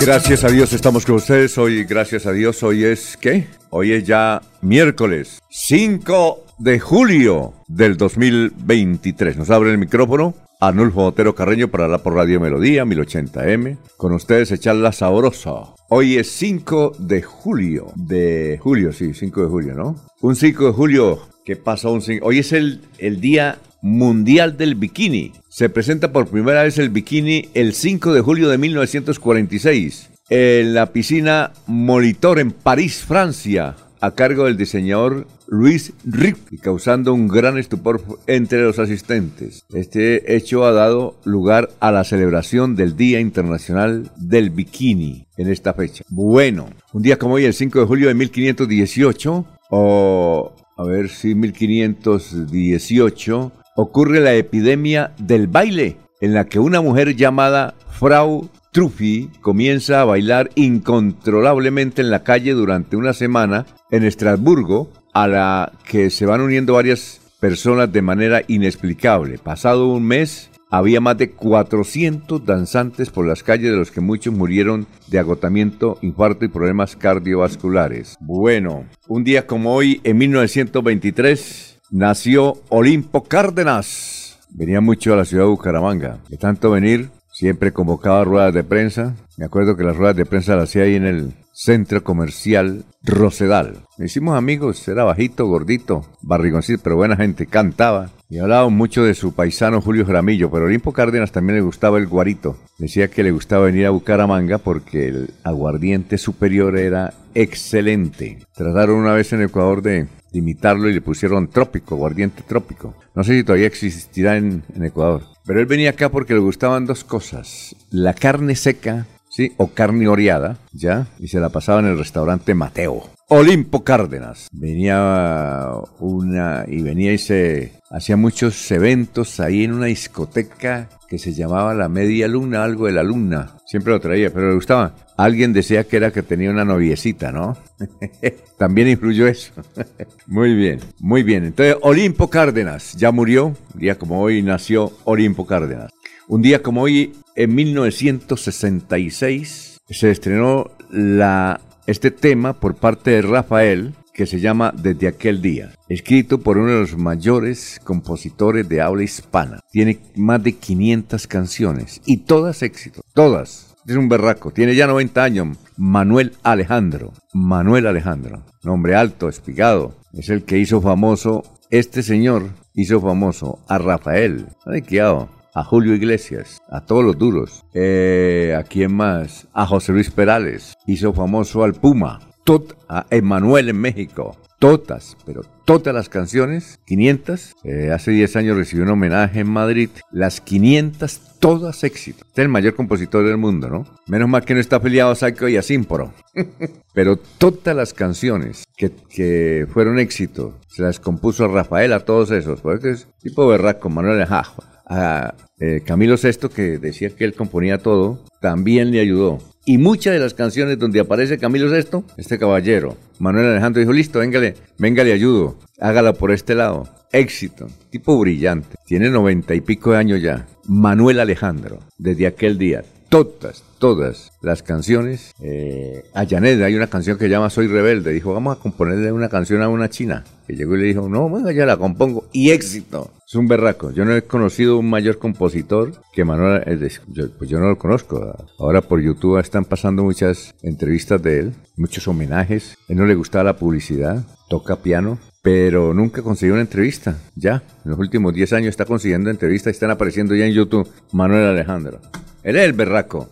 Gracias a Dios estamos con ustedes. Hoy, gracias a Dios, hoy es ¿qué? Hoy es ya miércoles 5 de julio del 2023. Nos abre el micrófono Anulfo Otero Carreño para hablar por Radio Melodía 1080M. Con ustedes echarla sabrosa. Hoy es 5 de julio. De julio, sí, 5 de julio, ¿no? Un 5 de julio. ¿Qué pasa? Un 5? Hoy es el, el día mundial del bikini. Se presenta por primera vez el bikini el 5 de julio de 1946 en la piscina Molitor en París, Francia, a cargo del diseñador Luis Rip, causando un gran estupor entre los asistentes. Este hecho ha dado lugar a la celebración del Día Internacional del Bikini en esta fecha. Bueno, un día como hoy, el 5 de julio de 1518, o a ver si 1518, ocurre la epidemia del baile, en la que una mujer llamada Frau Truffi comienza a bailar incontrolablemente en la calle durante una semana en Estrasburgo, a la que se van uniendo varias personas de manera inexplicable. Pasado un mes, había más de 400 danzantes por las calles, de los que muchos murieron de agotamiento, infarto y problemas cardiovasculares. Bueno, un día como hoy, en 1923, nació Olimpo Cárdenas. Venía mucho a la ciudad de Bucaramanga. De tanto venir, siempre convocaba ruedas de prensa. Me acuerdo que las ruedas de prensa las hacía ahí en el centro comercial Rosedal. Me hicimos amigos, era bajito, gordito, barrigoncito, pero buena gente, cantaba. Y hablaba mucho de su paisano Julio Jaramillo, pero Olimpo Cárdenas también le gustaba el guarito. Decía que le gustaba venir a Bucaramanga porque el aguardiente superior era excelente. Trataron una vez en Ecuador de imitarlo y le pusieron trópico, guardiente trópico. No sé si todavía existirá en, Ecuador. Pero él venía acá porque le gustaban dos cosas. La carne seca, ¿sí? O carne oreada, ¿ya? Y se la pasaba en el restaurante Mateo. Olimpo Cárdenas. Venía una... y venía y se... Hacía muchos eventos ahí en una discoteca que se llamaba La Media Luna, algo de la luna. Siempre lo traía, pero le gustaba. Alguien decía que era que tenía una noviecita, ¿no? También influyó eso. muy bien, muy bien. Entonces, Olimpo Cárdenas ya murió. Un día como hoy nació Olimpo Cárdenas. Un día como hoy, en 1966, se estrenó la, este tema por parte de Rafael, que se llama Desde aquel día, escrito por uno de los mayores compositores de habla hispana. Tiene más de 500 canciones y todas éxitos, todas. Es un berraco, tiene ya 90 años. Manuel Alejandro, Manuel Alejandro, nombre alto, espigado, es el que hizo famoso, este señor hizo famoso a Rafael, a Julio Iglesias, a todos los duros. Eh, ¿A quién más? A José Luis Perales. Hizo famoso al Puma a Emanuel en México. Todas, pero todas las canciones, 500. Eh, hace 10 años recibió un homenaje en Madrid. Las 500, todas éxitos. es el mayor compositor del mundo, ¿no? Menos mal que no está afiliado a Saiko y a Simporo. pero todas las canciones que, que, fueron éxitos, se las compuso a Rafael, a todos esos. Porque es tipo berraco, Manuel Ajajo. A eh, Camilo VI, que decía que él componía todo, también le ayudó. Y muchas de las canciones donde aparece Camilo VI, este caballero, Manuel Alejandro dijo, listo, véngale, venga, le ayudo, hágala por este lado. Éxito, tipo brillante, tiene noventa y pico de años ya. Manuel Alejandro, desde aquel día, todas, todas las canciones. Eh, a Janet hay una canción que llama Soy Rebelde. Dijo, vamos a componerle una canción a una china. Que llegó y le dijo, no, venga, ya la compongo. Y éxito. Es un berraco. Yo no he conocido un mayor compositor que Manuel. pues yo no lo conozco. Ahora por YouTube están pasando muchas entrevistas de él, muchos homenajes. A él no le gustaba la publicidad, toca piano, pero nunca consiguió una entrevista. Ya, en los últimos 10 años está consiguiendo entrevistas y están apareciendo ya en YouTube. Manuel Alejandro. Él es el berraco.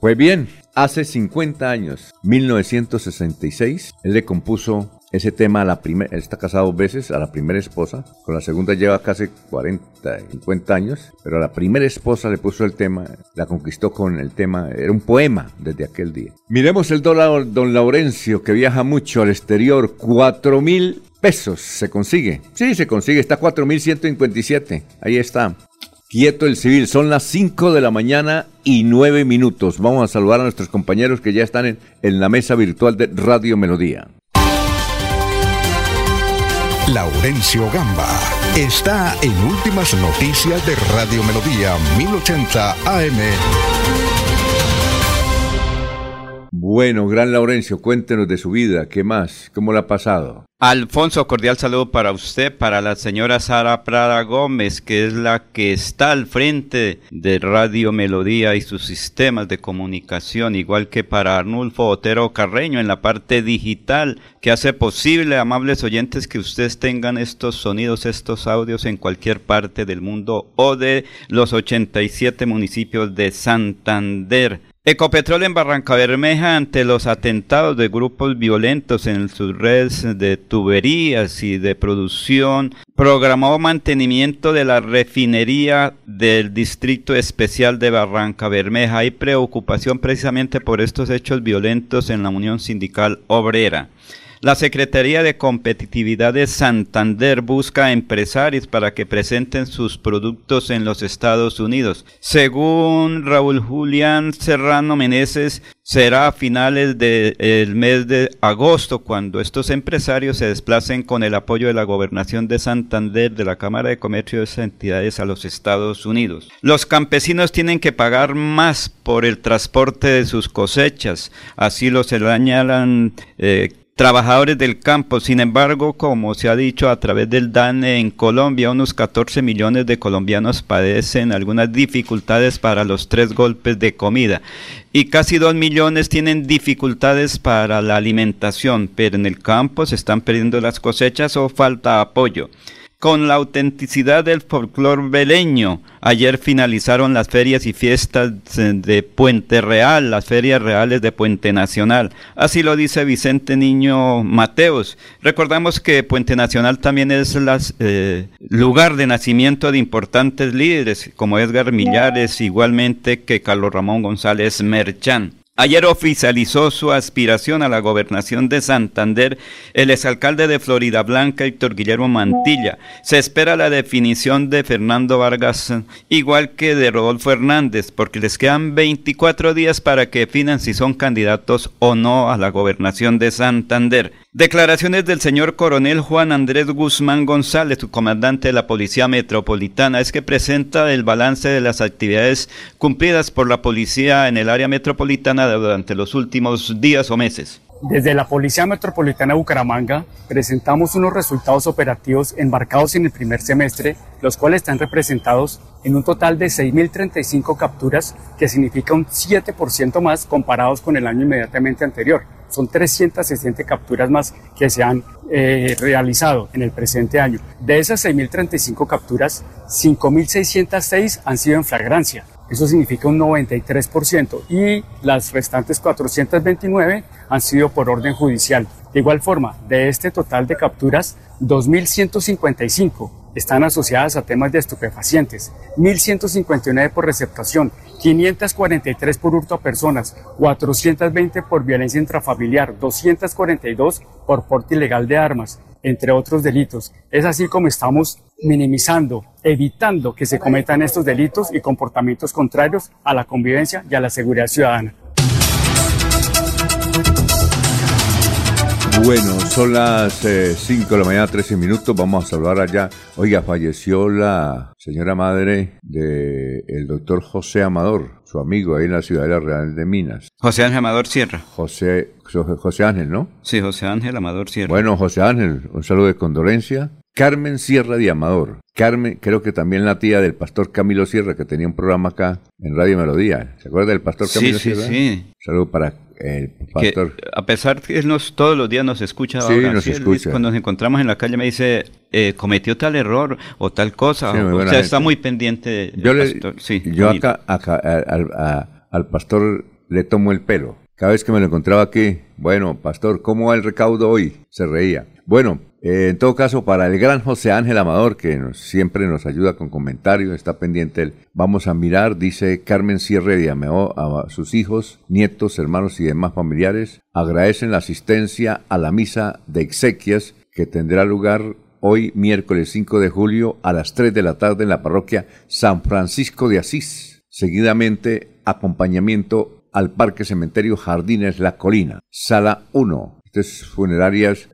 Pues bien, hace 50 años, 1966, él le compuso ese tema a la primera, está casado dos veces, a la primera esposa, con la segunda lleva casi 40, 50 años, pero a la primera esposa le puso el tema, la conquistó con el tema, era un poema desde aquel día. Miremos el dólar don Laurencio, que viaja mucho al exterior, 4 mil pesos se consigue. Sí, se consigue, está 4.157. Ahí está. Quieto el civil, son las 5 de la mañana y 9 minutos. Vamos a saludar a nuestros compañeros que ya están en, en la mesa virtual de Radio Melodía. Laurencio Gamba está en Últimas Noticias de Radio Melodía 1080 AM. Bueno, gran Laurencio, cuéntenos de su vida, ¿qué más? ¿Cómo le ha pasado? Alfonso, cordial saludo para usted, para la señora Sara Prada Gómez, que es la que está al frente de Radio Melodía y sus sistemas de comunicación, igual que para Arnulfo Otero Carreño en la parte digital, que hace posible, amables oyentes, que ustedes tengan estos sonidos, estos audios en cualquier parte del mundo o de los 87 municipios de Santander. Ecopetrol en Barranca Bermeja ante los atentados de grupos violentos en sus redes de tuberías y de producción programó mantenimiento de la refinería del Distrito Especial de Barranca Bermeja. Hay preocupación precisamente por estos hechos violentos en la Unión Sindical Obrera. La Secretaría de Competitividad de Santander busca empresarios para que presenten sus productos en los Estados Unidos. Según Raúl Julián Serrano Meneses, será a finales del mes de agosto cuando estos empresarios se desplacen con el apoyo de la Gobernación de Santander, de la Cámara de Comercio de esas entidades a los Estados Unidos. Los campesinos tienen que pagar más por el transporte de sus cosechas, así lo señalan eh, trabajadores del campo. Sin embargo, como se ha dicho a través del DANE en Colombia, unos 14 millones de colombianos padecen algunas dificultades para los tres golpes de comida y casi 2 millones tienen dificultades para la alimentación, pero en el campo se están perdiendo las cosechas o falta apoyo con la autenticidad del folclor beleño. Ayer finalizaron las ferias y fiestas de Puente Real, las ferias reales de Puente Nacional. Así lo dice Vicente Niño Mateos. Recordamos que Puente Nacional también es el eh, lugar de nacimiento de importantes líderes como Edgar Millares, igualmente que Carlos Ramón González Merchán. Ayer oficializó su aspiración a la gobernación de Santander el exalcalde de Florida Blanca, Héctor Guillermo Mantilla. Se espera la definición de Fernando Vargas, igual que de Rodolfo Hernández, porque les quedan 24 días para que definan si son candidatos o no a la gobernación de Santander. Declaraciones del señor coronel Juan Andrés Guzmán González, comandante de la Policía Metropolitana, es que presenta el balance de las actividades cumplidas por la policía en el área metropolitana durante los últimos días o meses. Desde la Policía Metropolitana de Bucaramanga presentamos unos resultados operativos embarcados en el primer semestre, los cuales están representados en un total de 6.035 capturas, que significa un 7% más comparados con el año inmediatamente anterior. Son 360 capturas más que se han eh, realizado en el presente año. De esas 6.035 capturas, 5.606 han sido en flagrancia. Eso significa un 93% y las restantes 429 han sido por orden judicial. De igual forma, de este total de capturas, 2.155 están asociadas a temas de estupefacientes, 1.159 por receptación, 543 por hurto a personas, 420 por violencia intrafamiliar, 242 por porte ilegal de armas, entre otros delitos. Es así como estamos minimizando, evitando que se cometan estos delitos y comportamientos contrarios a la convivencia y a la seguridad ciudadana. Bueno, son las 5 eh, de la mañana, 13 minutos. Vamos a saludar allá. Oiga, falleció la señora madre del el doctor José Amador, su amigo ahí en la Ciudadela Real de Minas. José Ángel Amador Sierra. José, José Ángel, ¿no? Sí, José Ángel Amador Sierra. Bueno, José Ángel, un saludo de condolencia. Carmen Sierra de Amador. Carmen, creo que también la tía del pastor Camilo Sierra, que tenía un programa acá en Radio Melodía. ¿Se acuerda del pastor Camilo sí, Sierra? Sí, sí. Saludo para el pastor. a pesar que él nos, todos los días nos escucha, sí, nos escucha. cuando nos encontramos en la calle me dice, eh, cometió tal error o tal cosa. o, sea, está muy pendiente. Yo, sí, yo acá, acá al pastor le tomo el pelo. Cada vez que me lo encontraba aquí, bueno, pastor, ¿cómo va el recaudo hoy? Se reía. Bueno, eh, en todo caso, para el gran José Ángel Amador, que siempre nos ayuda con comentarios, está pendiente él. Vamos a mirar, dice Carmen Sierra de a sus hijos, nietos, hermanos y demás familiares. Agradecen la asistencia a la misa de exequias que tendrá lugar hoy miércoles 5 de julio a las 3 de la tarde en la parroquia San Francisco de Asís. Seguidamente, acompañamiento al Parque Cementerio Jardines La Colina, sala 1 funerarias.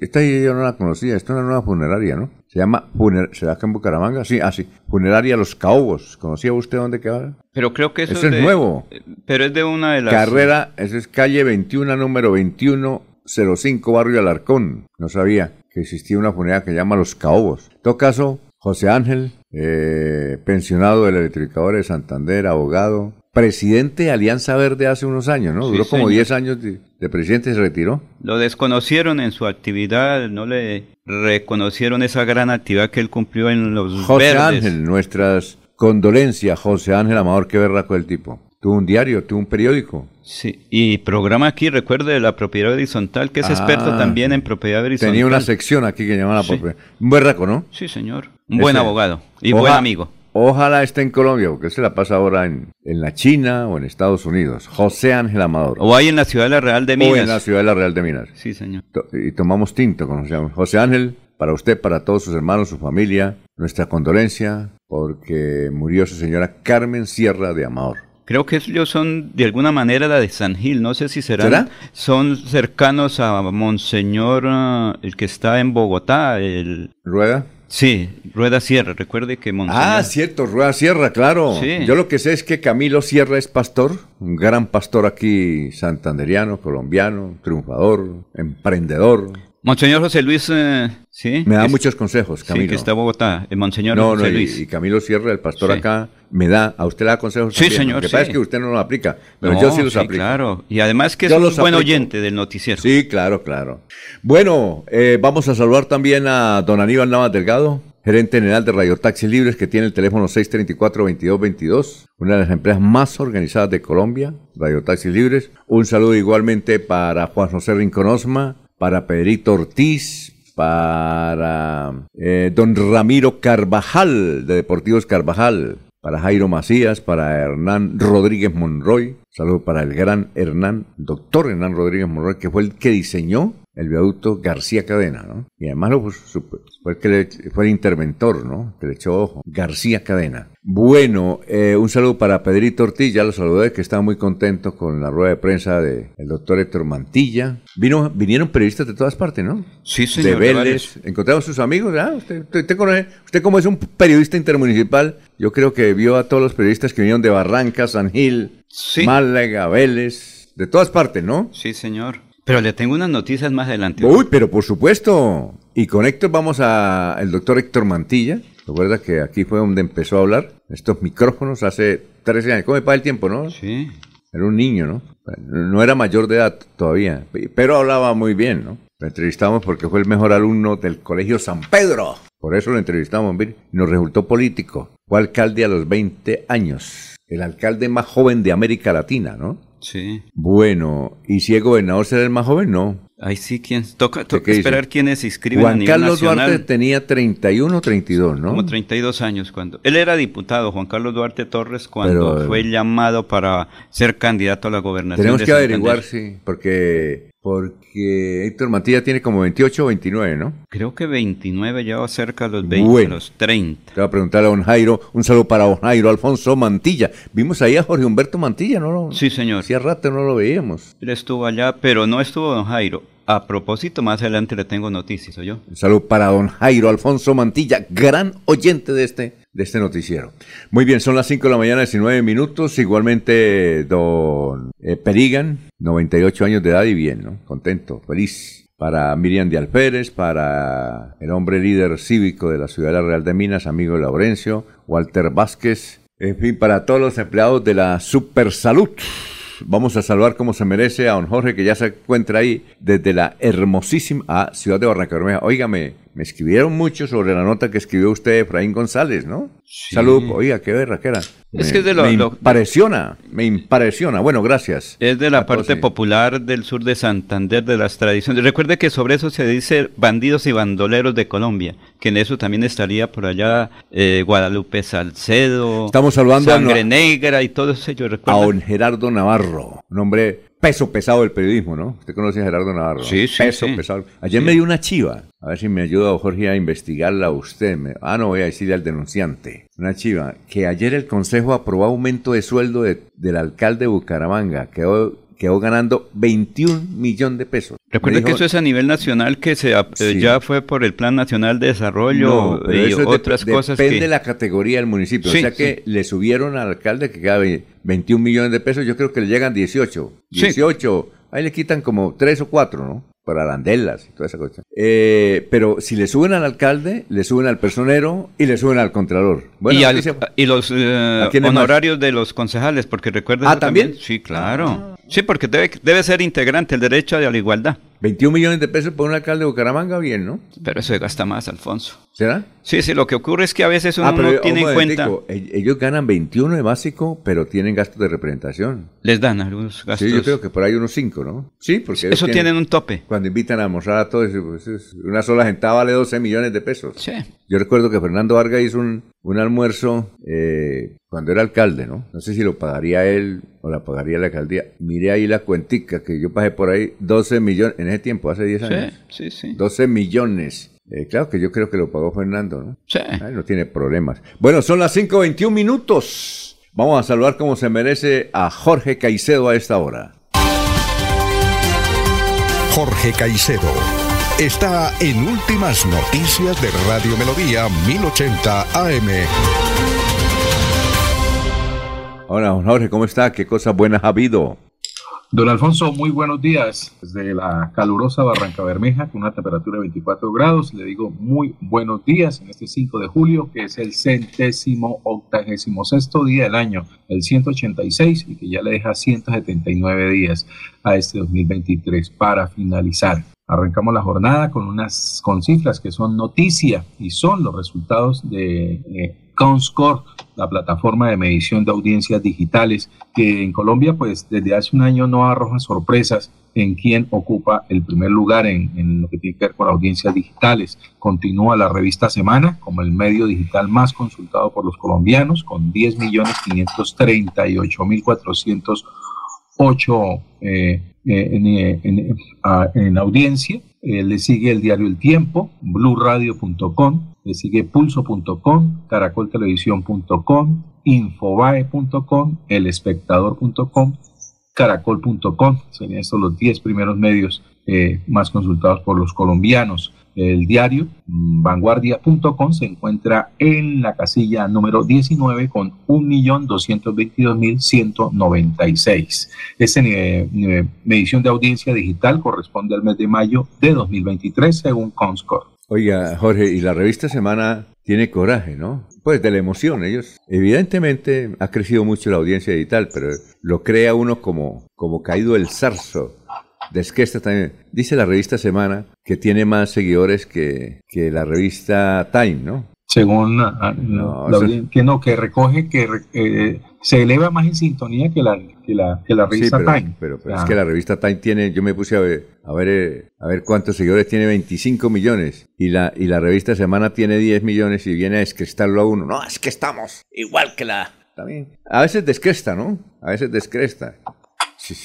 esta yo no la conocía, esta es una nueva funeraria, ¿no? Se llama, ¿será que en Bucaramanga? Sí, ah, sí, Funeraria Los Caobos. ¿Conocía usted dónde queda? Pero creo que eso, es, nuevo. Pero es de una de las... Carrera, esa es calle 21, número 2105, barrio Alarcón. No sabía que existía una funeraria que se llama Los Caobos. En todo caso, José Ángel, eh, pensionado del electrificador de Santander, abogado, presidente de Alianza Verde hace unos años, ¿no? Duró como 10 años de, presidente y se retiró. Lo desconocieron en su actividad, no le reconocieron esa gran actividad que él cumplió en los José Ángel, nuestras condolencias, José Ángel Amador, qué berraco el tipo. Tuvo un diario, tuvo un periódico. Sí, y programa aquí, recuerde, la propiedad horizontal, que es experto ah. también en propiedad horizontal. Tenía una sección aquí que llamaba la propiedad. Un berraco, ¿no? Sí, señor. Un buen abogado y buen amigo. Ojalá esté en Colombia, porque se la pasa ahora en, la China o en Estados Unidos. José Ángel Amador. O ahí en la ciudad de la Real de Minas. O en la ciudad de la Real de Minas. Sí, señor. y tomamos tinto, conocemos. José Ángel, para usted, para todos sus hermanos, su familia, nuestra condolencia, porque murió su señora Carmen Sierra de Amador. Creo que ellos son de alguna manera la de San Gil, no sé si serán. ¿Será? Son cercanos a Monseñor, ah, el que está en Bogotá. El... ¿Rueda? Sí, Rueda Sierra, recuerde que Monseñor... Ah, cierto, Rueda Sierra, claro. Yo lo que sé es que Camilo Sierra es pastor, un gran pastor aquí santanderiano, colombiano, triunfador, emprendedor. Monseñor José Luis, eh, sí. Me da muchos consejos, Camilo. Sí, que está en Bogotá, el Monseñor José no, Luis. Y, Camilo Sierra, el pastor acá, me da, a usted le da consejos. Sí, señor. Lo que pasa es que usted no lo aplica, pero yo sí los aplico. claro. Y además que es un buen oyente del noticiero. Sí, claro, claro. Bueno, eh, vamos a saludar también a don Aníbal Navas Delgado, gerente general de Radio Taxi Libres, que tiene el teléfono 634-2222, una de las empresas más organizadas de Colombia, Radio Taxi Libres. Un saludo igualmente para Juan José Rinconosma, para Pedrito Ortiz, para eh, don Ramiro Carvajal, de Deportivos Carvajal, para Jairo Macías, para Hernán Rodríguez Monroy. Saludo para el gran Hernán, doctor Hernán Rodríguez Monroy, que fue el que diseñó el viaducto García Cadena, ¿no? Y además lo, fue, el que fue el interventor, ¿no? Que le echó ojo. García Cadena. Bueno, eh, un saludo para Pedrito Ortiz, ya lo saludé, que estaba muy contento con la rueda de prensa del doctor Héctor Mantilla. Vino, vinieron periodistas de todas partes, ¿no? Sí, señor. De Vélez. Encontramos sus amigos, ¿verdad? Usted, usted, conoce, usted como es un periodista intermunicipal, yo creo que vio a todos los periodistas que vinieron de Barranca, San Gil, Málaga, Vélez, de todas partes, ¿no? Sí, señor. Pero le tengo unas noticias más adelante. Uy, pero por supuesto. Y con Héctor vamos a el doctor Héctor Mantilla. Recuerda que aquí fue donde empezó a hablar. Estos micrófonos hace 13 años. ¿Cómo me pasa el tiempo, no? Sí. Era un niño, ¿no? No era mayor de edad todavía, pero hablaba muy bien, ¿no? Lo entrevistamos porque fue el mejor alumno del Colegio San Pedro. Por eso lo entrevistamos. Nos resultó político. Fue alcalde a los 20 años. El alcalde más joven de América Latina, ¿no? Sí. Bueno, ¿y si el gobernador será el más joven? No. Ay, sí, ¿quién? Toca, toca esperar quiénes se inscriben Juan Carlos Duarte tenía 31 o 32, ¿no? Como 32 años cuando... Él era diputado, Juan Carlos Duarte Torres, cuando fue llamado para ser candidato a la gobernación Tenemos que averiguar, sí, porque porque Héctor Mantilla tiene como 28 o 29, ¿no? Creo que 29, ya va cerca de los 20, los 30. Te voy a preguntar a don Jairo, un saludo para don Jairo Alfonso Mantilla. Vimos ahí a Jorge Humberto Mantilla, ¿no? Sí, señor. Hacía rato no lo veíamos. Él estuvo allá, pero no estuvo don Jairo. a propósito, más adelante le tengo noticias, ¿o yo? Un saludo para don Jairo Alfonso Mantilla, gran oyente de este, de este noticiero. Muy bien, son las 5 de la mañana, 19 minutos. Igualmente, don eh, Perigan, 98 años de edad y bien, ¿no? Contento, feliz para Miriam de Alférez, para el hombre líder cívico de la ciudad de la Real de Minas, amigo Laurencio, Walter Vázquez, en fin, para todos los empleados de la Supersalud. Vamos a saludar como se merece a don Jorge, que ya se encuentra ahí desde la hermosísima ah, ciudad de Barranca Bermeja. Óigame, me escribieron mucho sobre la nota que escribió usted, Efraín González, ¿no? Salud, oiga, qué verra que era. Es que es de lo, me impresiona, me impresiona. Bueno, gracias. Es de la parte popular del sur de Santander, de las tradiciones. Recuerde que sobre eso se dice bandidos y bandoleros de Colombia, que en eso también estaría por allá eh, Guadalupe Salcedo, Estamos Sangre Negra y todo eso. Yo a don Gerardo Navarro, un hombre peso pesado del periodismo, ¿no? Usted conoce a Gerardo Navarro. Sí, sí. Peso pesado. Ayer me dio una chiva. A ver si me ayuda Jorge a investigarla a usted. ah, no, voy a decirle al denunciante. Una chiva. Que ayer el Consejo aprobó aumento de sueldo del alcalde de Bucaramanga. Quedó quedó ganando 21 millones de pesos. Recuerda que eso es a nivel nacional que se eh, ya fue por el Plan Nacional de Desarrollo y otras cosas. Depende de la categoría del municipio. o sea que le subieron al alcalde que queda 21 millones de pesos. Yo creo que le llegan 18. 18. Ahí le quitan como 3 o 4, ¿no? para arandelas y toda esa cosa. Eh, pero si le suben al alcalde, le suben al personero y le suben al contralor. Bueno, y, los eh, honorarios de los concejales, porque recuerden. Ah, ¿también? Sí, claro. Ah. Sí, porque debe, debe ser integrante el derecho a la igualdad. 21 millones de pesos por un alcalde de Bucaramanga, bien, ¿no? Pero eso gasta más, Alfonso. ¿Será? Sí, sí, lo que ocurre es que a veces uno ah, no tiene en cuenta. Ellos ganan 21 de básico, pero tienen gastos de representación. Les dan algunos gastos. Sí, yo creo que por ahí unos 5, ¿no? Sí, porque. Eso tienen, un tope. Cuando invitan a almorzar a todos, pues, una sola gentada vale 12 millones de pesos. Sí. Yo recuerdo que Fernando Vargas hizo un, un almuerzo eh, cuando era alcalde, ¿no? No sé si lo pagaría él o la pagaría la alcaldía. Mire ahí la cuentica que yo pasé por ahí, 12 millones, en ese tiempo, hace 10 años. Sí, sí, sí. 12 millones. Eh, claro que yo creo que lo pagó Fernando, ¿no? Sí. no tiene problemas. Bueno, son las 5.21 minutos. Vamos a saludar como se merece a Jorge Caicedo a esta hora. Jorge Caicedo está en Últimas Noticias de Radio Melodía 1080 AM. Hola, Jorge, ¿cómo está? ¿Qué cosas buenas ha habido? Don Alfonso, muy buenos días. Desde la calurosa Barranca Bermeja, con una temperatura de 24 grados, le digo muy buenos días en este 5 de julio, que es el centésimo octagésimo sexto día del año, el 186, y que ya le deja 179 días a este 2023 para finalizar. Arrancamos la jornada con unas con cifras que son noticia y son los resultados de eh, Comscore, la plataforma de medición de audiencias digitales, que en Colombia, pues desde hace un año no arroja sorpresas en quién ocupa el primer lugar en, lo que tiene que ver con audiencias digitales. Continúa la revista Semana como el medio digital más consultado por los colombianos, con 10.538.408 eh, eh, en, en, audiencia. Eh, le sigue el diario El Tiempo, bluradio.com, le sigue pulso.com, caracoltelevisión.com, infobae.com, elespectador.com, caracol.com. Serían estos los 10 primeros medios eh, más consultados por los colombianos. El diario vanguardia.com se encuentra en la casilla número 19 con 1.222.196. Esta eh, medición de audiencia digital corresponde al mes de mayo de 2023 según Comscore. Oiga, Jorge, y la revista Semana tiene coraje, ¿no? Pues de la emoción, ellos. Evidentemente ha crecido mucho la audiencia digital, pero lo crea uno como, como caído el zarzo Desquesta también. Dice la revista Semana que tiene más seguidores que, que la revista Time, ¿no? Según ah, no, que no, que recoge que eh, se eleva más en sintonía que la, que la, que la revista Time. Pero, pero es que la revista Time tiene, yo me puse a ver, a ver, eh, a ver cuántos seguidores tiene, 25 millones. Y la, y la revista Semana tiene 10 millones y viene a descrestarlo a uno. No, es que estamos igual que la... También. A veces descresta, ¿no? A veces descresta.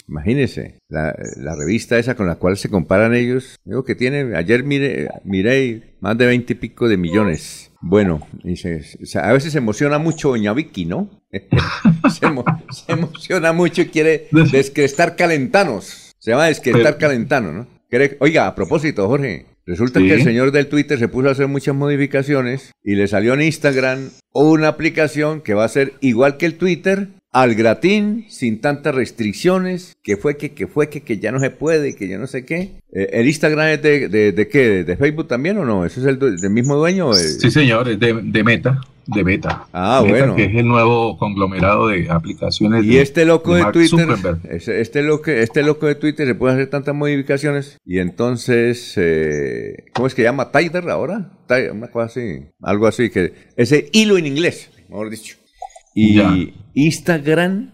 Imagínense, la, revista esa con la cual se comparan ellos, digo que tiene, ayer mire, miré más de veinte y pico de millones. Bueno, a veces se emociona mucho Doña Vicky, ¿no? se, emociona mucho y quiere descrestar calentanos. Se llama descrestar calentano, ¿no? Oiga, a propósito, Jorge, resulta que el señor del Twitter se puso a hacer muchas modificaciones y le salió en Instagram una aplicación que va a ser igual que el Twitter, al gratín, sin tantas restricciones, que fue que, que fue que, que ya no se puede, que ya no sé qué. Eh, ¿El Instagram es de, de, qué? ¿De Facebook también o no? ¿Ese es el del mismo dueño? Sí, señor, es de, de Meta de Beta. Ah, bueno. Que es el nuevo conglomerado de aplicaciones. Y este loco de, Twitter, este, loco, este loco de Twitter se puede hacer tantas modificaciones. Y entonces, eh, ¿cómo es que llama? Tider ahora? Una cosa así, algo así, que ese hilo en inglés, mejor dicho. Y Instagram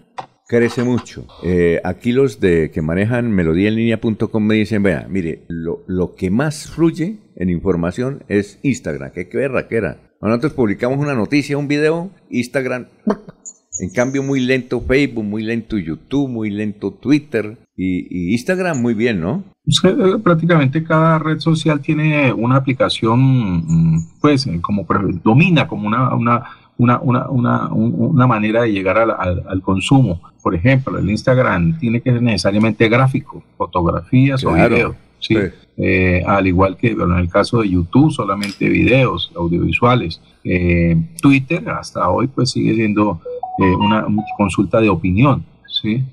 crece mucho. Eh, aquí los de que manejan melodíaenlínea.com me dicen, vea, mire, lo, lo, que más fluye en información es Instagram, que qué raquera. Nosotros publicamos una noticia, un video, Instagram, en cambio muy lento Facebook, muy lento YouTube, muy lento Twitter y, Instagram muy bien, ¿no? Eh, prácticamente cada red social tiene una aplicación, mm, pues, eh, como domina como una, una una, una, una, una, manera de llegar al, al, consumo. Por ejemplo, el Instagram tiene que ser necesariamente gráfico, fotografías o videos. ¿sí? Eh, al igual que en el caso de YouTube, solamente videos audiovisuales. Eh, Twitter hasta hoy pues sigue siendo eh, una, consulta de opinión. ¿sí?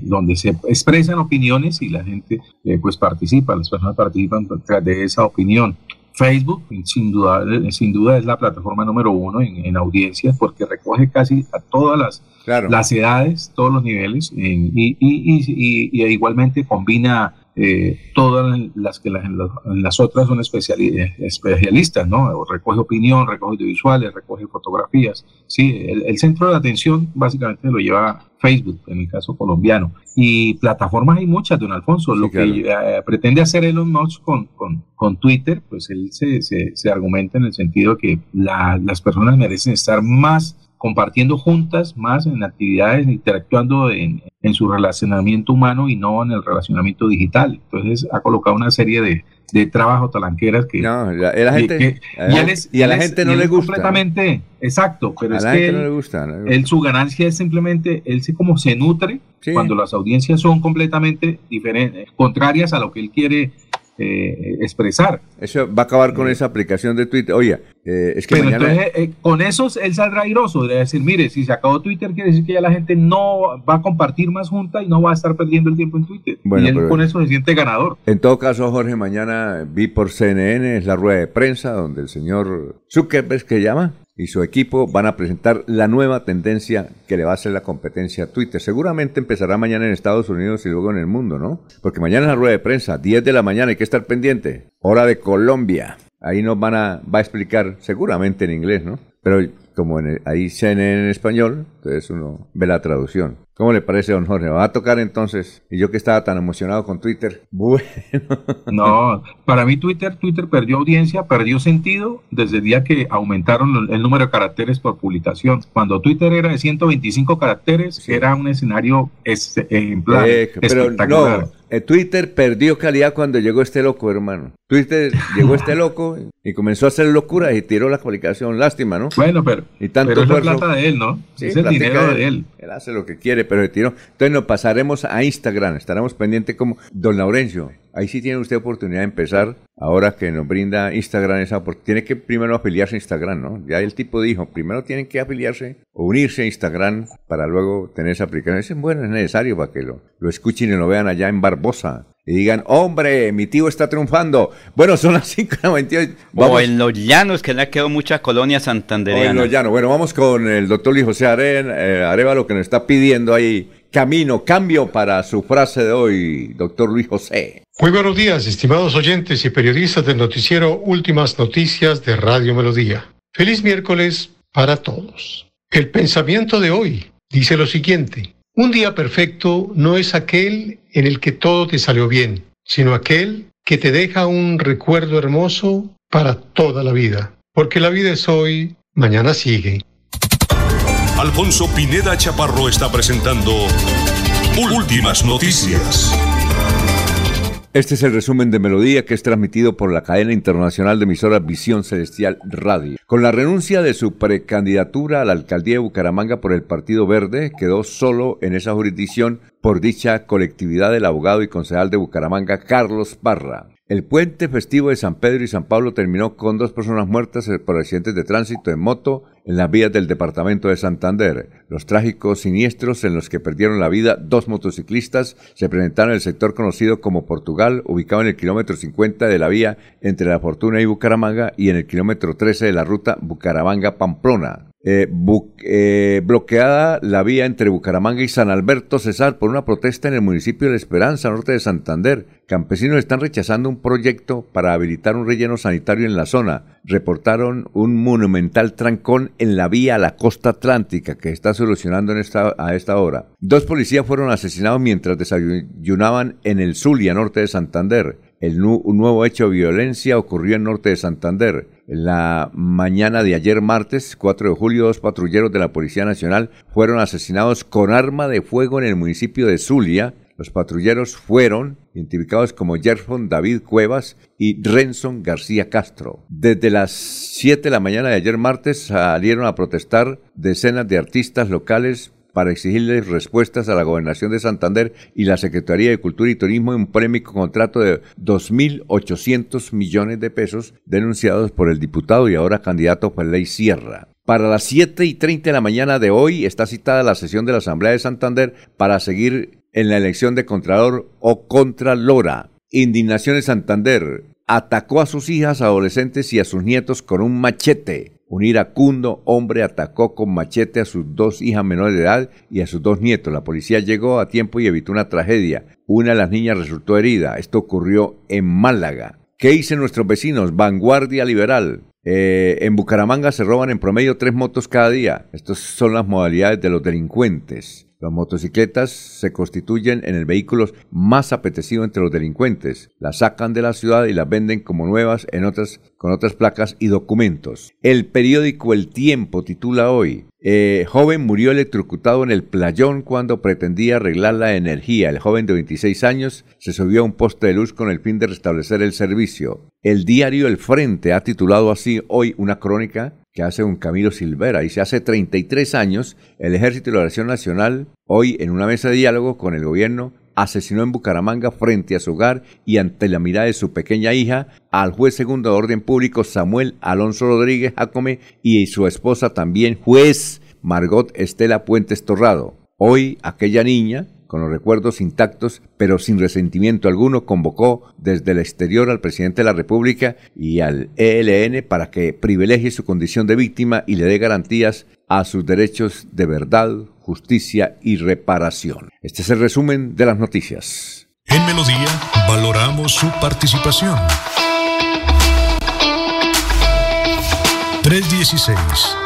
donde se expresan opiniones y la gente pues participa, las personas participan de esa opinión. Facebook, sin duda, sin duda es la plataforma número uno en, en audiencias porque recoge casi a todas las, las edades, todos los niveles y, y, y, y, igualmente combina eh, todas las que las, las otras son especialistas, ¿no? Recoge opinión, recoge audiovisuales, recoge fotografías. Sí, el, centro de atención básicamente lo lleva Facebook, en el caso colombiano. Y plataformas hay muchas, don Alfonso. lo que eh, pretende hacer Elon Musk con, con, con Twitter, pues él se, se, se, argumenta en el sentido que las personas merecen estar más compartiendo juntas más en actividades, interactuando en, en, su relacionamiento humano y no en el relacionamiento digital. Entonces ha colocado una serie de, de trabajos talanqueras que... No, la, gente, y, a la gente no le gusta. Completamente, exacto, pero es que él, no le gusta, él, su ganancia es simplemente, él se como se nutre cuando las audiencias son completamente diferentes, contrarias a lo que él quiere eh, expresar. Eso va a acabar con esa aplicación de Twitter. Oye, eh, es que mañana... entonces, eh, con eso él saldrá airoso, de decir, mire, si se acabó Twitter, quiere decir que ya la gente no va a compartir más junta y no va a estar perdiendo el tiempo en Twitter. y él con eso se siente ganador. En todo caso, Jorge, mañana vi por CNN, es la rueda de prensa, donde el señor Zuckerberg, que llama, y su equipo van a presentar la nueva tendencia que le va a hacer la competencia a Twitter. Seguramente empezará mañana en Estados Unidos y luego en el mundo, ¿no? Porque mañana es la rueda de prensa, 10 de la mañana, hay que estar pendiente. Hora de Colombia. Ahí nos van a, va a explicar, seguramente en inglés, ¿no? Pero como en ahí CNN en español, entonces uno ve la traducción. ¿Cómo le parece, don Jorge? ¿Va a tocar entonces? Y yo que estaba tan emocionado con Twitter. Bueno. No, para mí Twitter, Twitter perdió audiencia, perdió sentido desde el día que aumentaron el número de caracteres por publicación. Cuando Twitter era de 125 caracteres, era un escenario ejemplar. Eh, pero no, eh, Twitter perdió calidad cuando llegó este loco, hermano. Twitter llegó este loco y comenzó a hacer locura y tiró la publicación. Lástima, ¿no? Bueno, pero, y tanto pero es la plata de él, ¿no? es el dinero de él. Él hace lo que quiere, pero se tiró. Entonces nos pasaremos a Instagram. Estaremos pendientes como Don Laurencio. Ahí sí tiene usted oportunidad de empezar, ahora que nos brinda Instagram esa oportunidad. Tiene que primero afiliarse a Instagram, ¿no? Ya el tipo dijo, primero tienen que afiliarse o unirse a Instagram para luego tener esa aplicación. Es bueno, es necesario para que lo, lo escuchen y lo vean allá en Barbosa. Y digan, hombre, mi tío está triunfando. Bueno, son las 5.98. O en Los Llanos, que le ha quedado mucha colonia santandereana. O en Los Llanos. Bueno, vamos con el doctor Luis José eh, Arevalo, que nos está pidiendo ahí camino, cambio para su frase de hoy, doctor Luis José. Muy buenos días, estimados oyentes y periodistas del noticiero Últimas Noticias de Radio Melodía. Feliz miércoles para todos. El pensamiento de hoy dice lo siguiente. Un día perfecto no es aquel en el que todo te salió bien, sino aquel que te deja un recuerdo hermoso para toda la vida. Porque la vida es hoy, mañana sigue. Alfonso Pineda Chaparro está presentando Últimas Noticias. Este es el resumen de Melodía que es transmitido por la cadena internacional de emisoras Visión Celestial Radio. Con la renuncia de su precandidatura a la alcaldía de Bucaramanga por el Partido Verde, quedó solo en esa jurisdicción por dicha colectividad del abogado y concejal de Bucaramanga, Carlos Parra. El puente festivo de San Pedro y San Pablo terminó con dos personas muertas por accidentes de tránsito en moto en las vías del departamento de Santander. Los trágicos siniestros en los que perdieron la vida dos motociclistas se presentaron en el sector conocido como Portugal, ubicado en el kilómetro 50 de la vía entre La Fortuna y Bucaramanga y en el kilómetro 13 de la ruta Bucaramanga-Pamplona. Eh, eh, bloqueada la vía entre Bucaramanga y San Alberto Cesar por una protesta en el municipio de La Esperanza, norte de Santander. Campesinos están rechazando un proyecto para habilitar un relleno sanitario en la zona. Reportaron un monumental trancón en la vía a la costa atlántica que está solucionando en esta, a esta hora. Dos policías fueron asesinados mientras desayunaban en el Zulia, norte de Santander. El un nuevo hecho de violencia ocurrió en norte de Santander. La mañana de ayer martes, 4 de julio, dos patrulleros de la Policía Nacional fueron asesinados con arma de fuego en el municipio de Zulia. Los patrulleros fueron identificados como Gerson David Cuevas y Renson García Castro. Desde las 7 de la mañana de ayer martes salieron a protestar decenas de artistas locales para exigirles respuestas a la Gobernación de Santander y la Secretaría de Cultura y Turismo en un polémico contrato de 2.800 millones de pesos denunciados por el diputado y ahora candidato por ley Sierra. Para las 7 y 30 de la mañana de hoy está citada la sesión de la Asamblea de Santander para seguir en la elección de Contralor o Contralora. Indignación de Santander atacó a sus hijas adolescentes y a sus nietos con un machete. Un iracundo hombre atacó con machete a sus dos hijas menores de edad y a sus dos nietos. La policía llegó a tiempo y evitó una tragedia. Una de las niñas resultó herida. Esto ocurrió en Málaga. ¿Qué dicen nuestros vecinos? Vanguardia Liberal. Eh, en Bucaramanga se roban en promedio tres motos cada día. Estas son las modalidades de los delincuentes. Las motocicletas se constituyen en el vehículo más apetecido entre los delincuentes. Las sacan de la ciudad y las venden como nuevas en otras, con otras placas y documentos. El periódico El Tiempo titula hoy, eh, joven murió electrocutado en el playón cuando pretendía arreglar la energía. El joven de 26 años se subió a un poste de luz con el fin de restablecer el servicio. El diario El Frente ha titulado así hoy una crónica que hace un Camilo Silvera. Y hace 33 años, el Ejército de la Oración Nacional, hoy en una mesa de diálogo con el gobierno, asesinó en Bucaramanga frente a su hogar y ante la mirada de su pequeña hija al juez segundo de orden público Samuel Alonso Rodríguez Jacome y su esposa también juez Margot Estela Puentes Torrado. Hoy aquella niña con los recuerdos intactos, pero sin resentimiento alguno, convocó desde el exterior al presidente de la República y al ELN para que privilegie su condición de víctima y le dé garantías a sus derechos de verdad, justicia y reparación. Este es el resumen de las noticias. En Melodía valoramos su participación. 316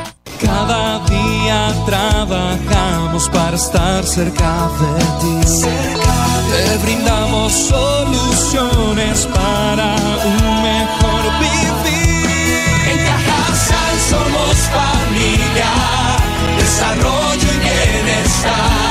Cada día trabajamos para estar cerca de ti. Te brindamos soluciones para un mejor vivir. En Cajasal somos familia, desarrollo y bienestar.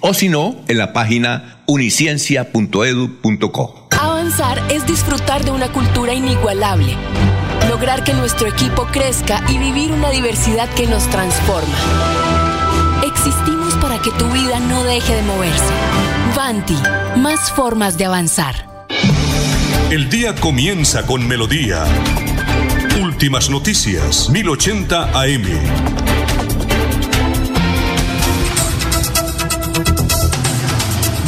o si no, en la página uniciencia.edu.co. Avanzar es disfrutar de una cultura inigualable, lograr que nuestro equipo crezca y vivir una diversidad que nos transforma. Existimos para que tu vida no deje de moverse Fanti, más formas de avanzar. El día comienza con melodía. Últimas noticias, 1080 AM.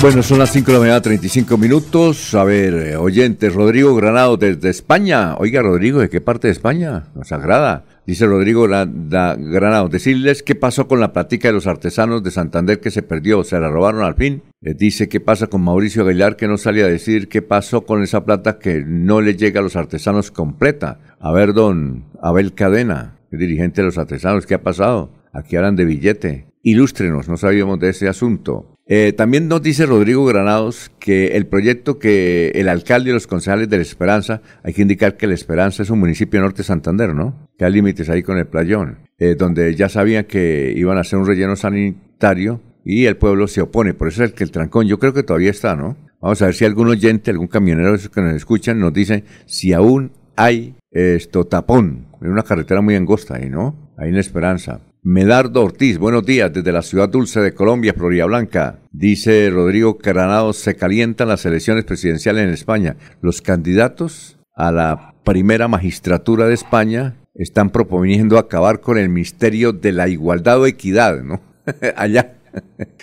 Bueno, son las 5 de la mañana, 35 minutos. A ver, eh, oyentes, Rodrigo Granado desde España. Oiga, Rodrigo, ¿de qué parte de España? Nos agrada. Dice Rodrigo Granado, decirles qué pasó con la plática de los artesanos de Santander que se perdió, se la robaron al fin. Eh, dice qué pasa con Mauricio Aguilar que no sale a decir qué pasó con esa plata que no le llega a los artesanos completa. A ver, don Abel Cadena, dirigente de los artesanos, ¿qué ha pasado? Aquí hablan de billete. Ilústrenos, no sabíamos de ese asunto. Eh, también nos dice Rodrigo Granados que el proyecto que el alcalde y los concejales de La Esperanza, hay que indicar que La Esperanza es un municipio norte de Santander, ¿no? Que hay límites ahí con el playón, eh, donde ya sabían que iban a hacer un relleno sanitario y el pueblo se opone. Por eso es el que el trancón, yo creo que todavía está, ¿no? Vamos a ver si algún oyente, algún camionero esos que nos escuchan nos dice si aún hay esto tapón en una carretera muy angosta ahí, ¿no? Ahí en La Esperanza. Medardo Ortiz, buenos días desde la ciudad dulce de Colombia, Florida Blanca. Dice Rodrigo Granados, se calientan las elecciones presidenciales en España. Los candidatos a la primera magistratura de España están proponiendo acabar con el misterio de la igualdad o equidad, ¿no? Allá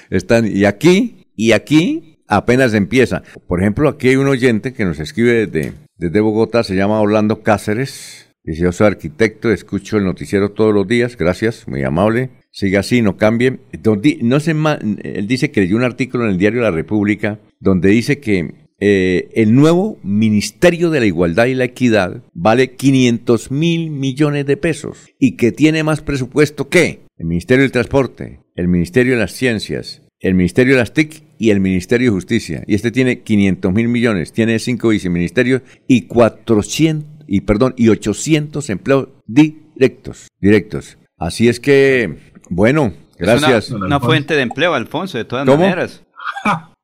están, y aquí, y aquí apenas empieza. Por ejemplo, aquí hay un oyente que nos escribe desde, desde Bogotá, se llama Orlando Cáceres. Dice, yo soy arquitecto, escucho el noticiero todos los días, gracias, muy amable. Siga así, no cambie. Don di- No ma- él dice que leyó un artículo en el diario La República donde dice que eh, el nuevo Ministerio de la Igualdad y la Equidad vale 500 mil millones de pesos y que tiene más presupuesto que el Ministerio del Transporte, el Ministerio de las Ciencias, el Ministerio de las TIC y el Ministerio de Justicia. Y este tiene 500 mil millones, tiene cinco viceministerios y 400, y perdón, y 800 empleos directos, directos. Así es que, bueno, gracias. Una, una fuente de empleo, Alfonso, de todas ¿Cómo? maneras.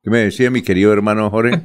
¿Qué me decía mi querido hermano Jorge?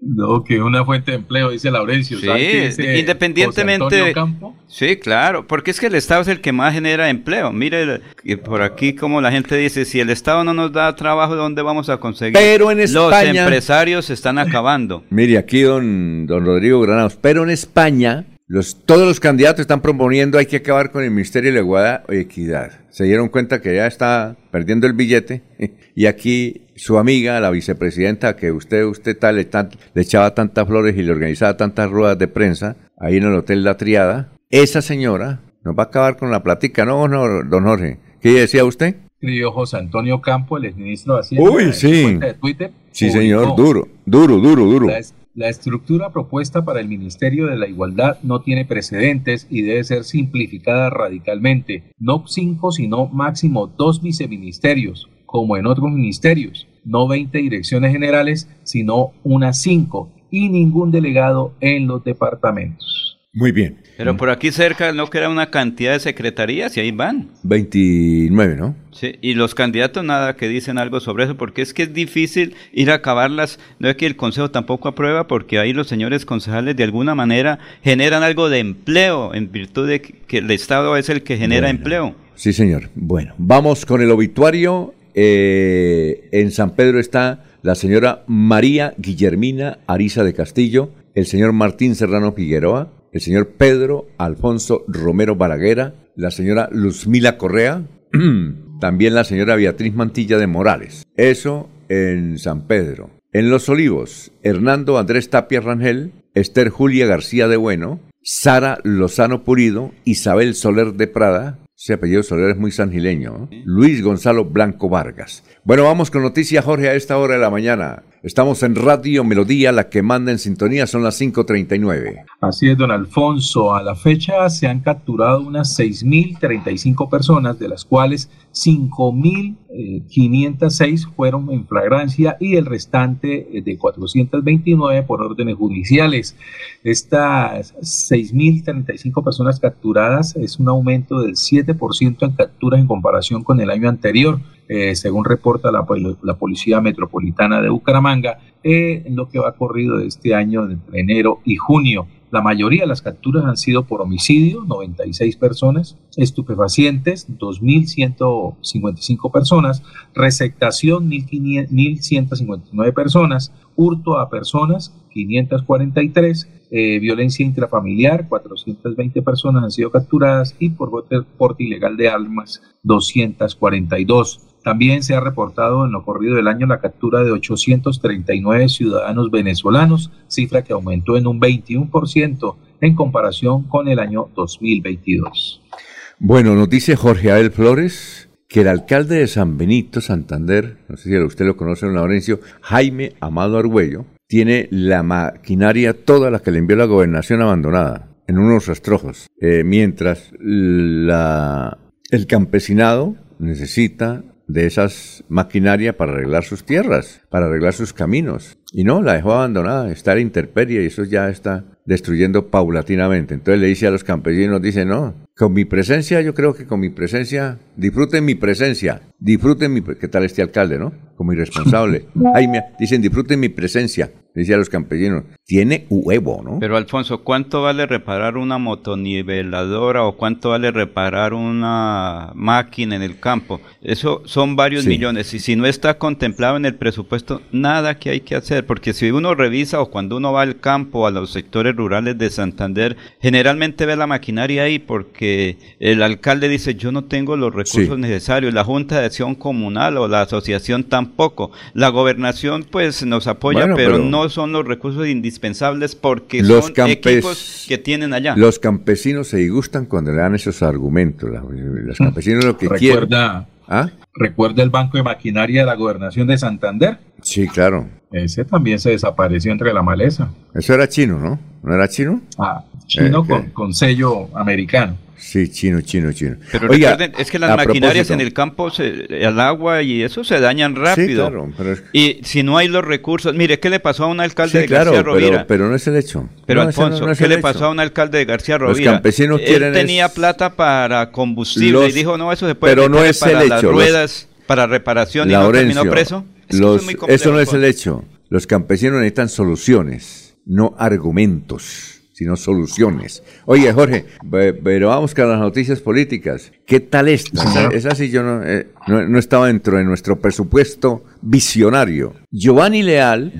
No, que una fuente de empleo, dice Laurencio. Sí, ¿Sabe qué dice José independientemente. Antonio Campo? Sí, claro, porque es que el Estado es el que más genera empleo. Mire, por aquí como la gente dice, si el Estado no nos da trabajo, ¿dónde vamos a conseguir? Pero en Los España- empresarios se están acabando. Mire, aquí don, don Rodrigo Granados. Pero en España, los, todos los candidatos están proponiendo hay que acabar con el Ministerio de la Igualdad y Equidad. Se dieron cuenta que ya está perdiendo el billete. Y aquí su amiga, la vicepresidenta, que usted, usted tal, le, tan- le echaba tantas flores y le organizaba tantas ruedas de prensa, ahí en el Hotel La Triada, esa señora nos va a acabar con la plática, ¿no, don Jorge? ¿Qué decía usted? Escribió José Antonio Campo, el exministro de Hacienda. Uy, sí. de Twitter, Sí, señor, duro, duro, duro, duro. La, es- la estructura propuesta para el Ministerio de la Igualdad no tiene precedentes y debe ser simplificada radicalmente. No cinco, sino máximo dos viceministerios, como en otros ministerios. No 20 direcciones generales, sino unas cinco. Y ningún delegado en los departamentos. Muy bien. Pero por aquí cerca no queda una cantidad de secretarías y ahí van. 29, ¿no? Sí, y los candidatos nada que dicen algo sobre eso, porque es que es difícil ir a acabarlas. No es que el Consejo tampoco aprueba, porque ahí los señores concejales de alguna manera generan algo de empleo, en virtud de que el Estado es el que genera Bueno. empleo. Sí, señor. Bueno, vamos con el obituario. Eh, en San Pedro está la señora María Guillermina Ariza de Castillo, el señor Martín Serrano Figueroa, el señor Pedro Alfonso Romero Balaguera, la señora Luzmila Correa, también la señora Beatriz Mantilla de Morales. Eso en San Pedro. En Los Olivos, Hernando Andrés Tapia Rangel, Esther Julia García de Bueno, Sara Lozano Purido, Isabel Soler de Prada, ese apellido Soler es muy sangileño, ¿eh? Luis Gonzalo Blanco Vargas. Bueno, vamos con noticias, Jorge, a esta hora de la mañana. Estamos en Radio Melodía, la que manda en sintonía, son las 5.39. Así es, don Alfonso. A la fecha se han capturado unas 6.035 personas, de las cuales 5.506 fueron en flagrancia y el restante eh, de 429 por órdenes judiciales. Estas 6.035 personas capturadas es un aumento del 7% en capturas en comparación con el año anterior. Eh, según reporta la, pol- la Policía Metropolitana de Bucaramanga, eh, en lo que va corrido este año entre enero y junio. La mayoría de las capturas han sido por homicidio, 96 personas, estupefacientes, 2.155 personas, receptación, 1.159 personas, hurto a personas, 543, eh, violencia intrafamiliar, 420 personas han sido capturadas y por porte ilegal de armas, 242. También se ha reportado en lo corrido del año la captura de 839 ciudadanos venezolanos, cifra que aumentó en un 21% en comparación con el año 2022. Bueno, nos dice Jorge Abel Flores que el alcalde de San Benito, Santander, no sé si usted lo conoce, don Laurencio, Jaime Amado Argüello, tiene la maquinaria toda la que le envió la gobernación abandonada en unos rastrojos, eh, mientras el campesinado necesita de esas maquinaria para arreglar sus tierras, para arreglar sus caminos. Y no, la dejó abandonada, está en interperie y eso ya está destruyendo paulatinamente. Entonces le dice a los campesinos, dice, no, con mi presencia, yo creo que con mi presencia, disfruten mi presencia, disfruten mi, ¿qué tal este alcalde, no? Como irresponsable. Ay, me, dicen, disfruten mi presencia, dice a los campesinos. Tiene huevo, ¿no? Pero Alfonso, ¿cuánto vale reparar una motoniveladora o cuánto vale reparar una máquina en el campo? Eso son varios millones y si no está contemplado en el presupuesto, nada que hay que hacer, porque si uno revisa o cuando uno va al campo, a los sectores rurales de Santander, generalmente ve la maquinaria ahí porque el alcalde dice, yo no tengo los recursos necesarios, la Junta de Acción Comunal o la asociación tampoco, la gobernación pues nos apoya, pero, no son los recursos indispensables porque los son equipos que tienen allá. Los campesinos se disgustan cuando le dan esos argumentos, los campesinos lo que Recuerda, quieren... ¿Ah? ¿Recuerda el Banco de Maquinaria de la Gobernación de Santander? Sí, claro. Ese también se desapareció entre la maleza. Eso era chino, ¿no? ¿No era chino? Ah, chino eh, con, eh. con sello americano. Sí, chino, chino, chino. Pero recuerden, es que las maquinarias en el campo, se, el agua y eso se dañan rápido. Sí, claro, pero Y si no hay los recursos, mire, ¿qué le pasó a un alcalde de García Rovira? Pero, pero, no es el hecho. Pero Alfonso, ¿qué le pasó a un alcalde de García Rovira? Los campesinos Él tenía plata para combustible y dijo, no, eso se puede pero no es para el las hecho. ruedas, para reparación y no terminó preso. eso no es el hecho. Los campesinos necesitan soluciones, no argumentos sino soluciones. Oye, Jorge, pero vamos con las noticias políticas. ¿Qué tal esta? Esa sí yo eh, no, no, estaba dentro de nuestro presupuesto visionario. Giovanni Leal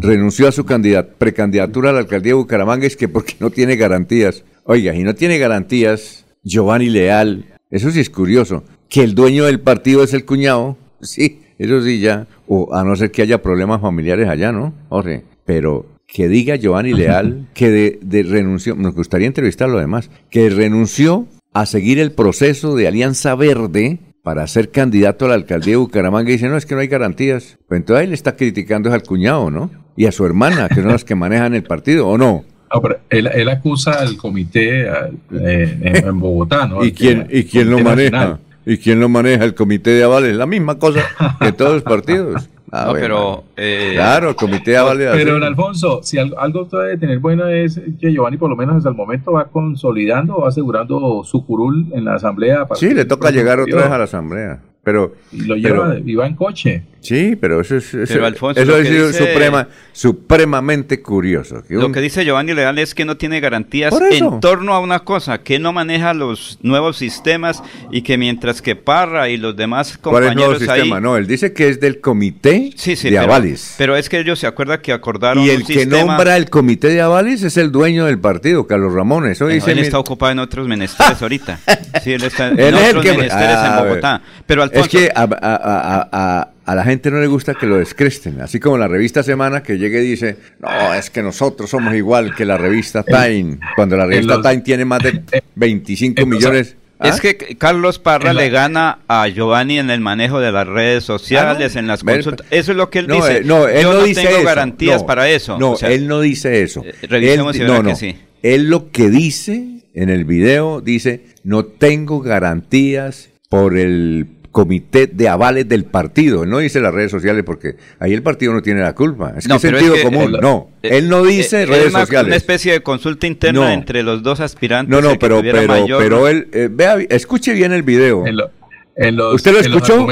renunció a su precandidatura a la alcaldía de Bucaramanga, es que porque no tiene garantías. Oiga, y no tiene garantías, Giovanni Leal, eso sí es curioso, que el dueño del partido es el cuñado, sí, eso sí ya, o a no ser que haya problemas familiares allá, ¿no? Jorge, pero que diga Giovanni Leal que de, renunció, nos gustaría entrevistarlo además, que renunció a seguir el proceso de Alianza Verde para ser candidato a la alcaldía de Bucaramanga y dice, no, es que no hay garantías. Pues entonces ahí le está criticando al cuñado, ¿no? Y a su hermana, que son las que manejan el partido, ¿o no? No, pero él, acusa al comité eh, en, Bogotá, ¿no? ¿Y quién, ¿y quién lo maneja? ¿Y quién lo maneja? El comité de avales. La misma cosa que todos los partidos. Ah, no, pero. Eh, claro, el comité de Pero, don Alfonso, si algo, algo debe tener bueno es que Giovanni, por lo menos hasta el momento, va consolidando, va asegurando su curul en la asamblea. sí, le toca llegar otra vez a la asamblea. Pero, lo lleva y va en coche. Sí, pero eso es, eso, es suprema, supremamente curioso. lo que dice Giovanni Leal es que no tiene garantías en torno a una cosa, que no maneja los nuevos sistemas y que mientras que Parra y los demás compañeros ¿Cuál es el nuevo sistema? No, él dice que es del comité de avales. Pero es que ellos se acuerdan que acordaron Y el que nombra el comité de avales es el dueño del partido, Carlos Ramón. Eso dice él está ocupado en otros menesteres ahorita. Sí, él está en otros menesteres en Bogotá. Pero al es que a, la gente no le gusta que lo descresten, así como la revista Semana que llegue y dice, no, es que nosotros somos igual que la revista Time, cuando la revista Time tiene más de 25 millones. Es ¿Ah? que Carlos Parra le gana a Giovanni en el manejo de las redes sociales, ah, en las consultas. Eso es lo que él dice. Eh, no, él Yo no, dice tengo garantías para eso. No, él no dice eso. Eh, revisemos él, si que sí. Él lo que dice en el video dice, no tengo garantías por el comité de avales del partido. no dice las redes sociales porque ahí el partido no tiene la culpa. Es que sentido común. no, eh, él no dice eh, redes sociales. una especie de consulta interna entre los dos aspirantes. No, no, pero, pero, pero él, eh, vea, escuche bien el video. ¿Usted lo escuchó?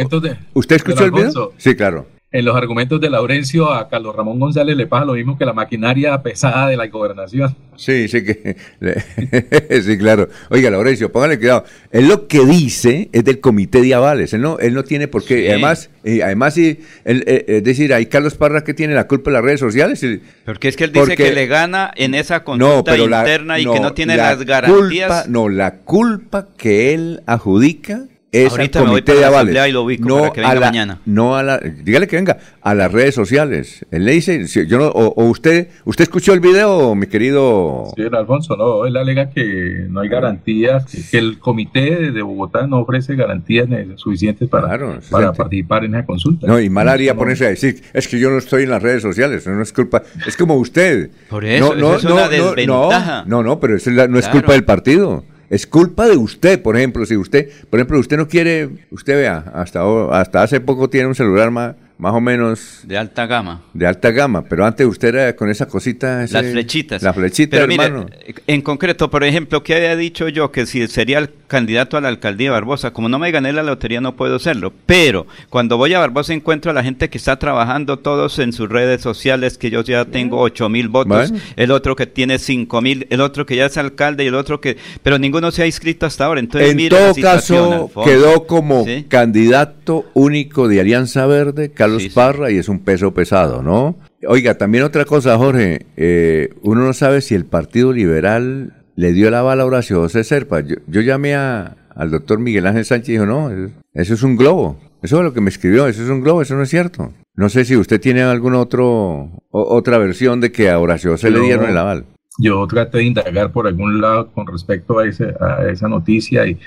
¿Usted escuchó el video? Sí, claro. En los argumentos de Laurencio a Carlos Ramón González le pasa lo mismo que la maquinaria pesada de la gobernación. Sí, sí, que, sí, claro. Oiga, Laurencio, póngale cuidado. Él lo que dice es del comité de avales. Él no, él no tiene por qué. Además, y además sí, eh, es decir, hay Carlos Parra que tiene la culpa de las redes sociales. Porque es que él dice que le gana en esa consulta interna y que no tiene las garantías. no, la culpa que él adjudica es Ahorita al comité de avales. no a la, mañana. No a la, dígale que venga a las redes sociales. Él le dice, yo no, o, usted, usted escuchó el video, mi querido. Sí, Alfonso, no, él alega que no hay garantías, que, el comité de Bogotá no ofrece garantías suficientes para, para participar en esa consulta. No, y mal haría ponerse a decir, es que yo no estoy en las redes sociales, no es culpa, es como usted. Por eso, no, es una desventaja. No, no, pero eso no es culpa del partido. Es culpa de usted, por ejemplo, si usted, por ejemplo, usted no quiere, usted vea, hasta, hasta hace poco tiene un celular más, más o menos... De alta gama. De alta gama, pero antes usted era con esa cosita... las flechitas. La flechita, hermano. en concreto, por ejemplo, ¿qué había dicho yo? Que si sería el candidato a la alcaldía de Barbosa, como no me gané la lotería no puedo serlo, pero cuando voy a Barbosa encuentro a la gente que está trabajando todos en sus redes sociales, que yo ya tengo ocho mil votos, el otro que tiene cinco mil, el otro que ya es alcalde y el otro que... Pero ninguno se ha inscrito hasta ahora, entonces En todo caso, quedó como candidato único de Alianza Verde, Carlos Parra y es un peso pesado, ¿no? Oiga, también otra cosa, Jorge, eh, uno no sabe si el Partido Liberal le dio la bala a Horacio José Serpa. Yo, llamé al doctor Miguel Ángel Sánchez y dijo, no, eso es un globo. Eso es lo que me escribió, eso es un globo, eso no es cierto. No sé si usted tiene alguna otro, otra versión de que a Horacio José le dieron el aval. Yo traté de indagar por algún lado con respecto a, ese, a esa noticia y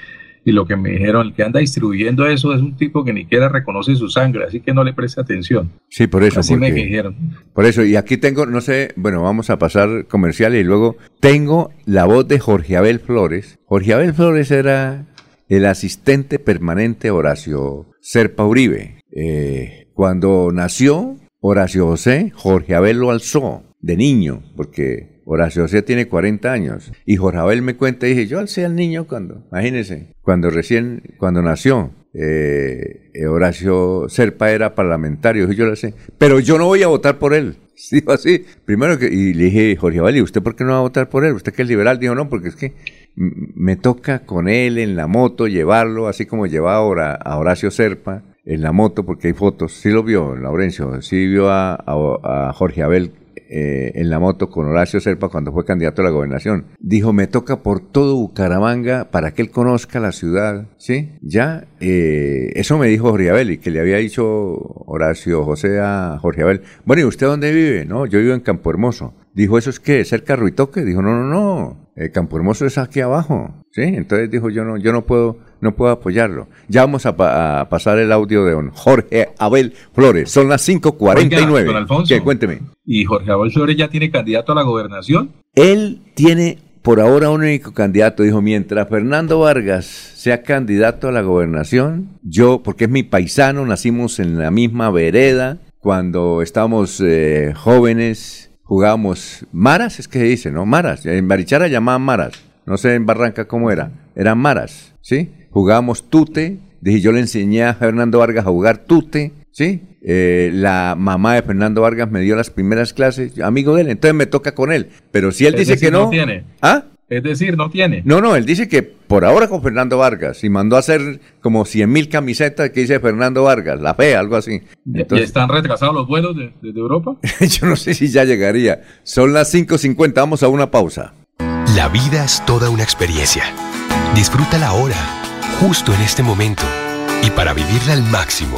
y lo que me dijeron, el que anda distribuyendo eso es un tipo que ni siquiera reconoce su sangre, así que no le preste atención. Sí, por eso. Así me dijeron. Por eso, y aquí tengo, no sé, bueno, vamos a pasar comercial y luego tengo la voz de Jorge Abel Flores. Jorge Abel Flores era el asistente permanente Horacio Serpa Uribe. Eh, cuando nació Horacio José, Jorge Abel lo alzó de niño, porque Horacio José tiene 40 años. Y Jorge Abel me cuenta y dije, yo alcé al niño cuando, imagínense, cuando recién, cuando nació. Eh, eh, Horacio Serpa era parlamentario, yo lo sé, pero yo no voy a votar por él. Dijo así, primero que, y le dije, Jorge Abel, ¿y usted por qué no va a votar por él? ¿Usted que es liberal? Dijo, no, porque es que me toca con él en la moto llevarlo, así como llevaba ahora a Horacio Serpa en la moto, porque hay fotos. Sí lo vio, Laurencio, sí vio a Jorge Abel eh, en la moto con Horacio Serpa cuando fue candidato a la gobernación. Dijo, me toca por todo Bucaramanga para que él conozca la ciudad, ¿sí? Ya, eh, eso me dijo Jorge Abel y que le había dicho Horacio José a Jorge Abel. Bueno, ¿y usted dónde vive? No, yo vivo en Campo Hermoso. Dijo, ¿eso es qué? ¿Cerca de Ruitoque? Dijo, no, no, no, eh, Campo Hermoso es aquí abajo, ¿sí? Entonces dijo, yo no, yo no puedo no puedo apoyarlo. Ya vamos a, pasar el audio de don Jorge Abel Flores. Son las 5.49. Don Alfonso, cuénteme. ¿Y Jorge Abel Flores ya tiene candidato a la gobernación? Él tiene por ahora un único candidato. Dijo, mientras Fernando Vargas sea candidato a la gobernación, yo, porque es mi paisano, nacimos en la misma vereda, cuando estábamos eh, jóvenes, jugábamos maras, es que se dice, ¿no? Maras. En Barichara llamaban maras. No sé en Barranca cómo era. Eran maras, ¿sí? jugábamos tute, dije yo le enseñé a Fernando Vargas a jugar tute, ¿sí? Eh, la mamá de Fernando Vargas me dio las primeras clases, amigo de él, entonces me toca con él. Pero si él dice que no... no tiene. ¿Ah? Es decir, no tiene. No, no, él dice que por ahora con Fernando Vargas y mandó a hacer como 100 mil camisetas que dice Fernando Vargas, la fe, algo así. Entonces, ¿Están retrasados los vuelos de, Europa? yo no sé si ya llegaría. Son las 5.50, vamos a una pausa. La vida es toda una experiencia. Disfrútala ahora justo en este momento. Y para vivirla al máximo,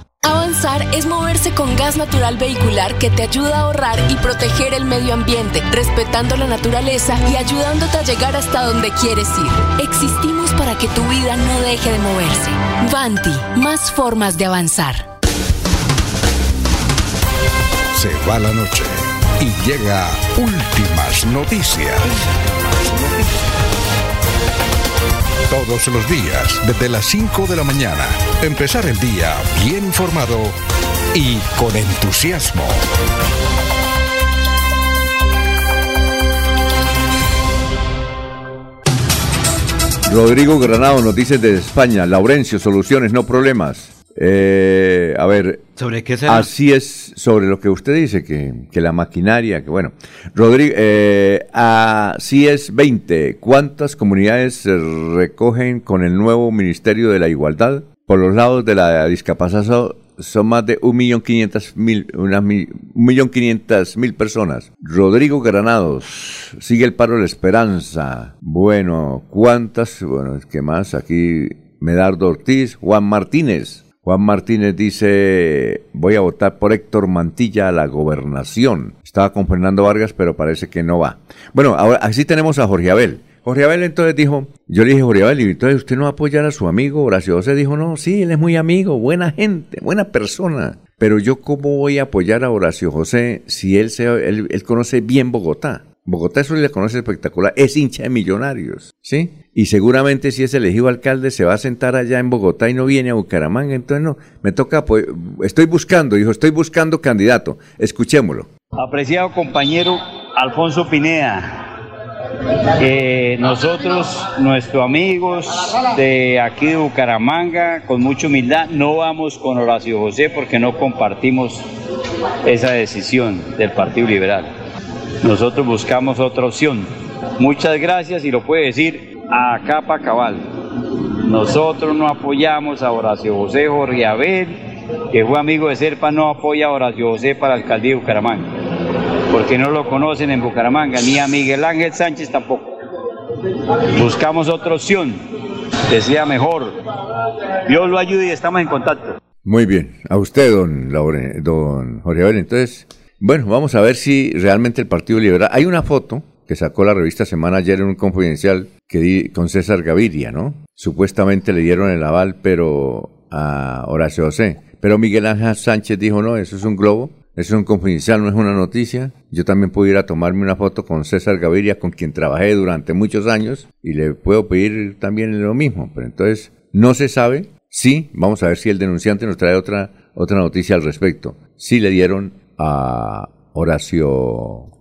Avanzar es moverse con gas natural vehicular que te ayuda a ahorrar y proteger el medio ambiente, respetando la naturaleza y ayudándote a llegar hasta donde quieres ir. Existimos para que tu vida no deje de moverse. Vanti, más formas de avanzar. Se va la noche y llega últimas noticias. Todos los días, desde las 5 de la mañana. Empezar el día bien informado y con entusiasmo. Rodrigo Granado, noticias de España. Laurencio, soluciones, no problemas. Eh, a ver, ¿Sobre qué será? así es sobre lo que usted dice, que, que la maquinaria, que bueno. Rodrigo, eh, así es 20. ¿Cuántas comunidades se recogen con el nuevo Ministerio de la Igualdad? Por los lados de la discapacidad so- son más de 1.500.000 unas mil- 1.500.000 personas. Rodrigo Granados, sigue el paro de la esperanza. Bueno, ¿cuántas? Bueno, ¿qué más? Aquí Medardo Ortiz, Juan Martínez. Juan Martínez dice, voy a votar por Héctor Mantilla a la gobernación. Estaba con Fernando Vargas, pero parece que no va. Bueno, ahora así tenemos a Jorge Abel. Jorge Abel entonces dijo, yo le dije, Jorge Abel, ¿y entonces usted no va a apoyar a su amigo Horacio José? Dijo, no, sí, él es muy amigo, buena gente, buena persona. Pero yo cómo voy a apoyar a Horacio José si él, se, él, él conoce bien Bogotá. Bogotá eso le conoce espectacular, es hincha de millonarios, ¿sí? Y seguramente si es elegido alcalde se va a sentar allá en Bogotá y no viene a Bucaramanga, entonces no, me toca, pues, estoy buscando, dijo, estoy buscando candidato, escuchémoslo. Apreciado compañero Alfonso Pineda, eh, nosotros, nuestros amigos de aquí de Bucaramanga, con mucha humildad, no vamos con Horacio José porque no compartimos esa decisión del Partido Liberal. Nosotros buscamos otra opción. Muchas gracias y lo puede decir a capa cabal. Nosotros no apoyamos a Horacio José Jorge Abel, que fue amigo de Serpa, no apoya a Horacio José para la alcaldía de Bucaramanga, porque no lo conocen en Bucaramanga, ni a Miguel Ángel Sánchez tampoco. Buscamos otra opción, que sea mejor. Dios lo ayude y estamos en contacto. Muy bien, a usted, don, Laure- don Jorge Abel. Entonces, bueno, vamos a ver si realmente el Partido Liberal. Hay una foto que sacó la revista Semana ayer en un confidencial que di con César Gaviria, ¿no? Supuestamente le dieron el aval, pero a Horacio José. Pero Miguel Ángel Sánchez dijo, no, eso es un globo, eso es un confidencial, no es una noticia. Yo también puedo ir a tomarme una foto con César Gaviria, con quien trabajé durante muchos años, y le puedo pedir también lo mismo. Pero entonces, no se sabe. Sí, vamos a ver si el denunciante nos trae otra, otra noticia al respecto. Sí le dieron a Horacio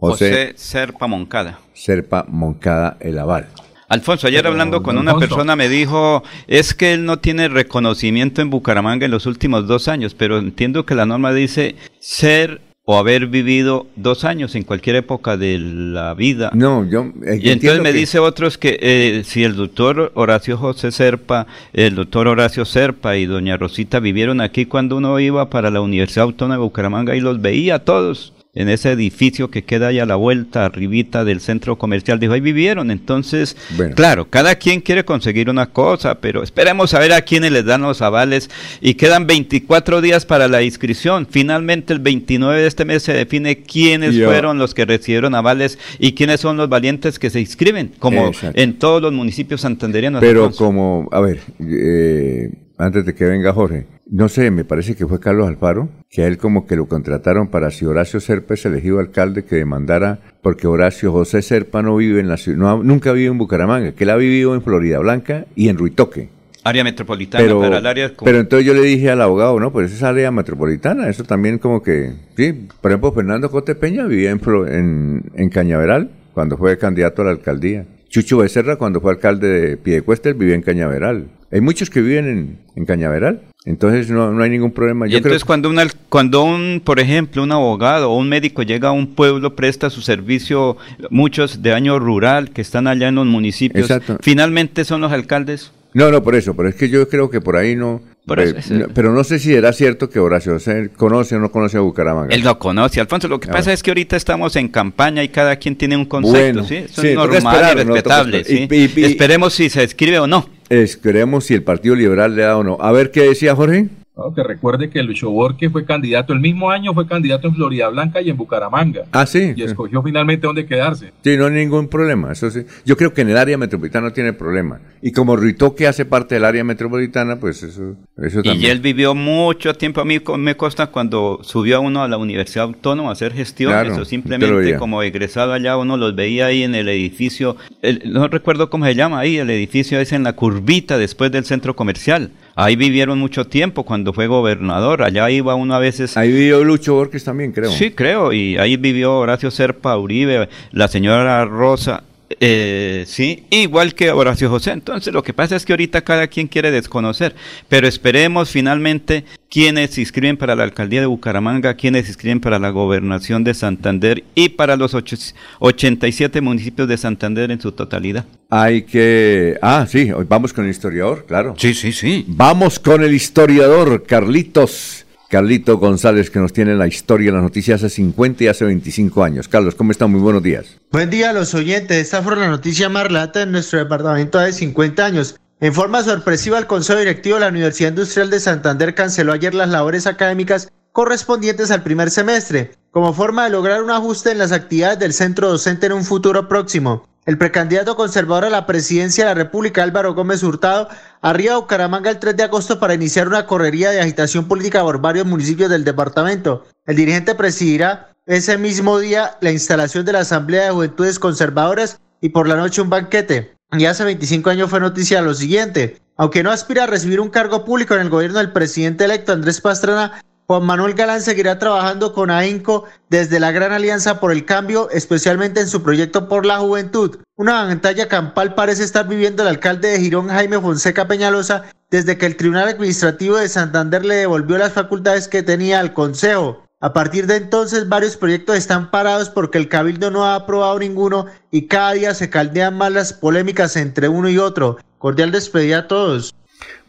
José, José Serpa Moncada. Serpa Moncada el aval. Alfonso, ayer Pero, hablando con una persona me dijo, es que él no tiene reconocimiento en Bucaramanga en los últimos dos años, pero entiendo que la norma dice ser o haber vivido dos años en cualquier época de la vida. No, yo eh, Y entonces me que- dice otros que eh, si el doctor Horacio José Serpa, el doctor Horacio Serpa y doña Rosita vivieron aquí cuando uno iba para la Universidad Autónoma de Bucaramanga y los veía a todos en ese edificio que queda ahí a la vuelta, arribita del centro comercial. Dijo, ahí vivieron. Entonces, Bueno. claro, cada quien quiere conseguir una cosa, pero esperemos a ver a quiénes les dan los avales. Y quedan 24 días para la inscripción. Finalmente, el 29 de este mes se define quiénes Yo- fueron los que recibieron avales y quiénes son los valientes que se inscriben, como Exacto. en todos los municipios santanderianos. Pero como, a ver, eh, antes de que venga Jorge, no sé, me parece que fue Carlos Alfaro, que a él como que lo contrataron para si Horacio Serpa es elegido alcalde que demandara, porque Horacio José Serpa no vive en la ciudad, no ha- nunca ha vivido en Bucaramanga, que él ha vivido en Florida Blanca y en Ruitoque. área metropolitana Pero, para el área como- pero entonces yo le dije al abogado, no, pues esa área metropolitana, eso también como que, sí, por ejemplo, Fernando Cote Peña vivía en, Flo- en, en Cañaveral cuando fue candidato a la alcaldía. Chucho Becerra cuando fue alcalde de Piedecuesta vivía en Cañaveral. Hay muchos que viven en, en Cañaveral, entonces no, no hay ningún problema. Y Yo creo entonces cuando, una, cuando un, por ejemplo, un abogado o un médico llega a un pueblo, presta su servicio, muchos de año rural que están allá en los municipios, Exacto. finalmente son los alcaldes. No, no, por eso, pero es que yo creo que por ahí no... Por eh, eso, no, pero no sé si era cierto que Horacio José conoce o no conoce a Bucaramanga. Él lo conoce, Alfonso. Lo que Ah. pasa es que ahorita estamos en campaña y cada quien tiene un concepto, Bueno, ¿sí? Eso sí, es normal y respetable, esperar. ¿sí? Y- y- y- Esperemos si se escribe o no. Esperemos si el Partido Liberal le da o no. A ver qué decía Jorge. No, que recuerde que Lucho Borges fue candidato el mismo año, fue candidato en Florida Blanca y en Bucaramanga. Ah, sí. Y escogió finalmente dónde quedarse. Sí, no hay ningún problema. Eso sí. Yo creo que en el área metropolitana no tiene problema. Y como Ruitoque hace parte del área metropolitana, pues eso, eso también. Y él vivió mucho tiempo. A mí me consta cuando subió a uno a la Universidad Autónoma a hacer gestiones Claro, o usted lo simplemente como egresado allá, uno los veía ahí en el edificio. el- no recuerdo cómo se llama ahí, el edificio es en la curvita después del centro comercial. Ahí vivieron mucho tiempo cuando fue gobernador. Allá iba uno a veces. Ahí vivió Lucho Borges también, creo. Sí, creo. Y ahí vivió Horacio Serpa Uribe, la señora Rosa. Eh, sí, igual que Horacio José. Entonces, lo que pasa es que ahorita cada quien quiere desconocer. Pero esperemos finalmente quienes se inscriben para la alcaldía de Bucaramanga, quienes se inscriben para la gobernación de Santander y para los ocho- 87 municipios de Santander en su totalidad. Hay que... Ah, sí, hoy vamos con el historiador, claro. Sí, sí, sí. Vamos con el historiador, Carlitos. Carlito González, que nos tiene la historia, las noticias hace 50 y hace 25 años. Carlos, ¿cómo está? Muy buenos días. Buen día a los oyentes. Esta fue la noticia más relata en nuestro departamento de 50 años. En forma sorpresiva, el Consejo Directivo de la Universidad Industrial de Santander canceló ayer las labores académicas correspondientes al primer semestre, como forma de lograr un ajuste en las actividades del centro docente en un futuro próximo. El precandidato conservador a la presidencia de la República, Álvaro Gómez Hurtado, arriba a Bucaramanga el 3 de agosto para iniciar una correría de agitación política por varios municipios del departamento. El dirigente presidirá ese mismo día la instalación de la Asamblea de Juventudes Conservadoras y por la noche un banquete. Y hace 25 años fue noticia lo siguiente. Aunque no aspira a recibir un cargo público en el gobierno del presidente electo Andrés Pastrana, Juan Manuel Galán seguirá trabajando con AINCO desde la Gran Alianza por el Cambio, especialmente en su proyecto por la juventud. Una pantalla campal parece estar viviendo el alcalde de Girón, Jaime Fonseca Peñalosa, desde que el Tribunal Administrativo de Santander le devolvió las facultades que tenía al Consejo. A partir de entonces, varios proyectos están parados porque el Cabildo no ha aprobado ninguno y cada día se caldean más las polémicas entre uno y otro. Cordial despedida a todos.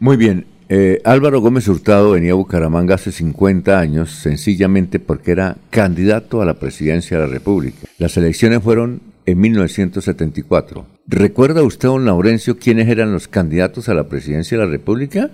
Muy bien. Eh, Álvaro Gómez Hurtado venía a Bucaramanga hace 50 años sencillamente porque era candidato a la presidencia de la República. Las elecciones fueron en 1974. ¿Recuerda usted, don Laurencio, quiénes eran los candidatos a la presidencia de la República?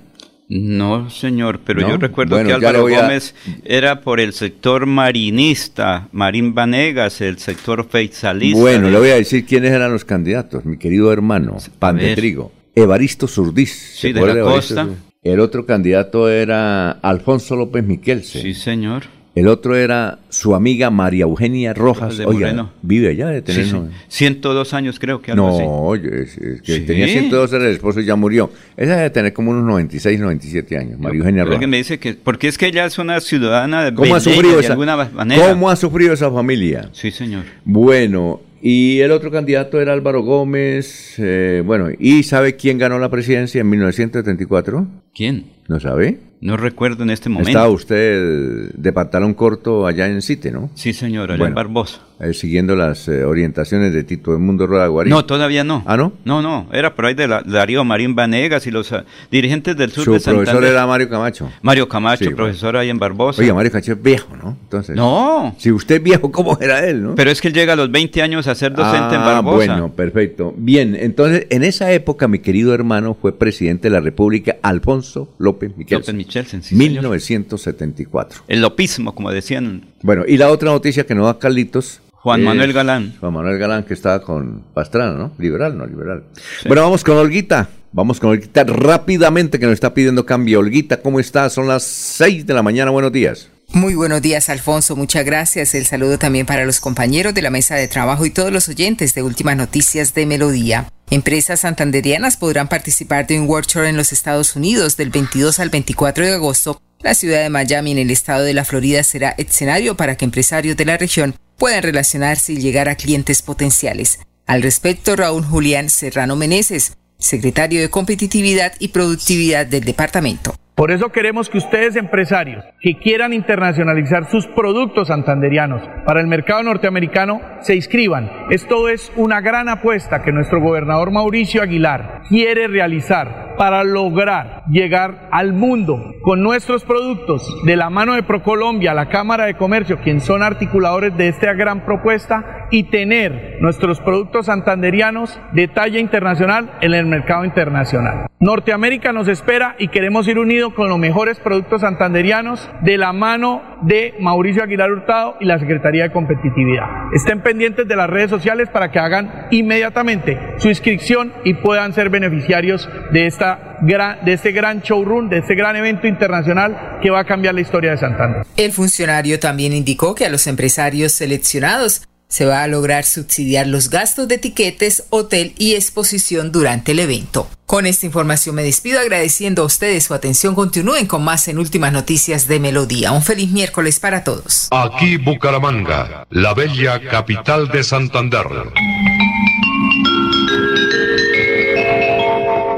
No, señor, pero ¿No? yo recuerdo Bueno, que Álvaro a- Gómez era por el sector marinista, Marín Vanegas, el sector feisalista. Bueno, de- le voy a decir quiénes eran los candidatos, mi querido hermano, pan de trigo. Evaristo Surdiz. ¿se Sí, de la costa. El otro candidato era Alfonso López Miquelse. Sí, señor. El otro era su amiga María Eugenia Rojas. de Oiga, vive allá de tener Sí, sí. no- 102 años creo que algo así. No, oye, es- es que Sí. tenía 102 era el esposo y ya murió. Esa debe tener como unos 96, 97 años, María Eugenia Creo que Rojas. me dice que, porque es que ella es una ciudadana de ¿Cómo ha sufrido de esa, alguna manera. ¿Cómo ha sufrido esa familia? Sí, señor. Bueno, y el otro candidato era Álvaro Gómez. eh, bueno, ¿y sabe quién ganó la presidencia en 1974? ¿Quién? ¿No sabe? No recuerdo en este momento. Estaba usted de pantalón corto allá en Cite, ¿no? Sí, señor, allá en Barbosa. Eh, siguiendo las eh, orientaciones de Tito del Mundo Rueda Guarín. No, todavía no. ¿Ah, no? No, no, era por ahí de la- Darío Marín Vanegas y los ah, dirigentes del sur Su de Santander. profesor era Mario Camacho. Mario Camacho, Sí, bueno. profesor ahí en Barbosa. Oiga, Mario Camacho es viejo, ¿no? Entonces. No. Si usted es viejo, ¿cómo era él, no? Pero es que él llega a los 20 años a ser docente en Ah, Barbosa. bueno, perfecto. Bien, entonces, en esa época, mi querido hermano fue presidente de la República, Alfonso López Miquel. López Michelsen, sí, señor. 1974. El lopismo, como decían Bueno, y la otra noticia que nos da Carlitos. Juan Manuel Galán. Juan Manuel Galán, que estaba con Pastrana, ¿no? Liberal, no, liberal. Bueno, vamos con Olguita. Vamos con Olguita rápidamente, que nos está pidiendo cambio. Olguita, ¿cómo está? Son las 6 de la mañana. Buenos días. Muy buenos días, Alfonso. Muchas gracias. El saludo también para los compañeros de la mesa de trabajo y todos los oyentes de Últimas Noticias de Melodía. Empresas santanderianas podrán participar de un workshop en los Estados Unidos del 22 al 24 de agosto. La ciudad de Miami en el estado de la Florida será escenario para que empresarios de la región puedan relacionarse y llegar a clientes potenciales. Al respecto, Raúl Julián Serrano Meneses, secretario de Competitividad y Productividad del departamento. Por eso queremos que ustedes empresarios que quieran internacionalizar sus productos santanderianos para el mercado norteamericano se inscriban. Esto es una gran apuesta que nuestro gobernador Mauricio Aguilar quiere realizar para lograr llegar al mundo con nuestros productos de la mano de Procolombia, la Cámara de Comercio, quien son articuladores de esta gran propuesta, y tener nuestros productos santanderianos de talla internacional en el mercado internacional. Norteamérica nos espera y queremos ir unidos con los mejores productos santanderianos de la mano de Mauricio Aguilar Hurtado y la Secretaría de Competitividad. Estén pendientes de las redes sociales para que hagan inmediatamente su inscripción y puedan ser beneficiarios de, esta de este gran showroom, de este gran evento internacional que va a cambiar la historia de Santander. El funcionario también indicó que a los empresarios seleccionados se va a lograr subsidiar los gastos de etiquetes, hotel y exposición durante el evento. Con esta información me despido agradeciendo a ustedes su atención. Continúen con más en Últimas Noticias de Melodía. Un feliz miércoles para todos. Aquí Bucaramanga, la bella capital de Santander.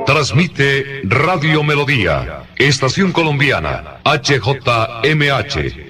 Transmite Radio Melodía, Estación Colombiana, HJMH.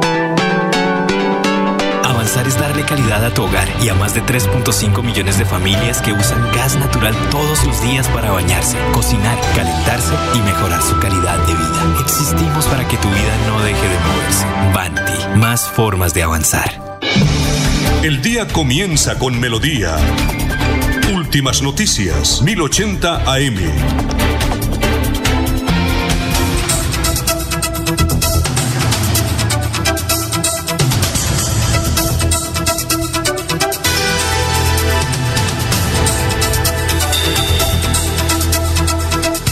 Avanzar es darle calidad a tu hogar y a más de 3.5 millones de familias que usan gas natural todos los días para bañarse, cocinar, calentarse y mejorar su calidad de vida. Existimos para que tu vida no deje de moverse. Banti, más formas de avanzar. El día comienza con melodía. Últimas noticias, 1080 AM.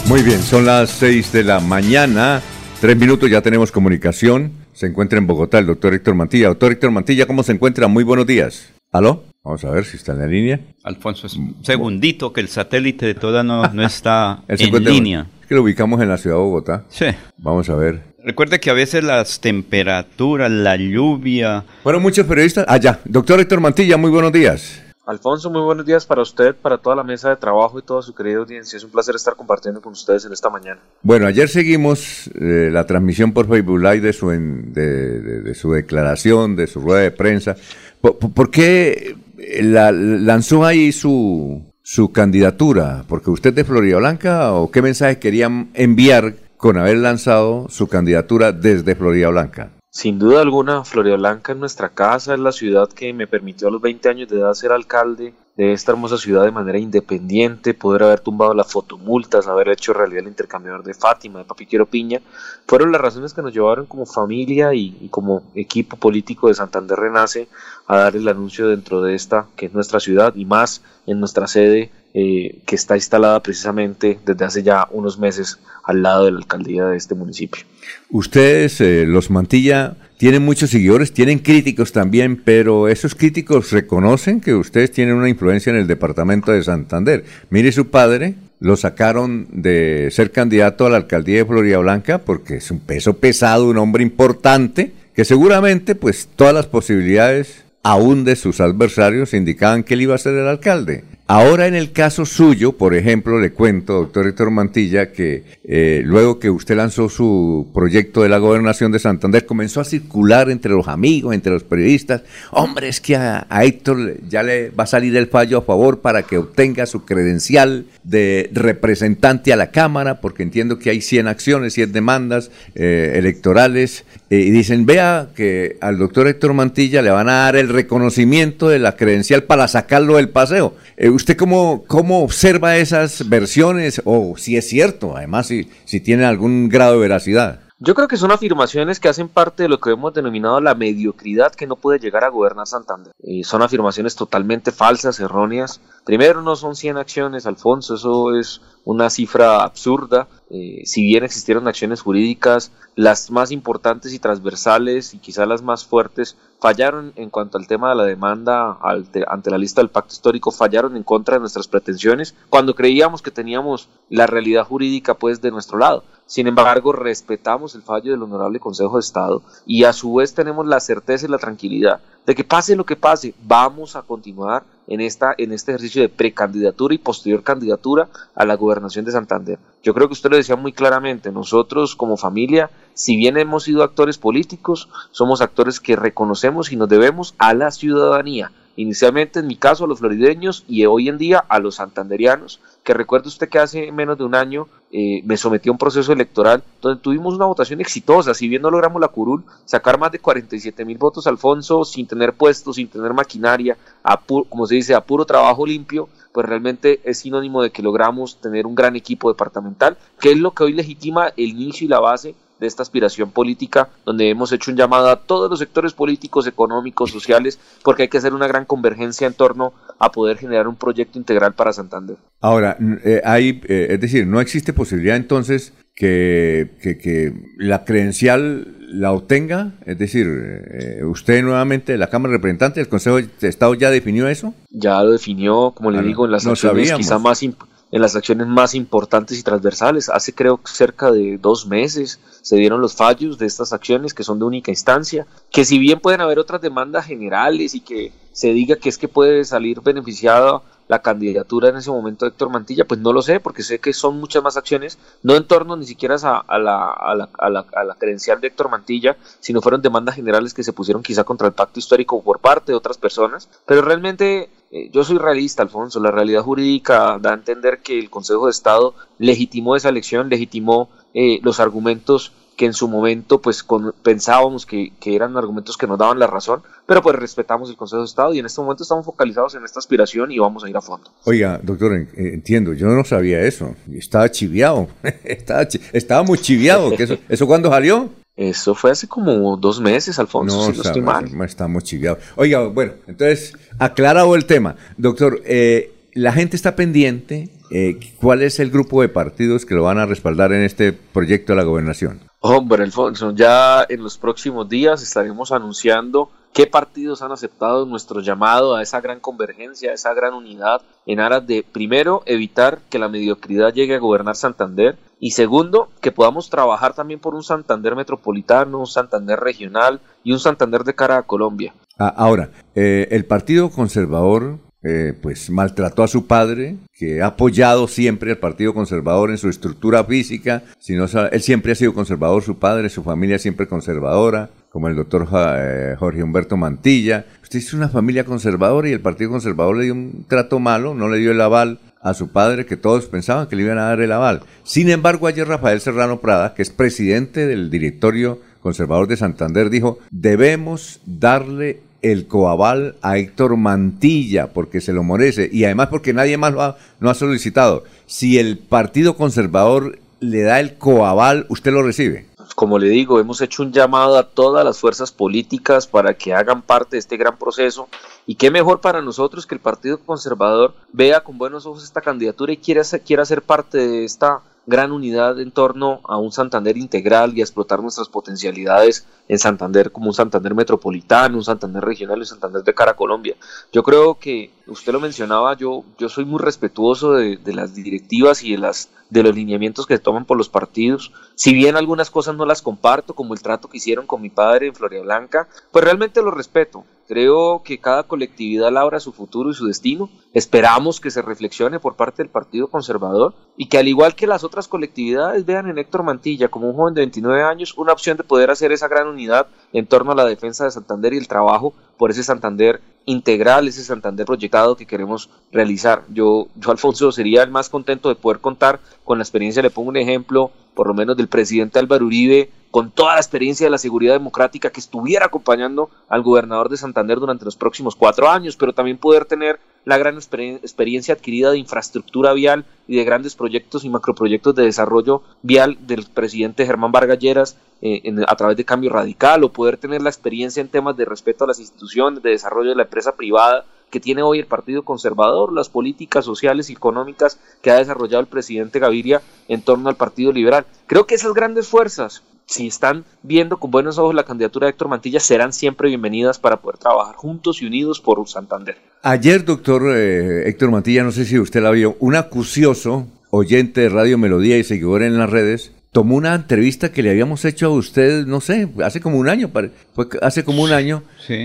Muy bien, son las 6 de la mañana, tres minutos, ya tenemos comunicación. Se encuentra en Bogotá el doctor Héctor Mantilla. Doctor Héctor Mantilla, ¿cómo se encuentra? Muy buenos días. ¿Aló? Vamos a ver si está en la línea. Alfonso, es un segundito que el satélite de toda no, no está en línea. Es que lo ubicamos en la ciudad de Bogotá. Sí. Vamos a ver. Recuerde que a veces las temperaturas, la lluvia... Bueno, muchos periodistas... Ya. Doctor Héctor Mantilla, muy buenos días. Alfonso, muy buenos días para usted, para toda la mesa de trabajo y toda su querida audiencia. Es un placer estar compartiendo con ustedes en esta mañana. Bueno, ayer seguimos eh, la transmisión por Facebook Live de su, en, de, su declaración, de su rueda de prensa. ¿Por, qué la, lanzó ahí su, su candidatura? ¿Porque usted de Florida Blanca o qué mensaje querían enviar con haber lanzado su candidatura desde Florida Blanca? Sin duda alguna, Florida Blanca es nuestra casa, es la ciudad que me permitió a los 20 años de edad ser alcalde de esta hermosa ciudad de manera independiente, poder haber tumbado las fotomultas, haber hecho realidad el intercambiador de Fátima, de Papi Quiero Piña, fueron las razones que nos llevaron como familia y, como equipo político de Santander Renace a dar el anuncio dentro de esta, que es nuestra ciudad, y más en nuestra sede, eh, que está instalada precisamente desde hace ya unos meses al lado de la alcaldía de este municipio. Ustedes, eh, los Mantilla, tienen muchos seguidores, tienen críticos también, pero esos críticos reconocen que ustedes tienen una influencia en el departamento de Santander. Mire su padre, lo sacaron de ser candidato a la alcaldía de Florida Blanca porque es un peso pesado, un hombre importante, que seguramente pues todas las posibilidades aún de sus adversarios indicaban que él iba a ser el alcalde. Ahora en el caso suyo, por ejemplo, le cuento, doctor Héctor Mantilla, que eh, luego que usted lanzó su proyecto de la gobernación de Santander, comenzó a circular entre los amigos, entre los periodistas, hombre, es que a, a Héctor ya le va a salir el fallo a favor para que obtenga su credencial de representante a la Cámara, porque entiendo que hay 100 acciones, 100 demandas eh, electorales, y dicen, vea que al doctor Héctor Mantilla le van a dar el reconocimiento de la credencial para sacarlo del paseo. Eh, ¿Usted cómo, cómo observa esas versiones? O si es cierto, además, si, si tiene algún grado de veracidad. Yo creo que son afirmaciones que hacen parte de lo que hemos denominado la mediocridad que no puede llegar a gobernar Santander. Y son afirmaciones totalmente falsas, erróneas. Primero, no son 100 acciones, Alfonso, eso es una cifra absurda. Eh, si bien existieron acciones jurídicas, las más importantes y transversales y quizá las más fuertes fallaron en cuanto al tema de la demanda ante la lista del pacto histórico, fallaron en contra de nuestras pretensiones cuando creíamos que teníamos la realidad jurídica pues de nuestro lado. Sin embargo, respetamos el fallo del Honorable Consejo de Estado y a su vez tenemos la certeza y la tranquilidad de que pase lo que pase, vamos a continuar en, esta, en este ejercicio de precandidatura y posterior candidatura a la gobernación de Santander. Yo creo que usted lo decía muy claramente, nosotros como familia, si bien hemos sido actores políticos, somos actores que reconocemos y nos debemos a la ciudadanía, inicialmente en mi caso a los florideños y hoy en día a los santanderianos, que recuerde usted que hace menos de un año eh, me sometí a un proceso electoral donde tuvimos una votación exitosa, si bien no logramos la curul, sacar más de 47 mil votos, Alfonso, sin tener puestos, sin tener maquinaria, como se dice, a puro trabajo limpio, pues realmente es sinónimo de que logramos tener un gran equipo departamental, que es lo que hoy legitima el inicio y la base de esta aspiración política, donde hemos hecho un llamado a todos los sectores políticos, económicos, sociales, porque hay que hacer una gran convergencia en torno a poder generar un proyecto integral para Santander. Ahora, eh, hay, eh, es decir, no existe posibilidad entonces que, que, la credencial la obtenga? Es decir, eh, ¿usted nuevamente, la Cámara de Representantes, el Consejo de Estado ya definió eso? Ya lo definió, como le digo, en las acciones quizá más importantes en las acciones más importantes y transversales. Hace creo cerca de dos meses se dieron los fallos de estas acciones que son de única instancia, que si bien pueden haber otras demandas generales y que se diga que es que puede salir beneficiado la candidatura en ese momento de Héctor Mantilla, pues no lo sé, porque sé que son muchas más acciones, no en torno ni siquiera a, la, a, la, a, la, a la credencial de Héctor Mantilla, sino fueron demandas generales que se pusieron quizá contra el pacto histórico por parte de otras personas, pero realmente eh, yo soy realista, Alfonso, la realidad jurídica da a entender que el Consejo de Estado legitimó esa elección, legitimó eh, los argumentos que en su momento pues pensábamos que, eran argumentos que nos daban la razón, pero pues respetamos el Consejo de Estado y en este momento estamos focalizados en esta aspiración y vamos a ir a fondo. Oiga, doctor, entiendo, yo no sabía eso, estaba chiviado, estaba, estaba muy chiviado, que eso, ¿eso cuándo salió? Eso fue hace como dos meses, Alfonso, no, si no estoy mal. Estamos chiviados. Oiga, bueno, entonces, aclarado el tema. Doctor, eh, la gente está pendiente. Eh, ¿Cuál es el grupo de partidos que lo van a respaldar en este proyecto de la gobernación? Hombre, Alfonso, ya en los próximos días estaremos anunciando qué partidos han aceptado nuestro llamado a esa gran convergencia, a esa gran unidad, en aras de, primero, evitar que la mediocridad llegue a gobernar Santander, y segundo, que podamos trabajar también por un Santander metropolitano, un Santander regional y un Santander de cara a Colombia. Ah, ahora, eh, el Partido Conservador eh, pues maltrató a su padre, que ha apoyado siempre al Partido Conservador en su estructura física, sino, él siempre ha sido conservador, su padre, su familia siempre conservadora, como el doctor eh, Jorge Humberto Mantilla. Usted es una familia conservadora y el Partido Conservador le dio un trato malo, no le dio el aval a su padre, que todos pensaban que le iban a dar el aval. Sin embargo, ayer Rafael Serrano Prada, que es presidente del directorio conservador de Santander, dijo, debemos darle el coaval a Héctor Mantilla porque se lo merece y además porque nadie más lo ha, solicitado. Si el Partido Conservador le da el coaval, ¿usted lo recibe? Como le digo, hemos hecho un llamado a todas las fuerzas políticas para que hagan parte de este gran proceso y qué mejor para nosotros que el Partido Conservador vea con buenos ojos esta candidatura y quiera quiera ser parte de esta gran unidad en torno a un Santander integral y a explotar nuestras potencialidades en Santander como un Santander metropolitano, un Santander regional y un Santander de cara a Colombia. Yo creo que usted lo mencionaba, yo, yo soy muy respetuoso de, de las directivas y de, las, de los lineamientos que se toman por los partidos. Si bien algunas cosas no las comparto, como el trato que hicieron con mi padre en Floria Blanca, pues realmente lo respeto. Creo que cada colectividad labra su futuro y su destino. Esperamos que se reflexione por parte del Partido Conservador y que al igual que las otras colectividades vean en Héctor Mantilla como un joven de 29 años una opción de poder hacer esa gran unidad en torno a la defensa de Santander y el trabajo por ese Santander integral, ese Santander proyectado que queremos realizar. Yo, yo Alfonso, sería el más contento de poder contar con la experiencia, le pongo un ejemplo, por lo menos del presidente Álvaro Uribe, con toda la experiencia de la seguridad democrática que estuviera acompañando al gobernador de Santander durante los próximos cuatro años, pero también poder tener la gran experiencia adquirida de infraestructura vial y de grandes proyectos y macroproyectos de desarrollo vial del presidente Germán Vargas Lleras eh, a través de cambio radical o poder tener la experiencia en temas de respeto a las instituciones, de desarrollo de la empresa privada que tiene hoy el Partido Conservador, las políticas sociales y económicas que ha desarrollado el presidente Gaviria en torno al Partido Liberal. Creo que esas grandes fuerzas si están viendo con buenos ojos la candidatura de Héctor Mantilla, serán siempre bienvenidas para poder trabajar juntos y unidos por Santander. Ayer, doctor eh, Héctor Mantilla, no sé si usted la vio, un acucioso oyente de Radio Melodía y seguidor en las redes, tomó una entrevista que le habíamos hecho a usted, no sé, hace como un año, fue hace como un año,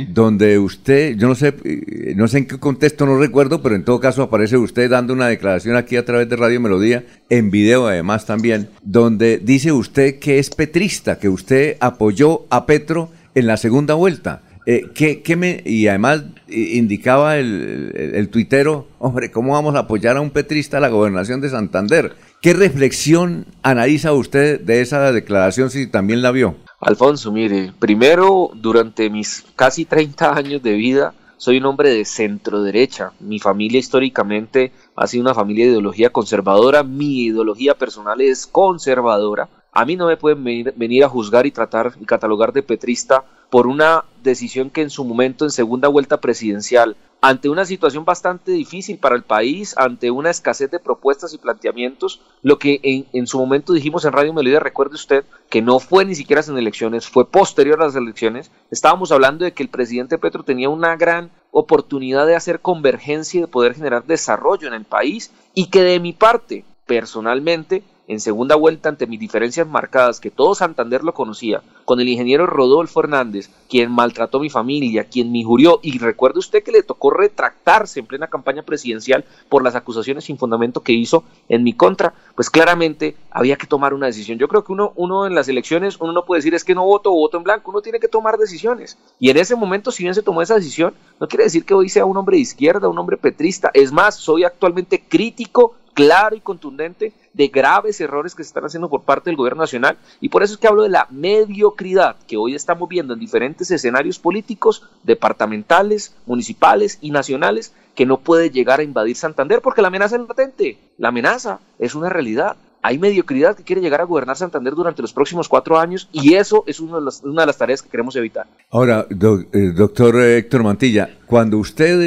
donde usted, yo no sé, eh, no sé en qué contexto, no recuerdo, pero en todo caso aparece usted dando una declaración aquí a través de Radio Melodía, en video además también, donde dice usted que es petrista, que usted apoyó a Petro en la segunda vuelta. Eh, ¿qué, me, y además eh, indicaba el, el, el, tuitero, hombre, ¿cómo vamos a apoyar a un petrista a la gobernación de Santander? ¿Qué reflexión analiza usted de esa declaración si también la vio? Alfonso, mire, primero, durante mis casi 30 años de vida, soy un hombre de centro derecha. Mi familia históricamente ha sido una familia de ideología conservadora. Mi ideología personal es conservadora. A mí no me pueden venir, a juzgar y tratar y catalogar de petrista por una decisión que en su momento en segunda vuelta presidencial, ante una situación bastante difícil para el país, ante una escasez de propuestas y planteamientos, lo que en, su momento dijimos en Radio Melodía, recuerde usted, que no fue ni siquiera en elecciones, fue posterior a las elecciones, estábamos hablando de que el presidente Petro tenía una gran oportunidad de hacer convergencia y de poder generar desarrollo en el país y que de mi parte, personalmente, en segunda vuelta ante mis diferencias marcadas, que todo Santander lo conocía, con el ingeniero Rodolfo Hernández, quien maltrató a mi familia, quien me injurió, y recuerde usted que le tocó retractarse en plena campaña presidencial por las acusaciones sin fundamento que hizo en mi contra, pues claramente había que tomar una decisión. Yo creo que uno, uno en las elecciones, uno no puede decir es que no voto o voto en blanco, uno tiene que tomar decisiones. Y en ese momento, si bien se tomó esa decisión, no quiere decir que hoy sea un hombre de izquierda, un hombre petrista. Es más, soy actualmente crítico claro y contundente de graves errores que se están haciendo por parte del gobierno nacional. Y por eso es que hablo de la mediocridad que hoy estamos viendo en diferentes escenarios políticos, departamentales, municipales y nacionales que no puede llegar a invadir Santander porque la amenaza es latente, la amenaza es una realidad hay mediocridad que quiere llegar a gobernar Santander durante los próximos cuatro años y eso es una de las, tareas que queremos evitar. Ahora, eh, doctor Héctor Mantilla, cuando usted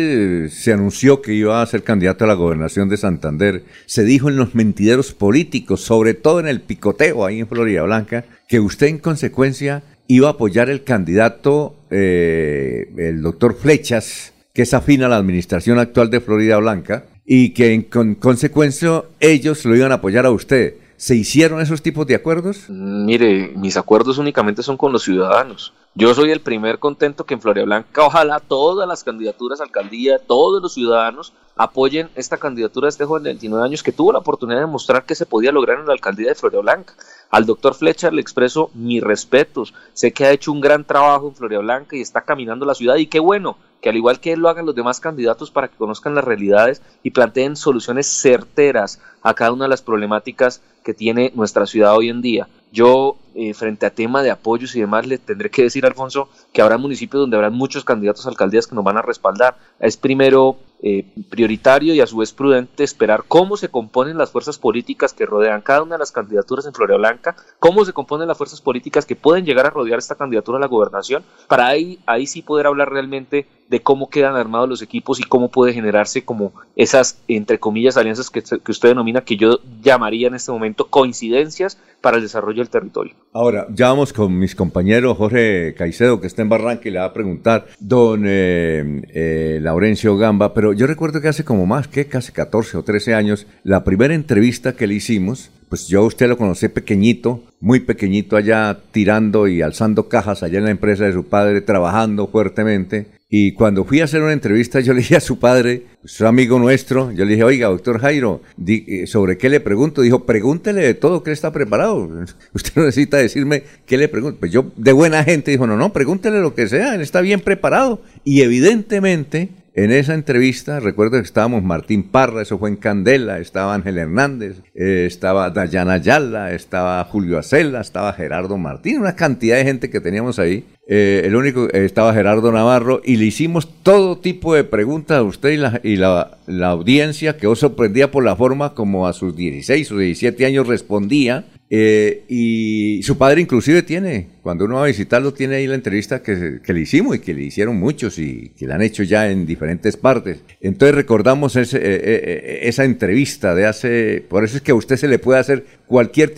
eh, se anunció que iba a ser candidato a la gobernación de Santander, se dijo en los mentideros políticos, sobre todo en el picoteo ahí en Florida Blanca, que usted en consecuencia iba a apoyar el candidato, eh, el doctor Flechas, que es afín a la administración actual de Florida Blanca, y que en consecuencia ellos lo iban a apoyar a usted. ¿Se hicieron esos tipos de acuerdos? Mm, mire, mis acuerdos únicamente son con los ciudadanos. Yo soy el primer contento que en Florida Blanca, ojalá todas las candidaturas a alcaldía, todos los ciudadanos apoyen esta candidatura de este joven de 29 años que tuvo la oportunidad de mostrar que se podía lograr en la alcaldía de Florida Blanca. Al doctor Fletcher le expreso mis respetos. Sé que ha hecho un gran trabajo en Florida Blanca y está caminando la ciudad y qué bueno que al igual que él lo hagan los demás candidatos para que conozcan las realidades y planteen soluciones certeras a cada una de las problemáticas que tiene nuestra ciudad hoy en día. Yo, eh, frente a tema de apoyos y demás, le tendré que decir, Alfonso, que habrá municipios donde habrán muchos candidatos a alcaldías que nos van a respaldar. Es primero eh, prioritario y a su vez prudente esperar cómo se componen las fuerzas políticas que rodean cada una de las candidaturas en Florida Blanca, cómo se componen las fuerzas políticas que pueden llegar a rodear esta candidatura a la gobernación, para ahí, ahí sí poder hablar realmente de cómo quedan armados los equipos y cómo puede generarse como esas, entre comillas, alianzas que, que usted denomina, que yo llamaría en este momento coincidencias para el desarrollo del territorio. Ahora, ya vamos con mis compañeros Jorge Caicedo, que está en Barranca, y le va a preguntar, don eh, eh, Laurencio Gamba, pero yo recuerdo que hace como más, que casi 14 o 13 años, la primera entrevista que le hicimos, pues yo usted lo conocí pequeñito, muy pequeñito allá tirando y alzando cajas allá en la empresa de su padre, trabajando fuertemente. Y cuando fui a hacer una entrevista, yo le dije a su padre, su amigo nuestro, yo le dije, oiga, doctor Jairo, eh, ¿sobre qué le pregunto? Dijo, pregúntele de todo que está preparado. Usted no necesita decirme qué le pregunto. Pues yo, de buena gente, dijo, no, no, pregúntele lo que sea, él está bien preparado. Y evidentemente, en esa entrevista, recuerdo que estábamos Martín Parra, eso fue en Candela, estaba Ángel Hernández, eh, estaba Dayana Ayala, estaba Julio Acela, estaba Gerardo Martín, una cantidad de gente que teníamos ahí. Eh, el único eh, estaba Gerardo Navarro y le hicimos todo tipo de preguntas a usted y la, y la, la audiencia que os sorprendía por la forma como a sus 16 o 17 años respondía eh, y su padre inclusive tiene, cuando uno va a visitarlo, tiene ahí la entrevista que, le hicimos y que le hicieron muchos y que la han hecho ya en diferentes partes. Entonces recordamos ese, eh, eh, esa entrevista de hace, por eso es que a usted se le puede hacer cualquier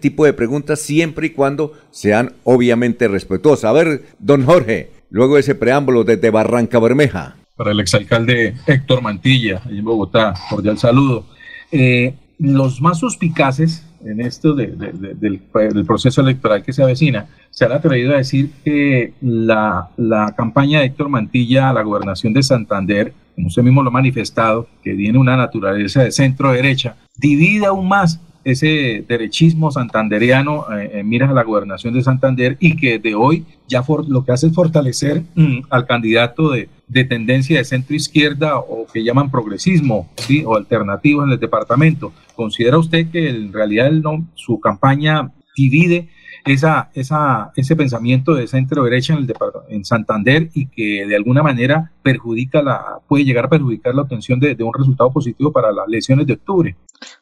tipo de preguntas siempre y cuando sean obviamente respetuosas. A ver, don Jorge, luego ese preámbulo desde Barranca Bermeja. Para el exalcalde Héctor Mantilla, en Bogotá, cordial saludo. los más suspicaces en esto del, proceso electoral que se avecina, se ha atrevido a decir que la, campaña de Héctor Mantilla a la gobernación de Santander, como usted mismo lo ha manifestado, que tiene una naturaleza de centro-derecha, divide aún más ese derechismo santandereano eh, en miras a la gobernación de Santander y que de hoy ya lo que hace es fortalecer mm, al candidato de, de, tendencia de centro izquierda o que llaman progresismo ¿sí? o alternativo en el departamento. ¿Considera usted que en realidad su campaña divide esa, esa, ese pensamiento de centro derecha en, el en Santander y que de alguna manera perjudica la, puede llegar a perjudicar la obtención de, de un resultado positivo para las elecciones de octubre.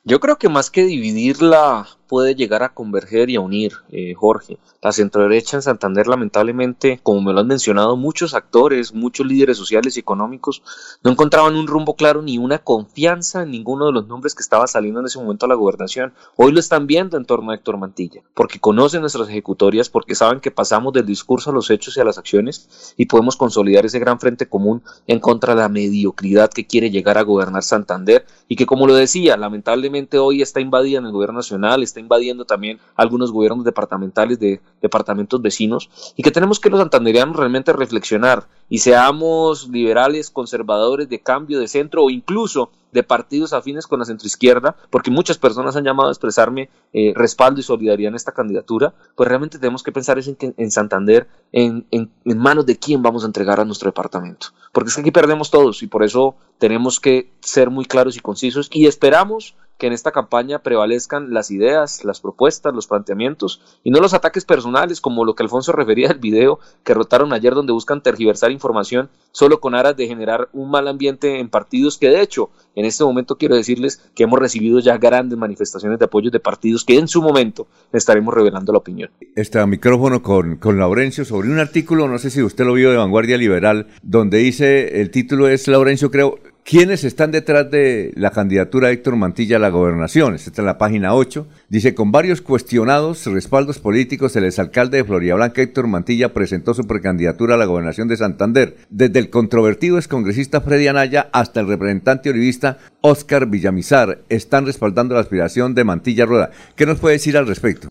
Yo creo que más que dividirla puede llegar a converger y a unir, eh, Jorge. La centroderecha en Santander, lamentablemente, como me lo han mencionado muchos actores, muchos líderes sociales y económicos, no encontraban un rumbo claro ni una confianza en ninguno de los nombres que estaba saliendo en ese momento a la gobernación. Hoy lo están viendo en torno a Héctor Mantilla, porque conocen nuestras ejecutorias, porque saben que pasamos del discurso a los hechos y a las acciones y podemos consolidar ese gran frente común en contra de la mediocridad que quiere llegar a gobernar Santander y que, como lo decía, lamentablemente hoy está invadida en el gobierno nacional, invadiendo también algunos gobiernos departamentales de departamentos vecinos y que tenemos que los santanderianos realmente reflexionar y seamos liberales, conservadores, de cambio, de centro o incluso de partidos afines con la centroizquierda, porque muchas personas han llamado a expresarme eh, respaldo y solidaridad en esta candidatura, pues realmente tenemos que pensar en, en Santander, en, en, manos de quién vamos a entregar a nuestro departamento, porque es que aquí perdemos todos y por eso tenemos que ser muy claros y concisos y esperamos que en esta campaña prevalezcan las ideas, las propuestas, los planteamientos y no los ataques personales como lo que Alfonso refería del video que rotaron ayer donde buscan tergiversar información solo con aras de generar un mal ambiente en partidos que de hecho en este momento quiero decirles que hemos recibido ya grandes manifestaciones de apoyo de partidos que en su momento estaremos revelando la opinión. Este micrófono con, con Laurencio sobre un artículo, no sé si usted lo vio de Vanguardia Liberal, donde dice, el título es Laurencio creo, ¿Quiénes están detrás de la candidatura de Héctor Mantilla a la gobernación? Esta es la página 8. Dice, con varios cuestionados respaldos políticos, el exalcalde de Florida Blanca, Héctor Mantilla, presentó su precandidatura a la gobernación de Santander. Desde el controvertido excongresista Freddy Anaya hasta el representante olivista Oscar Villamizar están respaldando la aspiración de Mantilla Rueda. ¿Qué nos puede decir al respecto?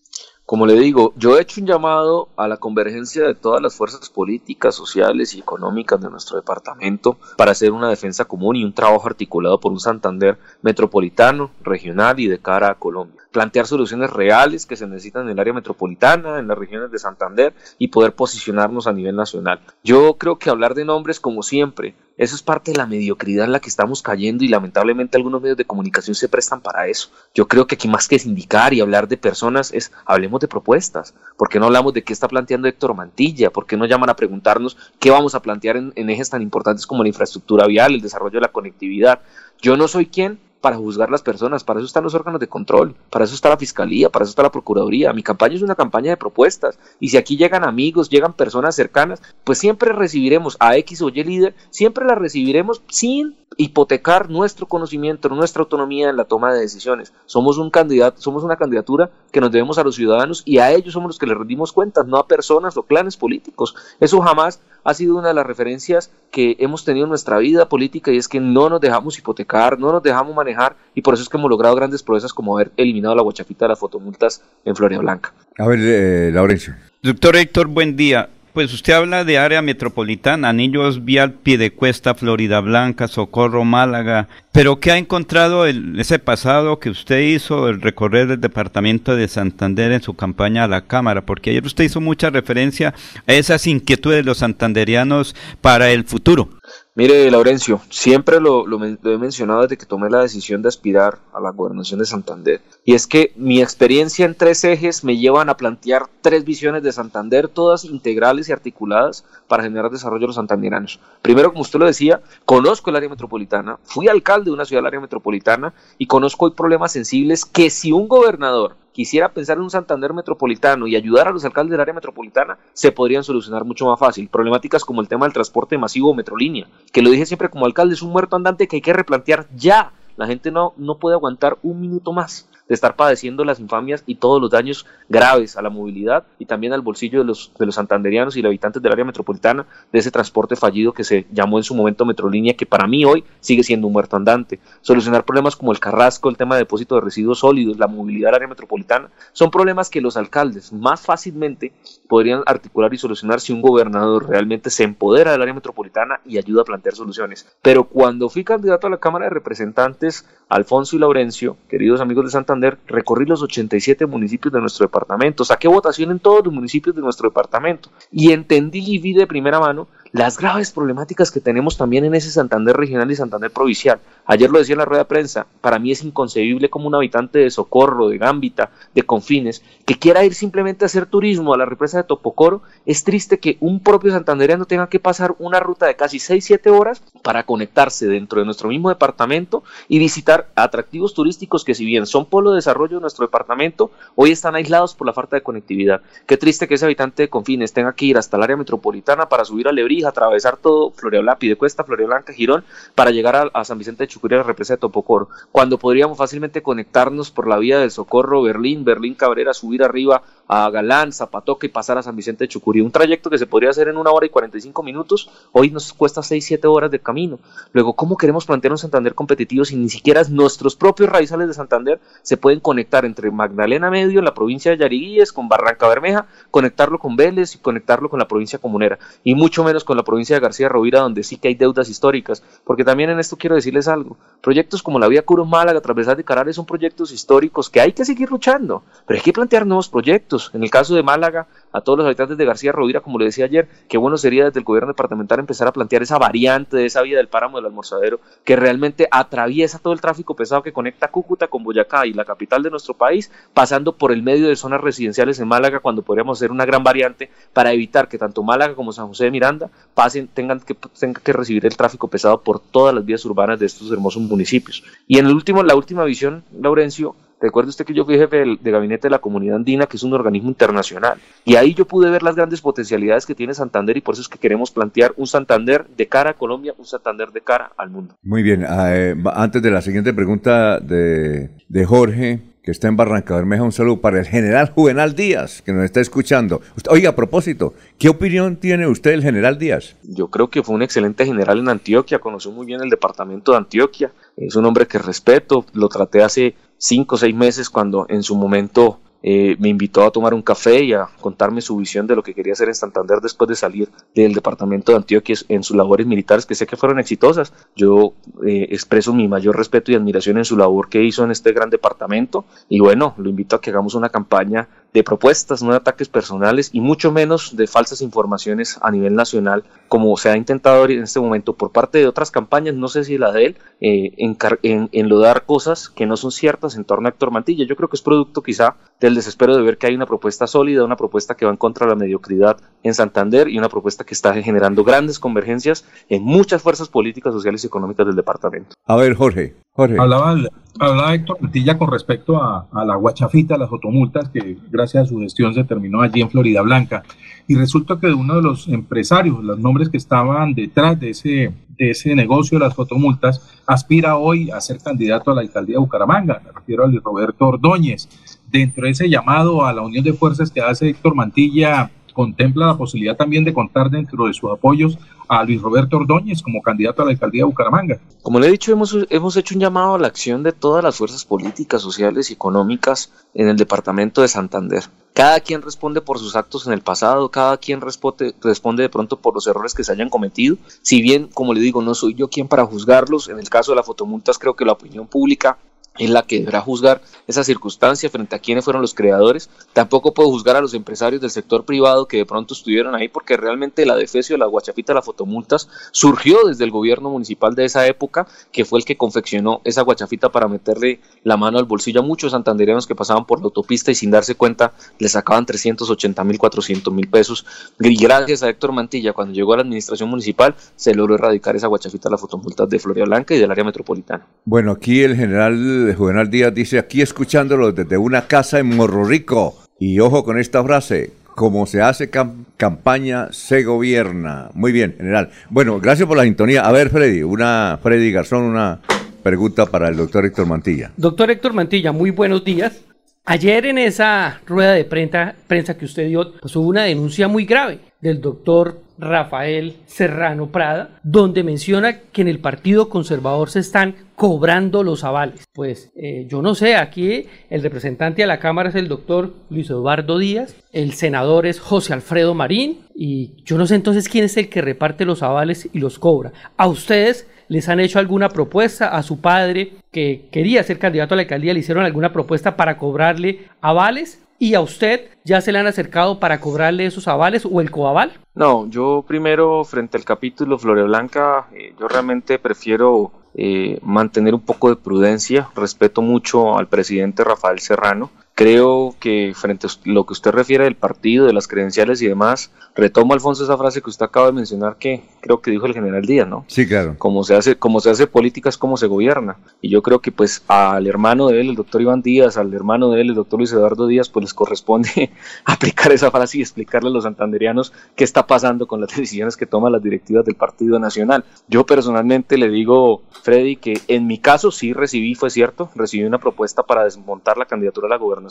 Como le digo, yo he hecho un llamado a la convergencia de todas las fuerzas políticas, sociales y económicas de nuestro departamento para hacer una defensa común y un trabajo articulado por un Santander metropolitano, regional y de cara a Colombia. Plantear soluciones reales que se necesitan en el área metropolitana, en las regiones de Santander y poder posicionarnos a nivel nacional. Yo creo que hablar de nombres como siempre, eso es parte de la mediocridad en la que estamos cayendo y lamentablemente algunos medios de comunicación se prestan para eso. Yo creo que aquí más que indicar y hablar de personas es hablemos de propuestas. ¿Por qué no hablamos de qué está planteando Héctor Mantilla? ¿Por qué no llaman a preguntarnos qué vamos a plantear en ejes tan importantes como la infraestructura vial, el desarrollo de la conectividad? Yo no soy quien para juzgar las personas, para eso están los órganos de control, para eso está la fiscalía, para eso está la procuraduría. Mi campaña es una campaña de propuestas y si aquí llegan amigos, llegan personas cercanas, pues siempre recibiremos a X o Y líder, siempre la recibiremos sin hipotecar nuestro conocimiento, nuestra autonomía en la toma de decisiones. Somos un candidato, somos una candidatura que nos debemos a los ciudadanos y a ellos somos los que les rendimos cuentas, no a personas o clanes políticos. Eso jamás ha sido una de las referencias que hemos tenido en nuestra vida política y es que no nos dejamos hipotecar, no nos dejamos manejar y por eso es que hemos logrado grandes proezas como haber eliminado la guachafita de las fotomultas en Florida Blanca. A ver, eh, Laurencio. Doctor Héctor, buen día. Pues usted habla de área metropolitana, Anillos Vial, Piedecuesta, Florida Blanca, Socorro, Málaga. Pero ¿qué ha encontrado en ese pasado que usted hizo, el recorrer del departamento de Santander en su campaña a la Cámara? Porque ayer usted hizo mucha referencia a esas inquietudes de los santanderianos para el futuro. Mire, Laurencio, siempre lo, he mencionado desde que tomé la decisión de aspirar a la gobernación de Santander. Y es que mi experiencia en tres ejes me llevan a plantear tres visiones de Santander, todas integrales y articuladas para generar desarrollo de los santanderanos. Primero, como usted lo decía, conozco el área metropolitana, fui alcalde de una ciudad del área metropolitana y conozco hoy problemas sensibles que si un gobernador quisiera pensar en un Santander metropolitano y ayudar a los alcaldes del área metropolitana, se podrían solucionar mucho más fácil. Problemáticas como el tema del transporte masivo o metrolínea, que lo dije siempre como alcalde, es un muerto andante que hay que replantear ya. La gente no, no puede aguantar un minuto más de estar padeciendo las infamias y todos los daños graves a la movilidad y también al bolsillo de los, de los santanderianos y los habitantes del área metropolitana de ese transporte fallido que se llamó en su momento Metrolínea, que para mí hoy sigue siendo un muerto andante. Solucionar problemas como el carrasco, el tema de depósito de residuos sólidos, la movilidad del área metropolitana, son problemas que los alcaldes más fácilmente podrían articular y solucionar si un gobernador realmente se empodera del área metropolitana y ayuda a plantear soluciones. Pero cuando fui candidato a la Cámara de Representantes, Alfonso y Laurencio, queridos amigos de Santander, recorrí los 87 municipios de nuestro departamento, saqué votación en todos los municipios de nuestro departamento. Y entendí y vi de primera mano las graves problemáticas que tenemos también en ese Santander regional y Santander provincial. Ayer lo decía en la rueda de prensa, para mí es inconcebible como un habitante de Socorro, de Gámbita, de Confines, que quiera ir simplemente a hacer turismo a la represa de Topocoro, es triste que un propio santandereano tenga que pasar una ruta de casi 6-7 horas para conectarse dentro de nuestro mismo departamento y visitar atractivos turísticos que si bien son polo de desarrollo de nuestro departamento, hoy están aislados por la falta de conectividad. Qué triste que ese habitante de Confines tenga que ir hasta el área metropolitana para subir a Lebrija, atravesar todo Floreola, Pidecuesta, Blanca, Girón, para llegar a, San Vicente de Chucurí, a la represa de Topocoro, cuando podríamos fácilmente conectarnos por la vía del Socorro, Berlín, Berlín Cabrera, subir arriba a Galán, Zapatoca y pasar a San Vicente de Chucurí. Un trayecto que se podría hacer en una hora y 45 minutos, hoy nos cuesta 6-7 horas de camino. Luego, ¿cómo queremos plantear un Santander competitivo si ni siquiera nuestros propios raizales de Santander se pueden conectar entre Magdalena Medio, la provincia de Yariguíes, con Barranca Bermeja, conectarlo con Vélez y conectarlo con la provincia comunera, y mucho menos con la provincia de García Rovira, donde sí que hay deudas históricas, porque también en esto quiero decirles algo, proyectos como la vía Curo Málaga, Travesar de Carales son proyectos históricos que hay que seguir luchando, pero hay que plantear nuevos proyectos. En el caso de Málaga, a todos los habitantes de García Rovira, como le decía ayer, qué bueno sería desde el gobierno departamental empezar a plantear esa variante de esa vía del páramo del almorzadero que realmente atraviesa todo el tráfico pesado que conecta Cúcuta con Boyacá y la capital de nuestro país, pasando por el medio de zonas residenciales en Málaga, cuando podríamos hacer una gran variante para evitar que tanto Málaga como San José de Miranda pasen, tengan que, tengan que recibir el tráfico pesado por todas las vías urbanas de estos hermosos municipios. Y en el último, la última visión, Laurencio, Recuerde usted que yo fui jefe de, gabinete de la comunidad andina, que es un organismo internacional. Y ahí yo pude ver las grandes potencialidades que tiene Santander y por eso es que queremos plantear un Santander de cara a Colombia, un Santander de cara al mundo. Muy bien. Ah, eh, antes de la siguiente pregunta de, de Jorge, que está en Barranca Bermeja, un saludo para el general Juvenal Díaz, que nos está escuchando. Oiga, a propósito, ¿qué opinión tiene usted del general Díaz? Yo creo que fue un excelente general en Antioquia, conoció muy bien el departamento de Antioquia, es un hombre que respeto, lo traté hace cinco o seis meses cuando en su momento eh, me invitó a tomar un café y a contarme su visión de lo que quería hacer en Santander después de salir del departamento de Antioquia en sus labores militares, que sé que fueron exitosas. Yo eh, expreso mi mayor respeto y admiración en su labor que hizo en este gran departamento y bueno, lo invito a que hagamos una campaña de propuestas, no de ataques personales y mucho menos de falsas informaciones a nivel nacional, como se ha intentado en este momento por parte de otras campañas, no sé si la de él, eh, en, enlodar cosas que no son ciertas en torno a Héctor Mantilla. Yo creo que es producto quizá del desespero de ver que hay una propuesta sólida, una propuesta que va en contra de la mediocridad en Santander y una propuesta que está generando grandes convergencias en muchas fuerzas políticas, sociales y económicas del departamento. A ver, Jorge. Hablaba, hablaba Héctor Mantilla con respecto a, a la guachafita, las fotomultas, que gracias a su gestión se terminó allí en Florida Blanca. Y resulta que uno de los empresarios, los nombres que estaban detrás de ese, de ese negocio de las fotomultas, aspira hoy a ser candidato a la alcaldía de Bucaramanga. Me refiero al Roberto Ordóñez. Dentro de ese llamado a la unión de fuerzas que hace Héctor Mantilla contempla la posibilidad también de contar dentro de sus apoyos a Luis Roberto Ordóñez como candidato a la alcaldía de Bucaramanga. Como le he dicho, hemos, hemos hecho un llamado a la acción de todas las fuerzas políticas, sociales y económicas en el departamento de Santander. Cada quien responde por sus actos en el pasado, cada quien responde, responde de pronto por los errores que se hayan cometido. Si bien, como le digo, no soy yo quien para juzgarlos, en el caso de las fotomultas creo que la opinión pública es la que deberá juzgar esa circunstancia frente a quienes fueron los creadores. Tampoco puedo juzgar a los empresarios del sector privado que de pronto estuvieron ahí porque realmente la defecio, la guachafita, la fotomultas surgió desde el gobierno municipal de esa época, que fue el que confeccionó esa guachafita para meterle la mano al bolsillo a muchos santandereanos que pasaban por la autopista y sin darse cuenta les sacaban 380 mil, 400 mil pesos. Y gracias a Héctor Mantilla, cuando llegó a la administración municipal, se logró erradicar esa guachafita, la fotomultas de Floria Blanca y del área metropolitana. Bueno, aquí el general Juvenal Díaz dice, aquí escuchándolo desde una casa en Morro Rico. Y ojo con esta frase, como se hace campaña, se gobierna. Muy bien, general. Bueno, gracias por la sintonía. A ver, Freddy, una, Freddy Garzón, una pregunta para el doctor Héctor Mantilla. Doctor Héctor Mantilla, muy buenos días. Ayer en esa rueda de prensa, prensa que usted dio, pues hubo una denuncia muy grave del doctor Rafael Serrano Prada, donde menciona que en el Partido Conservador se están cobrando los avales. Pues eh, yo no sé, aquí el representante de la Cámara es el doctor Luis Eduardo Díaz, el senador es José Alfredo Marín, y yo no sé entonces quién es el que reparte los avales y los cobra. A ustedes les han hecho alguna propuesta, a su padre que quería ser candidato a la alcaldía le hicieron alguna propuesta para cobrarle avales ¿Y a usted ya se le han acercado para cobrarle esos avales o el coaval? No, yo primero frente al capítulo Floreblanca, eh, yo realmente prefiero eh, mantener un poco de prudencia. Respeto mucho al presidente Rafael Serrano. Creo que frente a lo que usted refiere del partido, de las credenciales y demás, retomo, Alfonso, esa frase que usted acaba de mencionar que creo que dijo el general Díaz, ¿no? Sí, claro. Como se hace, como se hace política es como se gobierna. Y yo creo que pues al hermano de él, el doctor Iván Díaz, al hermano de él, el doctor Luis Eduardo Díaz, pues les corresponde aplicar esa frase y explicarle a los santanderianos qué está pasando con las decisiones que toman las directivas del Partido Nacional. Yo personalmente le digo, Freddy, que en mi caso sí recibí, fue cierto, recibí una propuesta para desmontar la candidatura a la gobernación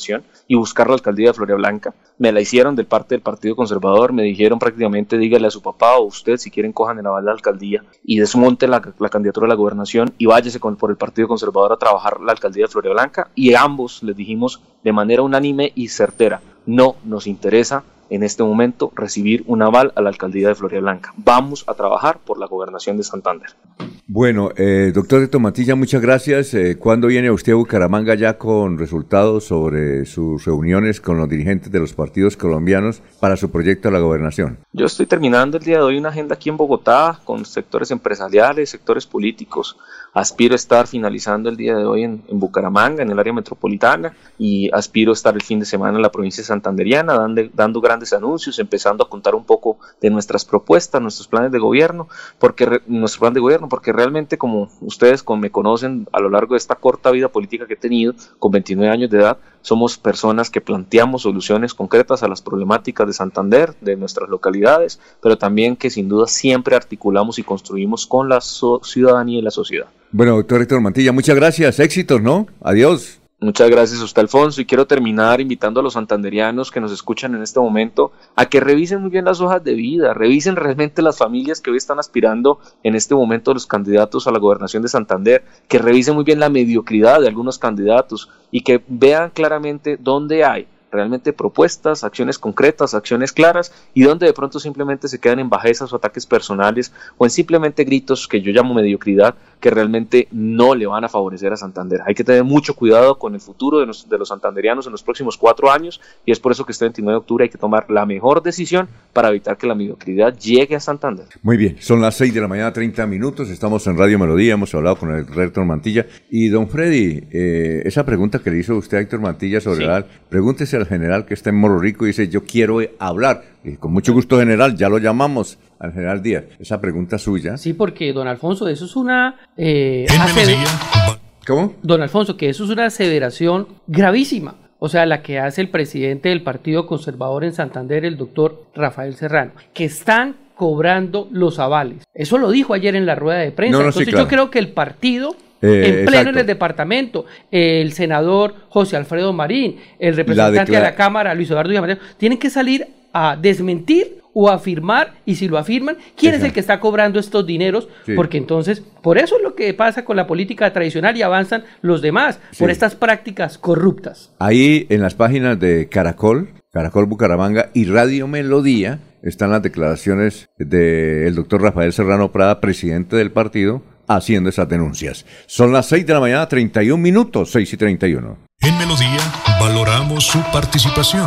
y buscar la alcaldía de Floria Blanca. Me la hicieron de parte del Partido Conservador, me dijeron prácticamente dígale a su papá o usted si quieren cojan el aval de la alcaldía y desmonte la, candidatura a la gobernación y váyase por el Partido Conservador a trabajar la alcaldía de Floria Blanca y ambos les dijimos de manera unánime y certera, no nos interesa en este momento recibir un aval a la alcaldía de Floria Blanca. Vamos a trabajar por la gobernación de Santander. Bueno, eh, doctor de Tomatilla, muchas gracias. Eh, ¿Cuándo viene usted a Bucaramanga ya con resultados sobre sus reuniones con los dirigentes de los partidos colombianos para su proyecto a la gobernación? Yo estoy terminando el día de hoy una agenda aquí en Bogotá con sectores empresariales, sectores políticos. Aspiro a estar finalizando el día de hoy en, Bucaramanga, en el área metropolitana, y aspiro a estar el fin de semana en la provincia santanderiana, dando, dando grandes anuncios, empezando a contar un poco de nuestras propuestas, nuestros planes de gobierno, porque nuestro plan de gobierno, porque realmente como ustedes como me conocen a lo largo de esta corta vida política que he tenido, con 29 años de edad, somos personas que planteamos soluciones concretas a las problemáticas de Santander, de nuestras localidades, pero también que sin duda siempre articulamos y construimos con la ciudadanía y la sociedad. Bueno, doctor Héctor Mantilla, muchas gracias. Éxitos, ¿no? Adiós. Muchas gracias usted, Alfonso. Y quiero terminar invitando a los santanderianos que nos escuchan en este momento a que revisen muy bien las hojas de vida, revisen realmente las familias que hoy están aspirando en este momento los candidatos a la gobernación de Santander, que revisen muy bien la mediocridad de algunos candidatos y que vean claramente dónde hay realmente propuestas, acciones concretas, acciones claras y donde de pronto simplemente se quedan en bajezas o ataques personales o en simplemente gritos que yo llamo mediocridad que realmente no le van a favorecer a Santander. Hay que tener mucho cuidado con el futuro de los, de los santanderianos en los próximos cuatro años y es por eso que este 29 de octubre hay que tomar la mejor decisión para evitar que la mediocridad llegue a Santander. Muy bien, son las 6 de la mañana, 30 minutos, estamos en Radio Melodía, hemos hablado con el rector Mantilla y don Freddy, eh, esa pregunta que le hizo usted a Héctor Mantilla sobre sí. pregúntese al general que está en Morro Rico y dice, yo quiero hablar. Y con mucho gusto, general, ya lo llamamos al general Díaz. Esa pregunta suya. Sí, porque, don Alfonso, eso es una... Eh, ¿Cómo? Don Alfonso, que eso es una aseveración gravísima. O sea, la que hace el presidente del Partido Conservador en Santander, el doctor Rafael Serrano, que están cobrando los avales. Eso lo dijo ayer en la rueda de prensa. Entonces yo creo que el partido eh, en pleno en el departamento, el senador José Alfredo Marín, el representante de la Cámara, Luis Eduardo Villamariano, tienen que salir a desmentir o afirmar, y si lo afirman, quién es el que está cobrando estos dineros, Sí. porque entonces, por eso es lo que pasa con la política tradicional y avanzan los demás, por estas prácticas corruptas. Ahí en las páginas de Caracol, Caracol Bucaramanga y Radio Melodía están las declaraciones del doctor Rafael Serrano Prada, presidente del partido, haciendo esas denuncias. Son las 6 de la mañana, 31 minutos, 6 y 31. En Melodía valoramos su participación.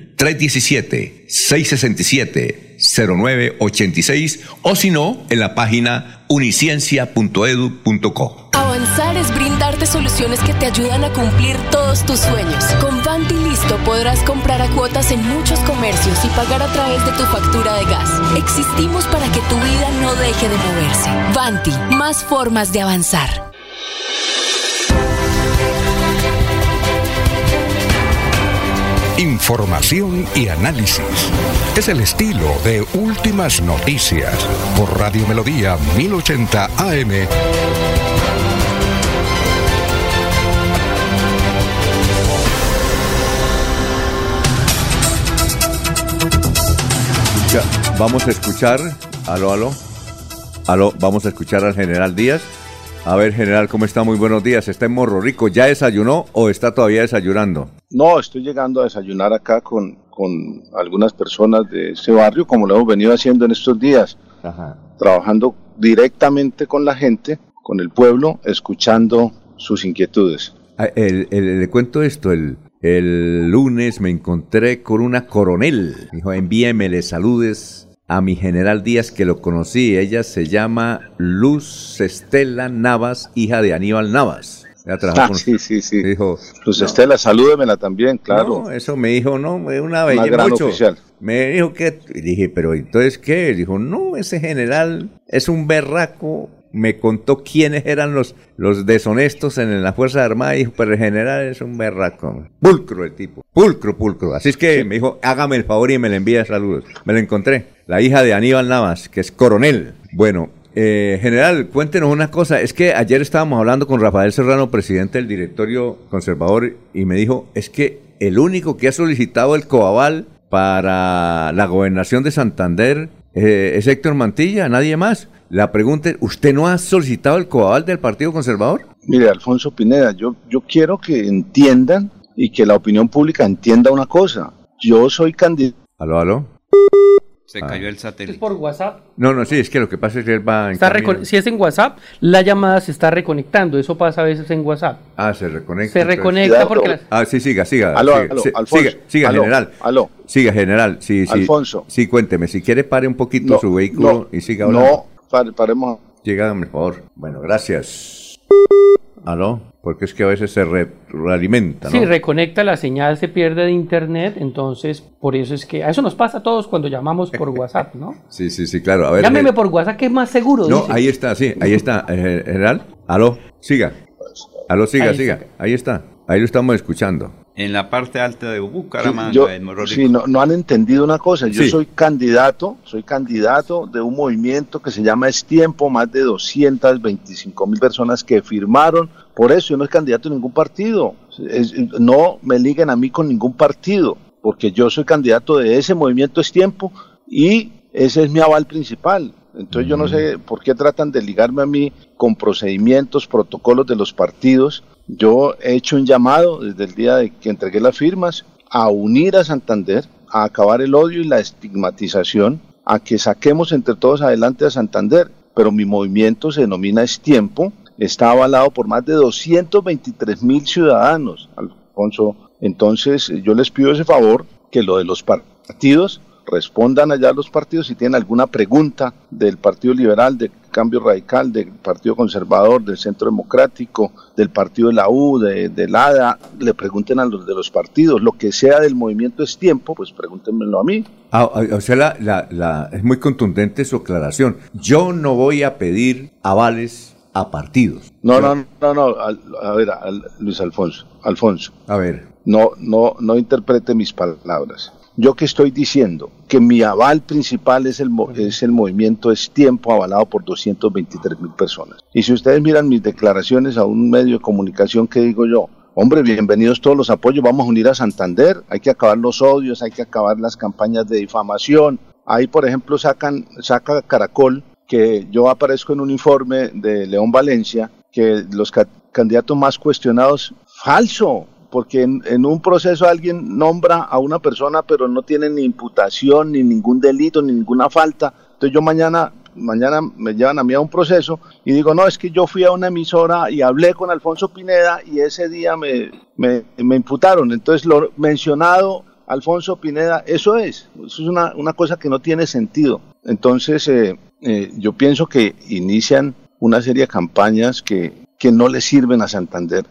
317-667-0986 o si no, en la página uniciencia.edu.co. Avanzar es brindarte soluciones que te ayudan a cumplir todos tus sueños. Con Vanti Listo podrás comprar a cuotas en muchos comercios y pagar a través de tu factura de gas. Existimos para que tu vida no deje de moverse. Vanti, más formas de avanzar. Información y análisis. Es el estilo de Últimas Noticias por Radio Melodía 1080 AM. Vamos a escuchar, aló, aló, aló, vamos a escuchar al general Díaz. A ver, general, ¿cómo está? Muy buenos días. ¿Está en Morro Rico? ¿Ya desayunó o está todavía desayunando? No, estoy llegando a desayunar acá con, con algunas personas de este barrio, como lo hemos venido haciendo en estos días, trabajando directamente con la gente, con el pueblo, escuchando sus inquietudes. Ah, el- el- le cuento esto, el, el lunes me encontré con una coronel. Dijo, envíemele saludes a mi general Díaz que lo conocí. Ella se llama Luz Estela Navas, hija de Aníbal Navas. Trabajó Ah, con- sí, sí, sí. Dijo, Luz no. Estela, salúdemela también, claro. No, eso me dijo, no, una gran mucho. oficial. Me dijo que, y dije, pero entonces qué? Dijo, no, ese general es un berraco. Me contó quiénes eran los, los deshonestos en la Fuerza Armada. Y dijo, pero el general es un berraco. Pulcro el tipo. Pulcro, pulcro. Así es que me dijo, hágame el favor y me le envía saludos. Me lo encontré. La hija de Aníbal Navas, que es coronel. Bueno, eh, general, cuéntenos una cosa. Es que ayer estábamos hablando con Rafael Serrano, presidente del directorio conservador, y me dijo, es que el único que ha solicitado el coaval para la gobernación de Santander eh, es Héctor Mantilla, nadie más. La pregunta es, ¿usted no ha solicitado el coaval del Partido Conservador? Mire, Alfonso Pineda, yo, yo quiero que entiendan y que la opinión pública entienda una cosa. Yo soy candidato. ¿Aló, aló? Se cayó el satélite. Es por WhatsApp. No, no, sí, es que lo que pasa es que él va en Está si es en WhatsApp, la llamada se está reconectando. Eso pasa a veces en WhatsApp. Ah, se reconecta. Se reconecta porque las- Ah, sí, siga, siga. Aló, siga, aló, Alfonso, siga, siga, aló, general. aló. Siga, general. Sí, sí. Alfonso. Sí, cuénteme. Si quiere, pare un poquito No, su vehículo no, y siga hablando. No, pare- paremos. Llega, por favor. Bueno, gracias. ¿Aló? Porque es que a veces se re- realimenta, ¿no? Si reconecta la señal, se pierde de internet. Entonces, por eso es que a eso nos pasa a todos cuando llamamos por WhatsApp, ¿no? Sí, sí, sí, claro. A ver. Llámeme eh, por WhatsApp que es más seguro. No, dice. ahí está, sí, ahí está, eh, general. Aló, siga. Aló, siga, Ahí siga. Ahí está. Ahí lo estamos escuchando. En la parte alta de Bucaramanga, Yo- en sí, no, no han entendido una cosa. Yo Sí. soy candidato, soy candidato de un movimiento que se llama Es Tiempo, más de 225 mil personas que firmaron. Por eso yo no soy candidato de ningún partido. no me liguen a mí con ningún partido, porque yo soy candidato de ese movimiento es tiempo y ese es mi aval principal. Entonces yo no sé por qué tratan de ligarme a mí con procedimientos, protocolos de los partidos. Yo he hecho un llamado desde el día de que entregué las firmas a unir a Santander, a acabar el odio y la estigmatización, a que saquemos entre todos adelante a Santander. Pero mi movimiento se denomina Es Tiempo, está avalado por más de 223 mil ciudadanos, Alfonso. Entonces yo les pido ese favor, que lo de los partidos respondan allá los partidos si tienen alguna pregunta del Partido Liberal, del Cambio Radical, del Partido Conservador, del Centro Democrático, del Partido de la U, de, del ADA, le pregunten a los de los partidos. Lo que sea del movimiento es tiempo, pues pregúntenmelo a mí. Ah, o sea, la, la, es muy contundente su aclaración. Yo no voy a pedir avales a partidos. No, no, no, no, a, ver, Luis Alfonso, Alfonso. A ver. No, no, no interprete mis palabras. Yo que estoy diciendo que mi aval principal es el, es el movimiento Es Tiempo, avalado por 223 mil personas. Y si ustedes miran mis declaraciones a un medio de comunicación que digo yo, hombre, bienvenidos todos los apoyos, vamos a unir a Santander, hay que acabar los odios, hay que acabar las campañas de difamación. Ahí, por ejemplo, sacan, saca Caracol que yo aparezco en un informe de León Valencia, que los candidatos más cuestionados, falso, porque en, un proceso alguien nombra a una persona pero no tiene ni imputación, ni ningún delito, ni ninguna falta. Entonces yo mañana, mañana me llevan a mí a un proceso y digo, no, es que yo fui a una emisora y hablé con Alfonso Pineda y ese día me, me, imputaron. Entonces lo mencionado Alfonso Pineda, eso es, eso es una, una cosa que no tiene sentido. Entonces eh, eh, yo pienso que inician una serie de campañas que, que no le sirven a Santander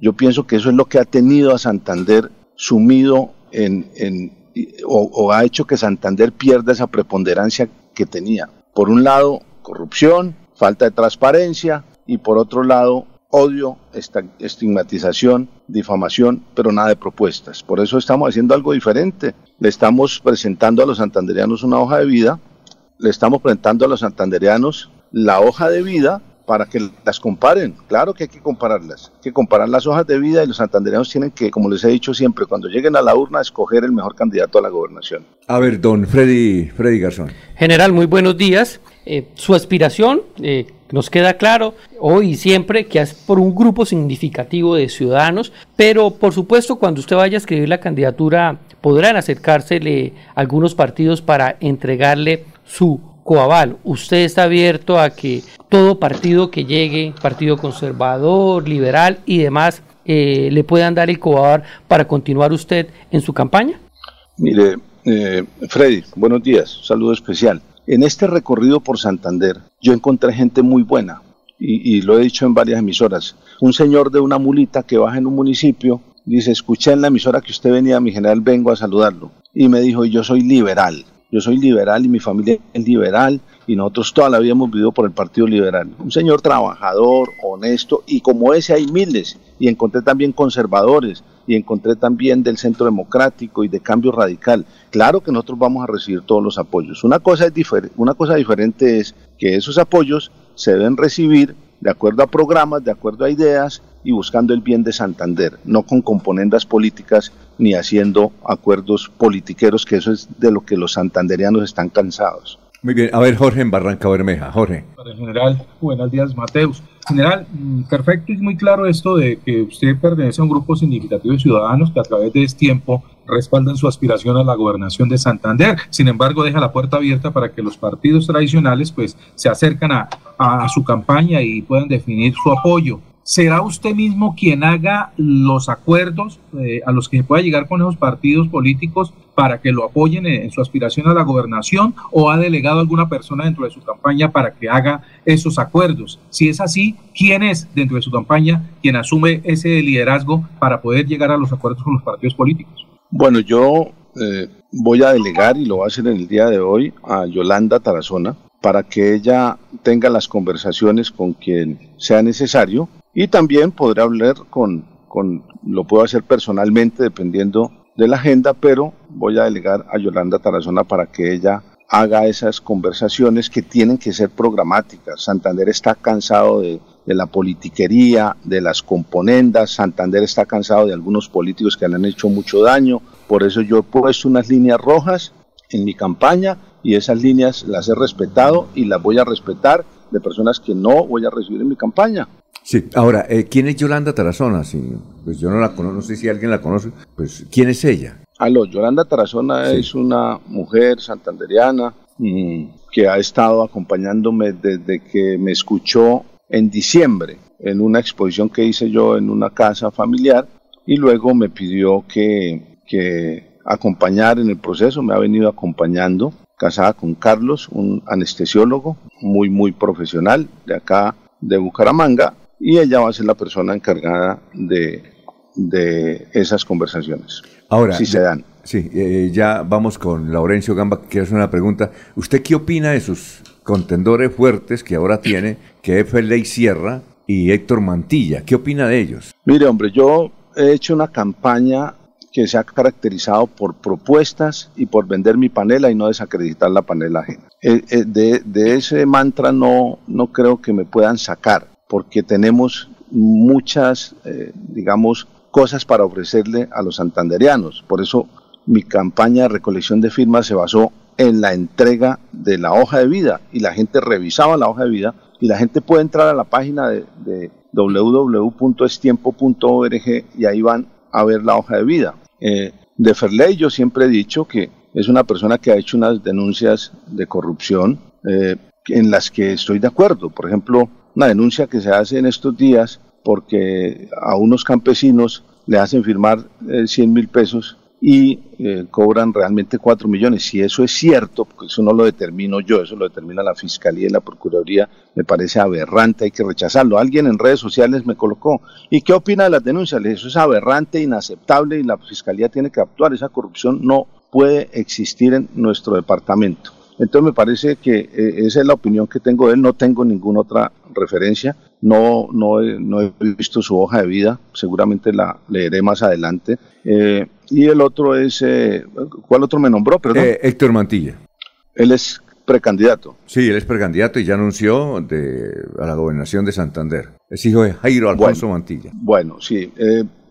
yo pienso que eso es lo que ha tenido a Santander sumido en, o, ha hecho que Santander pierda esa preponderancia que tenía. Por un lado, corrupción, falta de transparencia y por otro lado, odio, estigmatización, difamación, pero nada de propuestas. Por eso estamos haciendo algo diferente. Le estamos presentando a los santanderianos una hoja de vida, le estamos presentando a los santanderianos la hoja de vida para que las comparen. Claro que hay que compararlas, hay que comparar las hojas de vida y los santandereanos tienen que, como les he dicho siempre, cuando lleguen a la urna, escoger el mejor candidato a la gobernación. A ver, don Freddy, Freddy Garzón. General, muy buenos días. Eh, su aspiración, eh, nos queda claro hoy y siempre que es por un grupo significativo de ciudadanos, pero por supuesto cuando usted vaya a escribir la candidatura podrán acercársele algunos partidos para entregarle su coaval. Usted está abierto a que todo partido que llegue, partido conservador, liberal y demás, eh, le puedan dar el coaval para continuar usted en su campaña? Mire, eh, Freddy, buenos días, saludo especial. En este recorrido por Santander, yo encontré gente muy buena, y, y, lo he dicho en varias emisoras. Un señor de una mulita que baja en un municipio dice, escuché en la emisora que usted venía, mi general, vengo a saludarlo. Y me dijo, yo soy liberal. Yo soy liberal y mi familia es liberal y nosotros toda la vida hemos vivido por el Partido Liberal. Un señor trabajador, honesto y como ese hay miles. Y encontré también conservadores y encontré también del Centro Democrático y de Cambio Radical. Claro que nosotros vamos a recibir todos los apoyos. Una cosa, es una cosa diferente es que esos apoyos se deben recibir de acuerdo a programas, de acuerdo a ideas y buscando el bien de Santander, no con componendas políticas ni haciendo acuerdos politiqueros, que eso es de lo que los santanderianos están cansados. Muy bien, a ver Jorge en Barranca Bermeja, Jorge. Para el general, buenos días Mateus. General, mm, perfecto y muy claro esto de que usted pertenece a un grupo significativo de ciudadanos que a través de este tiempo respaldan su aspiración a la gobernación de Santander. Sin embargo, deja la puerta abierta para que los partidos tradicionales pues se acercan a, a su campaña y puedan definir su apoyo. ¿Será usted mismo quien haga los acuerdos eh, a los que pueda llegar con esos partidos políticos para que lo apoyen en, su aspiración a la gobernación o ha delegado a alguna persona dentro de su campaña para que haga esos acuerdos? Si es así, ¿quién es dentro de su campaña quien asume ese liderazgo para poder llegar a los acuerdos con los partidos políticos? Bueno, yo eh, voy a delegar y lo voy a hacer en el día de hoy a Yolanda Tarazona para que ella tenga las conversaciones con quien sea necesario y también podré hablar con, con, lo puedo hacer personalmente dependiendo de la agenda, pero voy a delegar a Yolanda Tarazona para que ella haga esas conversaciones que tienen que ser programáticas. Santander está cansado de, de la politiquería, de las componendas. Santander está cansado de algunos políticos que le han hecho mucho daño. Por eso yo he puesto unas líneas rojas en mi campaña y esas líneas las he respetado y las voy a respetar de personas que no voy a recibir en mi campaña. Sí, ahora, eh, ¿quién es Yolanda Tarazona? Sí, pues yo no la conozco, no sé si alguien la conoce. Pues, ¿quién es ella? Aló, Yolanda Tarazona es una mujer santanderiana mm, que ha estado acompañándome desde que me escuchó en diciembre en una exposición que hice yo en una casa familiar y luego me pidió que, que acompañar en el proceso, me ha venido acompañando, casada con Carlos, un anestesiólogo muy, muy profesional de acá de Bucaramanga, y ella va a ser la persona encargada de, de esas conversaciones. Ahora, si se dan. Sí, eh, ya vamos con Laurencio Gamba, que quiere hacer una pregunta. ¿Usted qué opina de sus contendores fuertes que ahora tiene, que es Ley Sierra y Héctor Mantilla? ¿Qué opina de ellos? Mire, hombre, yo he hecho una campaña que se ha caracterizado por propuestas y por vender mi panela y no desacreditar la panela ajena. Eh, eh, de, de, ese mantra no, no creo que me puedan sacar, porque tenemos muchas, eh, digamos, cosas para ofrecerle a los santanderianos. Por eso mi campaña de recolección de firmas se basó en la entrega de la hoja de vida y la gente revisaba la hoja de vida y la gente puede entrar a la página de, de www.estiempo.org y ahí van a ver la hoja de vida. Eh, de Ferley yo siempre he dicho que es una persona que ha hecho unas denuncias de corrupción eh, en las que estoy de acuerdo. Por ejemplo, una denuncia que se hace en estos días porque a unos campesinos le hacen firmar 100 eh, mil pesos y eh, cobran realmente 4 millones. Si eso es cierto, porque eso no lo determino yo, eso lo determina la Fiscalía y la Procuraduría, me parece aberrante, hay que rechazarlo. Alguien en redes sociales me colocó, ¿y qué opina de las denuncias? Eso es aberrante, inaceptable y la Fiscalía tiene que actuar. Esa corrupción no puede existir en nuestro departamento. Entonces me parece que eh, esa es la opinión que tengo de él, no tengo ninguna otra referencia, no, no, he, no he visto su hoja de vida, seguramente la leeré más adelante. Eh, y el otro es, eh, ¿cuál otro me nombró? Perdón. Héctor Mantilla. Él es precandidato. Sí, él es precandidato y ya anunció de, a la gobernación de Santander. Es hijo de Jairo Alfonso Mantilla. Bueno, sí.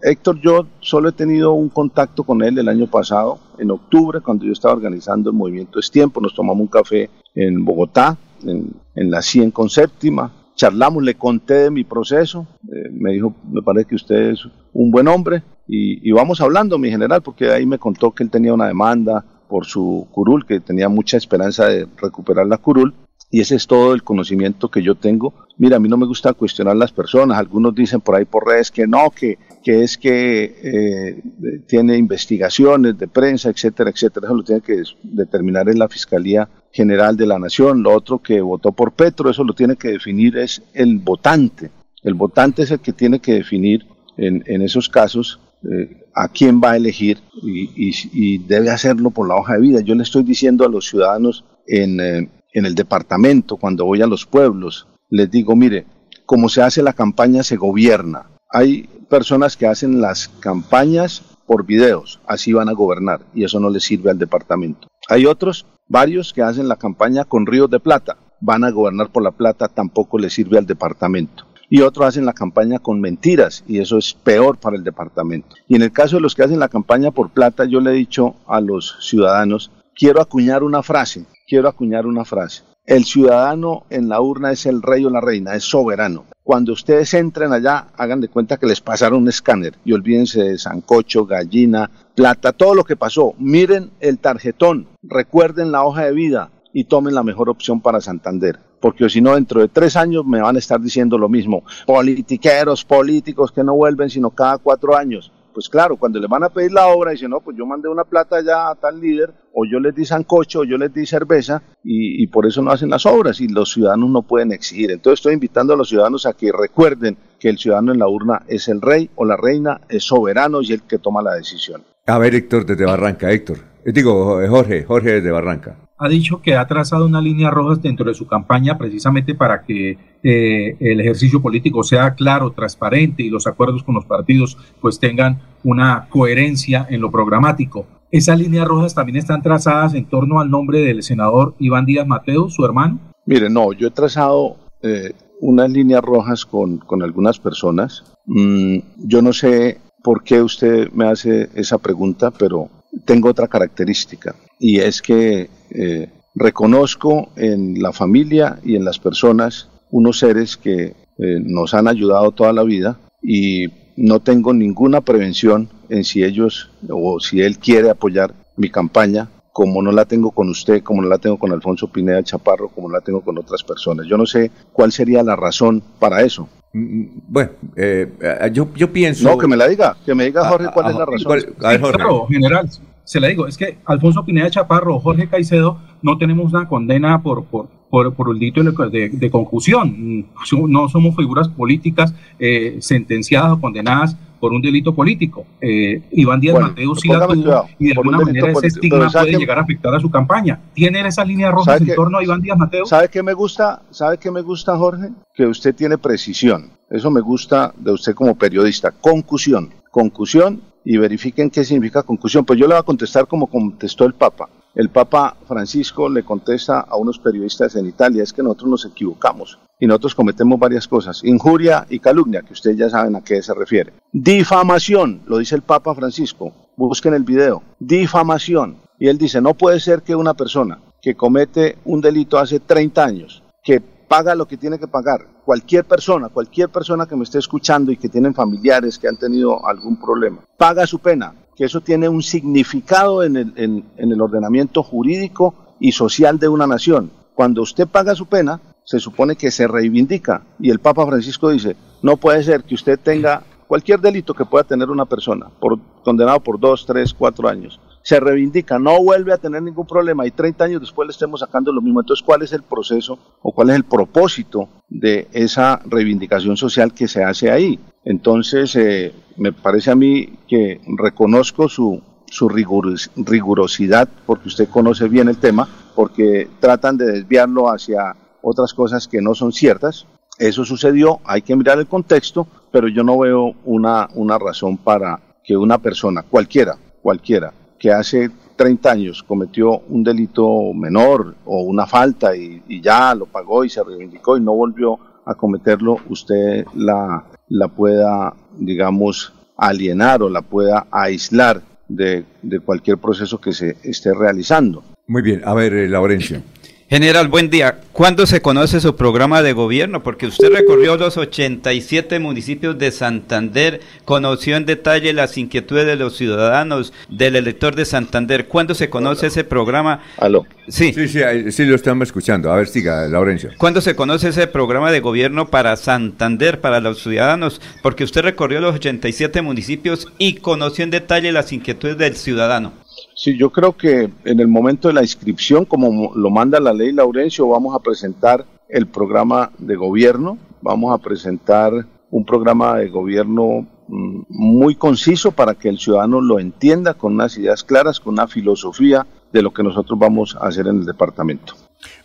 Héctor, yo solo he tenido un contacto con él el año pasado, en octubre, cuando yo estaba organizando el movimiento Es Tiempo. Nos tomamos un café en Bogotá, en, la 100 con séptima. Charlamos, le conté de mi proceso. Eh, me dijo, me parece que usted es un buen hombre. Y, y vamos hablando, mi general, porque ahí me contó que él tenía una demanda por su curul, que tenía mucha esperanza de recuperar la curul. Y ese es todo el conocimiento que yo tengo. Mira, a mí no me gusta cuestionar las personas. Algunos dicen por ahí por redes que no, que que es que eh, tiene investigaciones de prensa, etcétera, etcétera. Eso lo tiene que determinar en la Fiscalía General de la Nación. Lo otro que votó por Petro, eso lo tiene que definir es el votante. El votante es el que tiene que definir en, esos casos eh, a quién va a elegir y, y, debe hacerlo por la hoja de vida. Yo le estoy diciendo a los ciudadanos en, eh, en el departamento, cuando voy a los pueblos, les digo, mire, como se hace la campaña, se gobierna. Hay personas que hacen las campañas por videos, así van a gobernar y eso no les sirve al departamento. Hay otros, varios que hacen la campaña con ríos de plata, van a gobernar por la plata, tampoco les sirve al departamento. Y otros hacen la campaña con mentiras y eso es peor para el departamento. Y en el caso de los que hacen la campaña por plata, yo le he dicho a los ciudadanos, quiero acuñar una frase, quiero acuñar una frase. El ciudadano en la urna es el rey o la reina, es soberano. Cuando ustedes entren allá, hagan de cuenta que les pasaron un escáner y olvídense de sancocho, gallina, plata, todo lo que pasó. Miren el tarjetón, recuerden la hoja de vida y tomen la mejor opción para Santander. Porque si no, dentro de tres años me van a estar diciendo lo mismo. Politiqueros, políticos que no vuelven sino cada cuatro años pues claro, cuando le van a pedir la obra, dicen, no, pues yo mandé una plata ya a tal líder, o yo les di sancocho, o yo les di cerveza, y, por eso no hacen las obras, y los ciudadanos no pueden exigir. Entonces estoy invitando a los ciudadanos a que recuerden que el ciudadano en la urna es el rey o la reina, es soberano y el que toma la decisión. A ver, Héctor, desde Barranca, Héctor. Eh, digo, Jorge, Jorge desde Barranca ha dicho que ha trazado una línea roja dentro de su campaña precisamente para que eh, el ejercicio político sea claro, transparente y los acuerdos con los partidos pues tengan una coherencia en lo programático. ¿Esas líneas rojas también están trazadas en torno al nombre del senador Iván Díaz Mateo, su hermano? Mire, no, yo he trazado eh, unas líneas rojas con, con algunas personas. Mm, yo no sé por qué usted me hace esa pregunta, pero tengo otra característica y es que eh, reconozco en la familia y en las personas unos seres que eh, nos han ayudado toda la vida y no tengo ninguna prevención en si ellos o si él quiere apoyar mi campaña como no la tengo con usted, como no la tengo con Alfonso Pineda Chaparro, como no la tengo con otras personas. Yo no sé cuál sería la razón para eso. Mm, mm, bueno, eh, yo, yo pienso... No, que me la diga, que me diga Jorge cuál es la razón. Claro, general, se la digo, es que Alfonso Pineda Chaparro, Jorge Caicedo, no tenemos una condena por, por, por, por el delito de, de, concusión. No somos figuras políticas eh, sentenciadas o condenadas por un delito político. Eh, Iván Díaz Mateo sí la tuvo y de alguna manera ese estigma puede llegar a afectar a su campaña. ¿Tiene esa línea roja en torno a Iván Díaz Mateo? ¿Sabe qué me gusta? ¿Sabe qué me gusta, Jorge? Que usted tiene precisión. Eso me gusta de usted como periodista. Concusión. Concusión y verifiquen qué significa concusión. Pues yo le voy a contestar como contestó el Papa. El Papa Francisco le contesta a unos periodistas en Italia, es que nosotros nos equivocamos y nosotros cometemos varias cosas, injuria y calumnia, que ustedes ya saben a qué se refiere. Difamación, lo dice el Papa Francisco, busquen el video, difamación. Y él dice, no puede ser que una persona que comete un delito hace 30 años, que paga lo que tiene que pagar. Cualquier persona, cualquier persona que me esté escuchando y que tienen familiares que han tenido algún problema, paga su pena, que eso tiene un significado en el, en, el ordenamiento jurídico y social de una nación. Cuando usted paga su pena, se supone que se reivindica. Y el Papa Francisco dice, no puede ser que usted tenga cualquier delito que pueda tener una persona, por, condenado por dos, tres, cuatro años, se reivindica, no vuelve a tener ningún problema y 30 años después le estemos sacando lo mismo. Entonces, ¿cuál es el proceso o cuál es el propósito de esa reivindicación social que se hace ahí? Entonces, eh, me parece a mí que reconozco su, su rigurosidad, porque usted conoce bien el tema, porque tratan de desviarlo hacia otras cosas que no son ciertas. Eso sucedió, hay que mirar el contexto, pero yo no veo una, una razón para que una persona, cualquiera, cualquiera, que hace 30 años cometió un delito menor o una falta y, ya lo pagó y se reivindicó y no volvió a cometerlo, usted la, la pueda, digamos, alienar o la pueda aislar de, de cualquier proceso que se esté realizando. Muy bien, a ver, eh, Laurencio. General, buen día. ¿Cuándo se conoce su programa de gobierno? Porque usted recorrió los 87 municipios de Santander, conoció en detalle las inquietudes de los ciudadanos, del elector de Santander. ¿Cuándo se conoce ese programa? Aló. Sí. Sí, sí, sí, lo estamos escuchando. A ver, siga, Laurencio. ¿Cuándo se conoce ese programa de gobierno para Santander, para los ciudadanos? Porque usted recorrió los 87 municipios y conoció en detalle las inquietudes del ciudadano. Sí, yo creo que en el momento de la inscripción, como lo manda la ley Laurencio, vamos a presentar el programa de gobierno, vamos a presentar un programa de gobierno mm, muy conciso para que el ciudadano lo entienda con unas ideas claras, con una filosofía de lo que nosotros vamos a hacer en el departamento.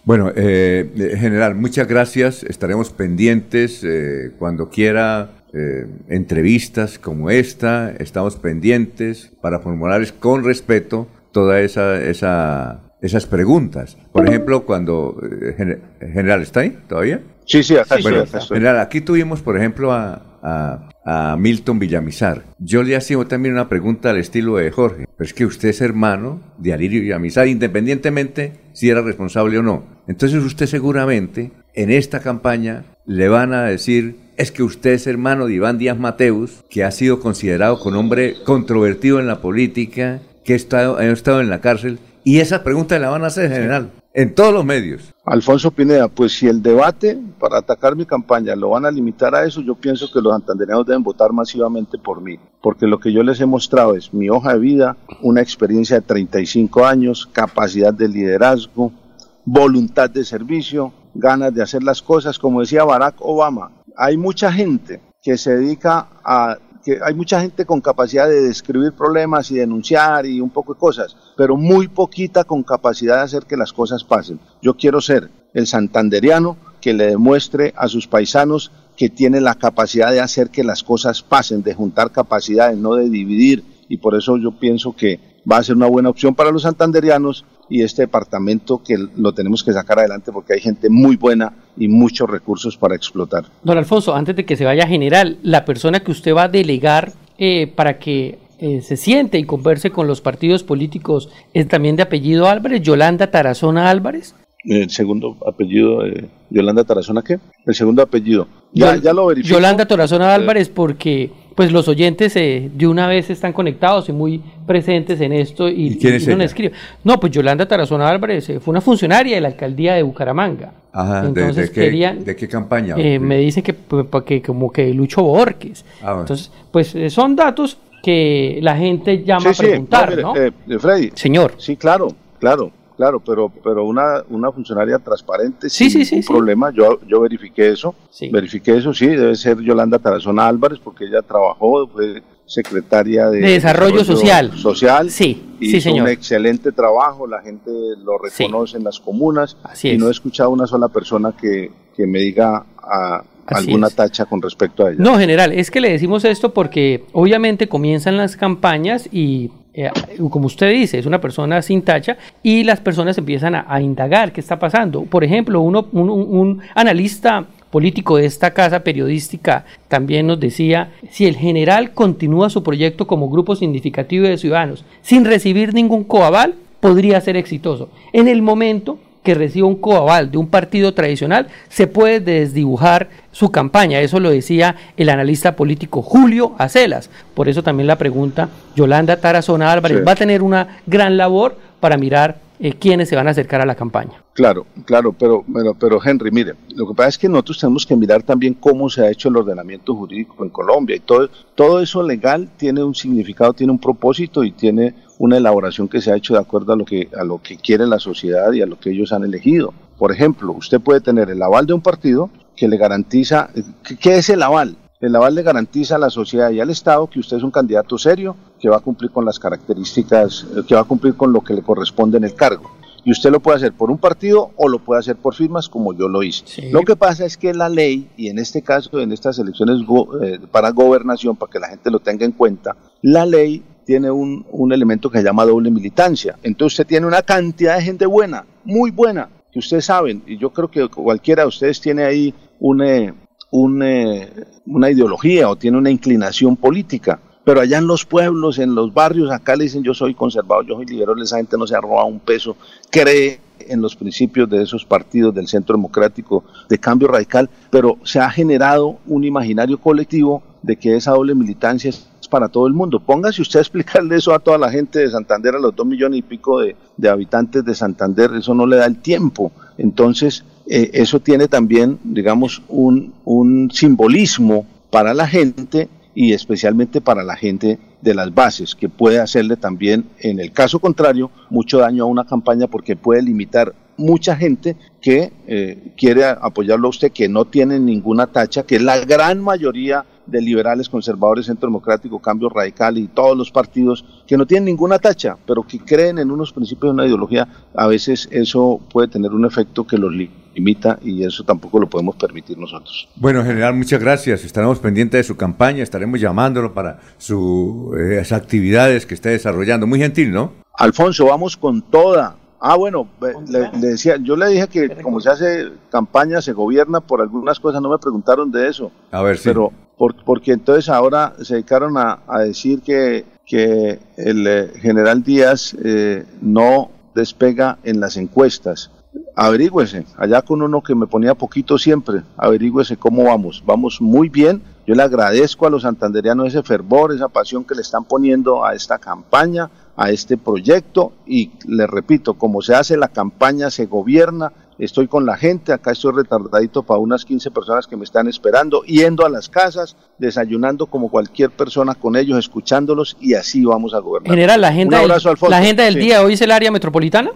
Bueno, eh, general, muchas gracias. Estaremos pendientes eh, cuando quiera eh, entrevistas como esta, estamos pendientes para formular con respeto todas esa, esa, esas preguntas. Por ejemplo, cuando... Eh, general, ¿está ahí todavía? Sí, sí, acá, General, aquí tuvimos, por ejemplo, a, a, Milton Villamizar. Yo le hacía también una pregunta al estilo de Jorge. Pero es que usted es hermano de Alirio Villamizar, independientemente si era responsable o no. Entonces usted seguramente en esta campaña le van a decir es que usted es hermano de Iván Díaz Mateus, que ha sido considerado con hombre controvertido en la política, que ha estado, ha estado en la cárcel, y esa pregunta la van a hacer, general, en todos los medios. Alfonso Pineda, pues si el debate para atacar mi campaña lo van a limitar a eso, yo pienso que los santandereanos deben votar masivamente por mí, porque lo que yo les he mostrado es mi hoja de vida, una experiencia de 35 años, capacidad de liderazgo, voluntad de servicio, ganas de hacer las cosas, como decía Barack Obama, hay mucha gente que se dedica a que hay mucha gente con capacidad de describir problemas y denunciar y un poco de cosas, pero muy poquita con capacidad de hacer que las cosas pasen. Yo quiero ser el santanderiano que le demuestre a sus paisanos que tiene la capacidad de hacer que las cosas pasen, de juntar capacidades, no de dividir, y por eso yo pienso que va a ser una buena opción para los santanderianos y este departamento que lo tenemos que sacar adelante porque hay gente muy buena y muchos recursos para explotar. Don Alfonso, antes de que se vaya general, la persona que usted va a delegar eh, para que eh, se siente y converse con los partidos políticos es también de apellido Álvarez, Yolanda Tarazona Álvarez. El segundo apellido, eh, Yolanda Tarazona, ¿qué? El segundo apellido. Ya, ya lo verifico. Yolanda Tarazona Álvarez, porque pues los oyentes eh, de una vez están conectados y muy presentes en esto y, quién es no ella? escribe. No, pues Yolanda Tarazona Álvarez eh, fue una funcionaria de la alcaldía de Bucaramanga. Ajá, ¿de- Entonces de, qué, querían- ¿de qué campaña? Eh, me dicen que, pues, que como que Lucho Borges. Ah, bueno. Entonces, pues eh, son datos que la gente llama Sí, a sí, preguntar, mire, ¿no? eh, eh, Freddy. Señor. Sí, claro, claro, claro, pero, pero una, una funcionaria transparente, Sí, sin sí, sí, ningún sí. problema. Yo, yo verifiqué eso, verifiqué eso, sí, debe ser Yolanda Tarazona Álvarez, porque ella trabajó, fue secretaria de, De Desarrollo Social. Social. Sí, hizo sí, señor. un excelente trabajo, la gente lo reconoce en las comunas y es. no he escuchado una sola persona que, que me diga ah, Así alguna es. tacha con respecto a ella. No, general, es que le decimos esto porque obviamente comienzan las campañas y, eh, como usted dice, es una persona sin tacha y las personas empiezan a, indagar qué está pasando. Por ejemplo, uno, un, un- un analista político de esta casa periodística también nos decía, si el general continúa su proyecto como grupo significativo de ciudadanos sin recibir ningún coaval, podría ser exitoso. En el momento que reciba un coaval de un partido tradicional, se puede desdibujar su campaña. Eso lo decía el analista político Julio Acelas. Por eso también la pregunta, Yolanda Tarazona Álvarez Sí. va a tener una gran labor para mirar eh, quiénes se van a acercar a la campaña. Claro, claro, pero, pero, pero Henry, mire, lo que pasa es que nosotros tenemos que mirar también cómo se ha hecho el ordenamiento jurídico en Colombia y todo, todo eso legal tiene un significado, tiene un propósito y tiene una elaboración que se ha hecho de acuerdo a lo que, a lo que quiere la sociedad y a lo que ellos han elegido. Por ejemplo, usted puede tener el aval de un partido que le garantiza, ¿qué, es el aval? El aval le garantiza a la sociedad y al Estado que usted es un candidato serio, que va a cumplir con las características, eh, que va a cumplir con lo que le corresponde en el cargo. Y usted lo puede hacer por un partido o lo puede hacer por firmas como yo lo hice. Lo que pasa es que la ley, y en este caso, en estas elecciones go- eh, para gobernación, para que la gente lo tenga en cuenta, la ley tiene un, un elemento que se llama doble militancia. Entonces usted tiene una cantidad de gente buena, muy buena, que ustedes saben, y yo creo que cualquiera de ustedes tiene ahí un, eh, un, eh, una ideología o tiene una inclinación política. Pero allá en los pueblos, en los barrios, acá le dicen yo soy conservador, yo soy liberal, esa gente no se ha robado un peso, cree en los principios de esos partidos del centro democrático de cambio radical, pero se ha generado un imaginario colectivo de que esa doble militancia es para todo el mundo. Póngase usted a explicarle eso a toda la gente de Santander, a los dos millones y pico de, habitantes de Santander, eso no le da el tiempo. Entonces, eh, eso tiene también, digamos, un, un simbolismo para la gente y especialmente para la gente de las bases, que puede hacerle también, en el caso contrario, mucho daño a una campaña porque puede limitar mucha gente que eh, quiere apoyarlo a usted, que no tiene ninguna tacha, que la gran mayoría de liberales, conservadores, centro democrático, cambio radical y todos los partidos que no tienen ninguna tacha, pero que creen en unos principios de una ideología, a veces eso puede tener un efecto que los limita y eso tampoco lo podemos permitir nosotros. Bueno, general, muchas gracias. Estaremos pendientes de su campaña, estaremos llamándolo para sus actividades que está desarrollando. Muy gentil, ¿no? Alfonso, vamos con toda. Ah, bueno, le decía, yo le dije que como se hace campaña, se gobierna por algunas cosas, no me preguntaron de eso. A ver, sí. Pero por- porque entonces ahora se dedicaron a, a decir que, que el eh, general Díaz eh, no despega en las encuestas. Averígüese, allá con uno que me ponía poquito siempre, averígüese cómo vamos. Vamos muy bien. Yo le agradezco a los santanderianos ese fervor, esa pasión que le están poniendo a esta campaña, a este proyecto y le repito, como se hace la campaña, se gobierna, estoy con la gente, acá estoy retardadito para unas 15 personas que me están esperando, yendo a las casas, desayunando como cualquier persona con ellos, escuchándolos y así vamos a gobernar. General, la agenda, Un del, abrazo, Alfonso. la agenda del Sí. día hoy es el área metropolitana.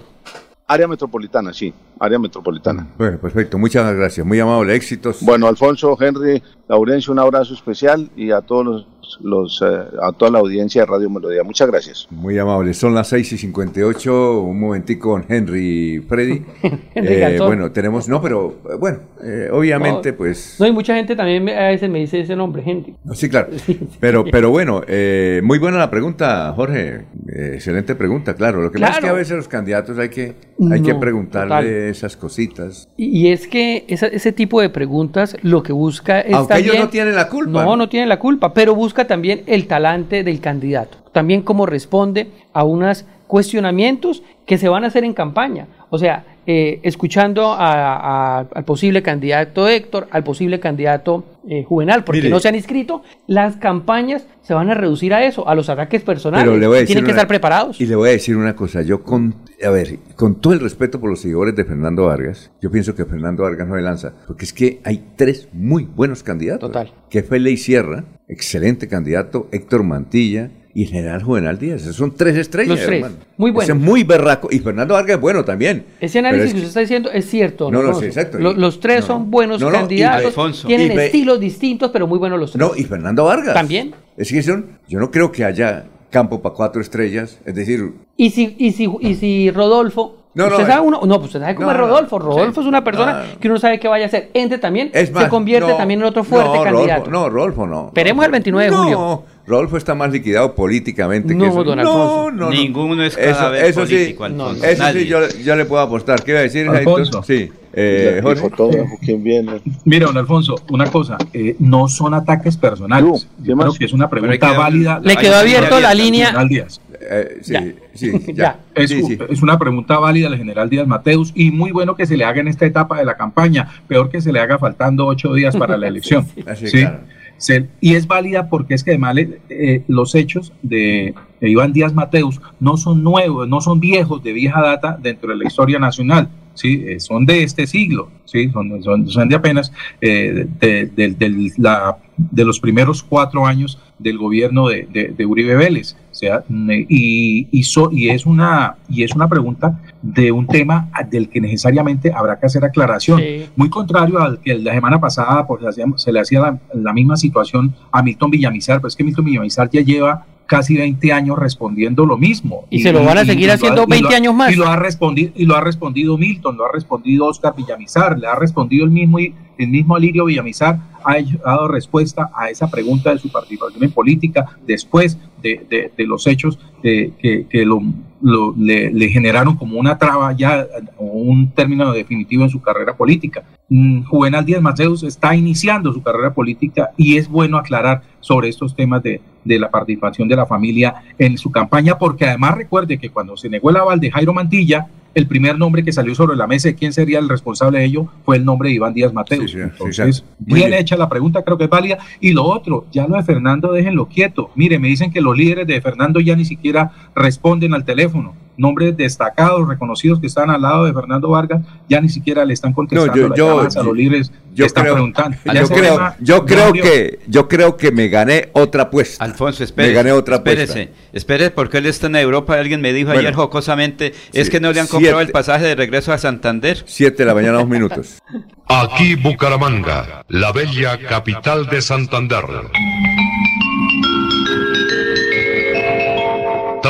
Área metropolitana, sí, área metropolitana. Bueno, perfecto. Muchas gracias. Muy amable. Éxitos. Bueno, Alfonso, Henry, Laurencio, un abrazo especial y a todos los, los, eh, a toda la audiencia de Radio Melodía. Muchas gracias. Muy amable. Son las 6 y 58. Un momentico con Henry Freddy. Henry Eh, bueno, tenemos. No, pero eh, bueno, eh, obviamente, No, pues. No, y mucha gente también me- a veces me dice ese nombre, gente. Sí, claro. Pero, pero bueno, eh, muy buena la pregunta, Jorge. Eh, excelente pregunta, claro. Lo que pasa es que a Claro. veces los candidatos hay que, hay que preguntarle total. esas cositas. Y y es que esa- ese tipo de preguntas lo que busca es Aunque ellos no tienen la culpa. No, no tienen la culpa, pero también el talante del candidato. También cómo responde a unos cuestionamientos que se van a hacer en campaña. O sea, eh, escuchando a- a- al posible candidato Héctor, al posible candidato eh, Juvenal, porque Mire. no se han inscrito, las campañas se van a reducir a eso, a los ataques personales. Pero le voy a decir tienen que estar preparados. Y le voy a decir una cosa, yo con, a ver, con todo el respeto por los seguidores de Fernando Vargas, yo pienso que Fernando Vargas no le lanza, porque es que hay tres muy buenos candidatos. Total. Que fue Ley Sierra, excelente candidato, Héctor Mantilla y el general Juvenal Díaz. Esos son tres estrellas, Los tres, hermano. muy Ese buenos. es muy berraco. Y Fernando Vargas es bueno también. Ese análisis es que usted está diciendo es cierto. No, no, Alfonso? sí, exacto. Lo- Y- los tres no, son buenos no, no, y- candidatos, Alfonso. tienen y estilos distintos, pero muy buenos los tres. No, y Fernando Vargas. También. Es que son, yo no creo que haya campo para cuatro estrellas. Es decir, Y si, y si, y si Rodolfo. No, usted no, sabe eh. uno, no, pues usted sabe cómo No, es Rodolfo. Rodolfo es una persona no. que uno sabe qué vaya a hacer. Entre también Es más, se convierte no, también en otro fuerte Rodolfo, candidato. no, Rodolfo no. Esperemos el 29 de julio. No, Rodolfo está más liquidado políticamente No, que eso. don no, Alfonso. no, no. Ninguno es cada eso, vez eso político, sí, Alfonso. Eso Nadie. sí, yo, yo le puedo apostar. ¿Qué iba a decir, Alfonso. Jaito? Sí. Eh, Jorge. fotógrafo, ¿quién viene? Mira, don Alfonso, una cosa, eh, no son ataques personales. Yo creo que es una pregunta válida. Le quedó abierto la línea. general Díaz. Eh, sí, Ya. sí, Ya. Es, Sí, sí. es una pregunta válida al general Díaz Mateus y muy bueno que se le haga en esta etapa de la campaña. Peor que se le haga faltando ocho días para la elección. Así, ¿sí? claro. Y es válida porque es que además eh, los hechos de, de Iván Díaz Mateus no son nuevos, no son viejos de vieja data dentro de la historia nacional. Sí, Eh, son de este siglo, sí, son, son, son de apenas eh, de, de- del- la- de los primeros cuatro años del gobierno de, de- de Uribe Vélez. O sea, y, y, so- y es una, y es una pregunta de un tema del que necesariamente habrá que hacer aclaración. Sí. Muy contrario al que la semana pasada pues, se le hacía la, la misma situación a Milton Villamizar, pues es que Milton Villamizar ya lleva casi 20 años respondiendo lo mismo. Y se lo van a seguir ha- haciendo lo 20 ha- años más. Y lo ha respondido, y lo ha respondido Milton, lo ha respondido Oscar Villamizar, le ha respondido el mismo, el mismo Alirio Villamizar, ha, ha dado respuesta a esa pregunta de su participación en política después de, de- de los hechos eh, que, que lo, lo- le, le generaron como una traba ya un término definitivo en su carrera política. Mm, Juvenal Díaz Mateus está iniciando su carrera política y es bueno aclarar sobre estos temas de, de la participación de la familia en su campaña, porque además recuerde que cuando se negó el aval de Jairo Mantilla, el primer nombre que salió sobre la mesa de quién sería el responsable de ello fue el nombre de Iván Díaz Mateus. Sí, sí, sí, Entonces, bien bien. hecha la pregunta, creo que es válida. Y lo otro, ya lo de Fernando, déjenlo quieto. Mire, me dicen que los líderes de Fernando ya ni siquiera responden al teléfono. Nombres destacados, reconocidos que están al lado de Fernando Vargas, ya ni siquiera le están contestando yo- las yo- llamadas a los líderes que Yo están creo, preguntando. Yo creo, yo creo que, yo creo que me gané otra apuesta. Alfonso, espérese. Me gané otra espérese, apuesta. espérese, porque él está en Europa. Alguien me dijo Bueno, ayer jocosamente: es sí, que no le han comprado siete. el pasaje de regreso a Santander. 7 de la mañana, dos minutos. Aquí Bucaramanga, la bella capital de Santander.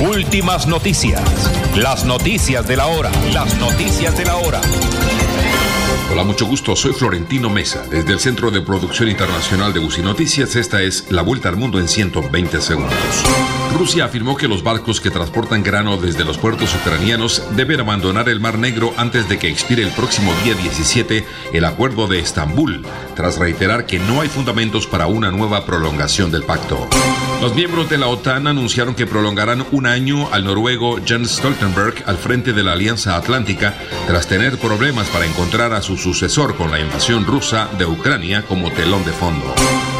últimas noticias. Las noticias de la hora. Las noticias de la hora. Hola, mucho gusto. Soy Florentino Mesa. Desde el Centro de Producción Internacional de UCI Noticias, esta es la vuelta al mundo en 120 segundos. Rusia afirmó que los barcos que transportan grano desde los puertos ucranianos deben abandonar el Mar Negro antes de que expire el próximo día 17 el Acuerdo de Estambul, tras reiterar que no hay fundamentos para una nueva prolongación del pacto. Los miembros de la OTAN anunciaron que prolongarán un año al noruego Jens Stoltenberg al frente de la Alianza Atlántica tras tener problemas para encontrar a su sucesor con la invasión rusa de Ucrania como telón de fondo.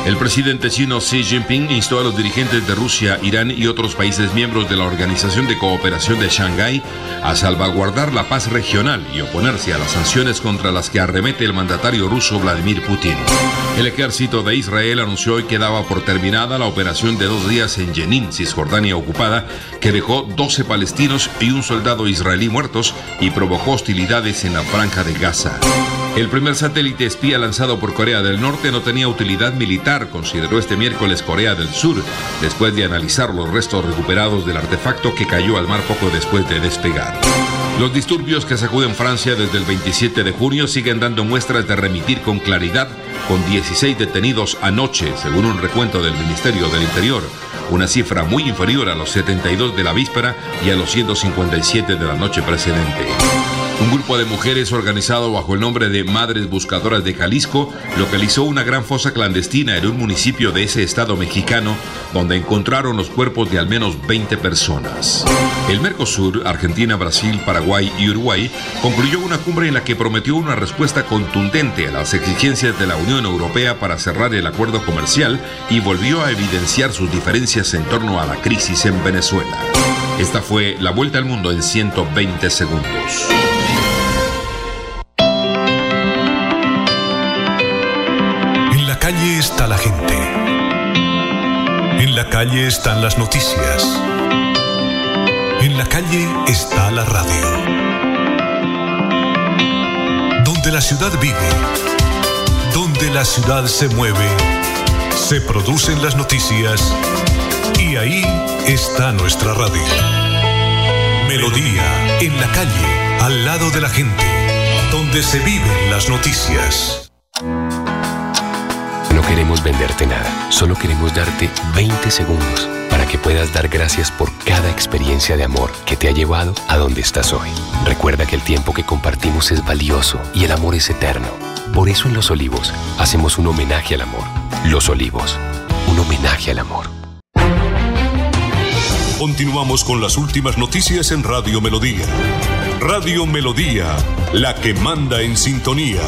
El presidente chino Xi Jinping instó a los dirigentes de Rusia, Irán y otros países miembros de la Organización de Cooperación de Shanghái a salvaguardar la paz regional y oponerse a las sanciones contra las que arremete el mandatario ruso Vladimir Putin. El ejército de Israel anunció hoy que daba por terminada la operación de dos días en Jenin, Cisjordania ocupada, que dejó 12 palestinos y un soldado israelí muertos y provocó hostilidades en la franja de Gaza. El primer satélite espía lanzado por Corea del Norte no tenía utilidad militar, consideró este miércoles Corea del Sur, después de analizar los restos recuperados del artefacto que cayó al mar poco después de despegar. Los disturbios que sacuden Francia desde el 27 de junio siguen dando muestras de remitir con claridad, con 16 detenidos anoche, según un recuento del Ministerio del Interior, una cifra muy inferior a los 72 de la víspera y a los 157 de la noche precedente. Un grupo de mujeres organizado bajo el nombre de Madres Buscadoras de Jalisco localizó una gran fosa clandestina en un municipio de ese estado mexicano donde encontraron los cuerpos de al menos 20 personas. El Mercosur, Argentina, Brasil, Paraguay y Uruguay concluyó una cumbre en la que prometió una respuesta contundente a las exigencias de la Unión Europea para cerrar el acuerdo comercial y volvió a evidenciar sus diferencias en torno a la crisis en Venezuela. Esta fue la vuelta al mundo en 120 segundos. En la calle está la gente. En la calle están las noticias. En la calle está la radio. Donde la ciudad vive, donde la ciudad se mueve, se producen las noticias y ahí está nuestra radio. Melodía, en la calle, al lado de la gente, donde se viven las noticias. No queremos venderte nada, solo queremos darte 20 segundos para que puedas dar gracias por cada experiencia de amor que te ha llevado a donde estás hoy. Recuerda que el tiempo que compartimos es valioso y el amor es eterno. Por eso en Los Olivos hacemos un homenaje al amor. Los Olivos, un homenaje al amor. Continuamos con las últimas noticias en Radio Melodía. Radio Melodía, la que manda en sintonía.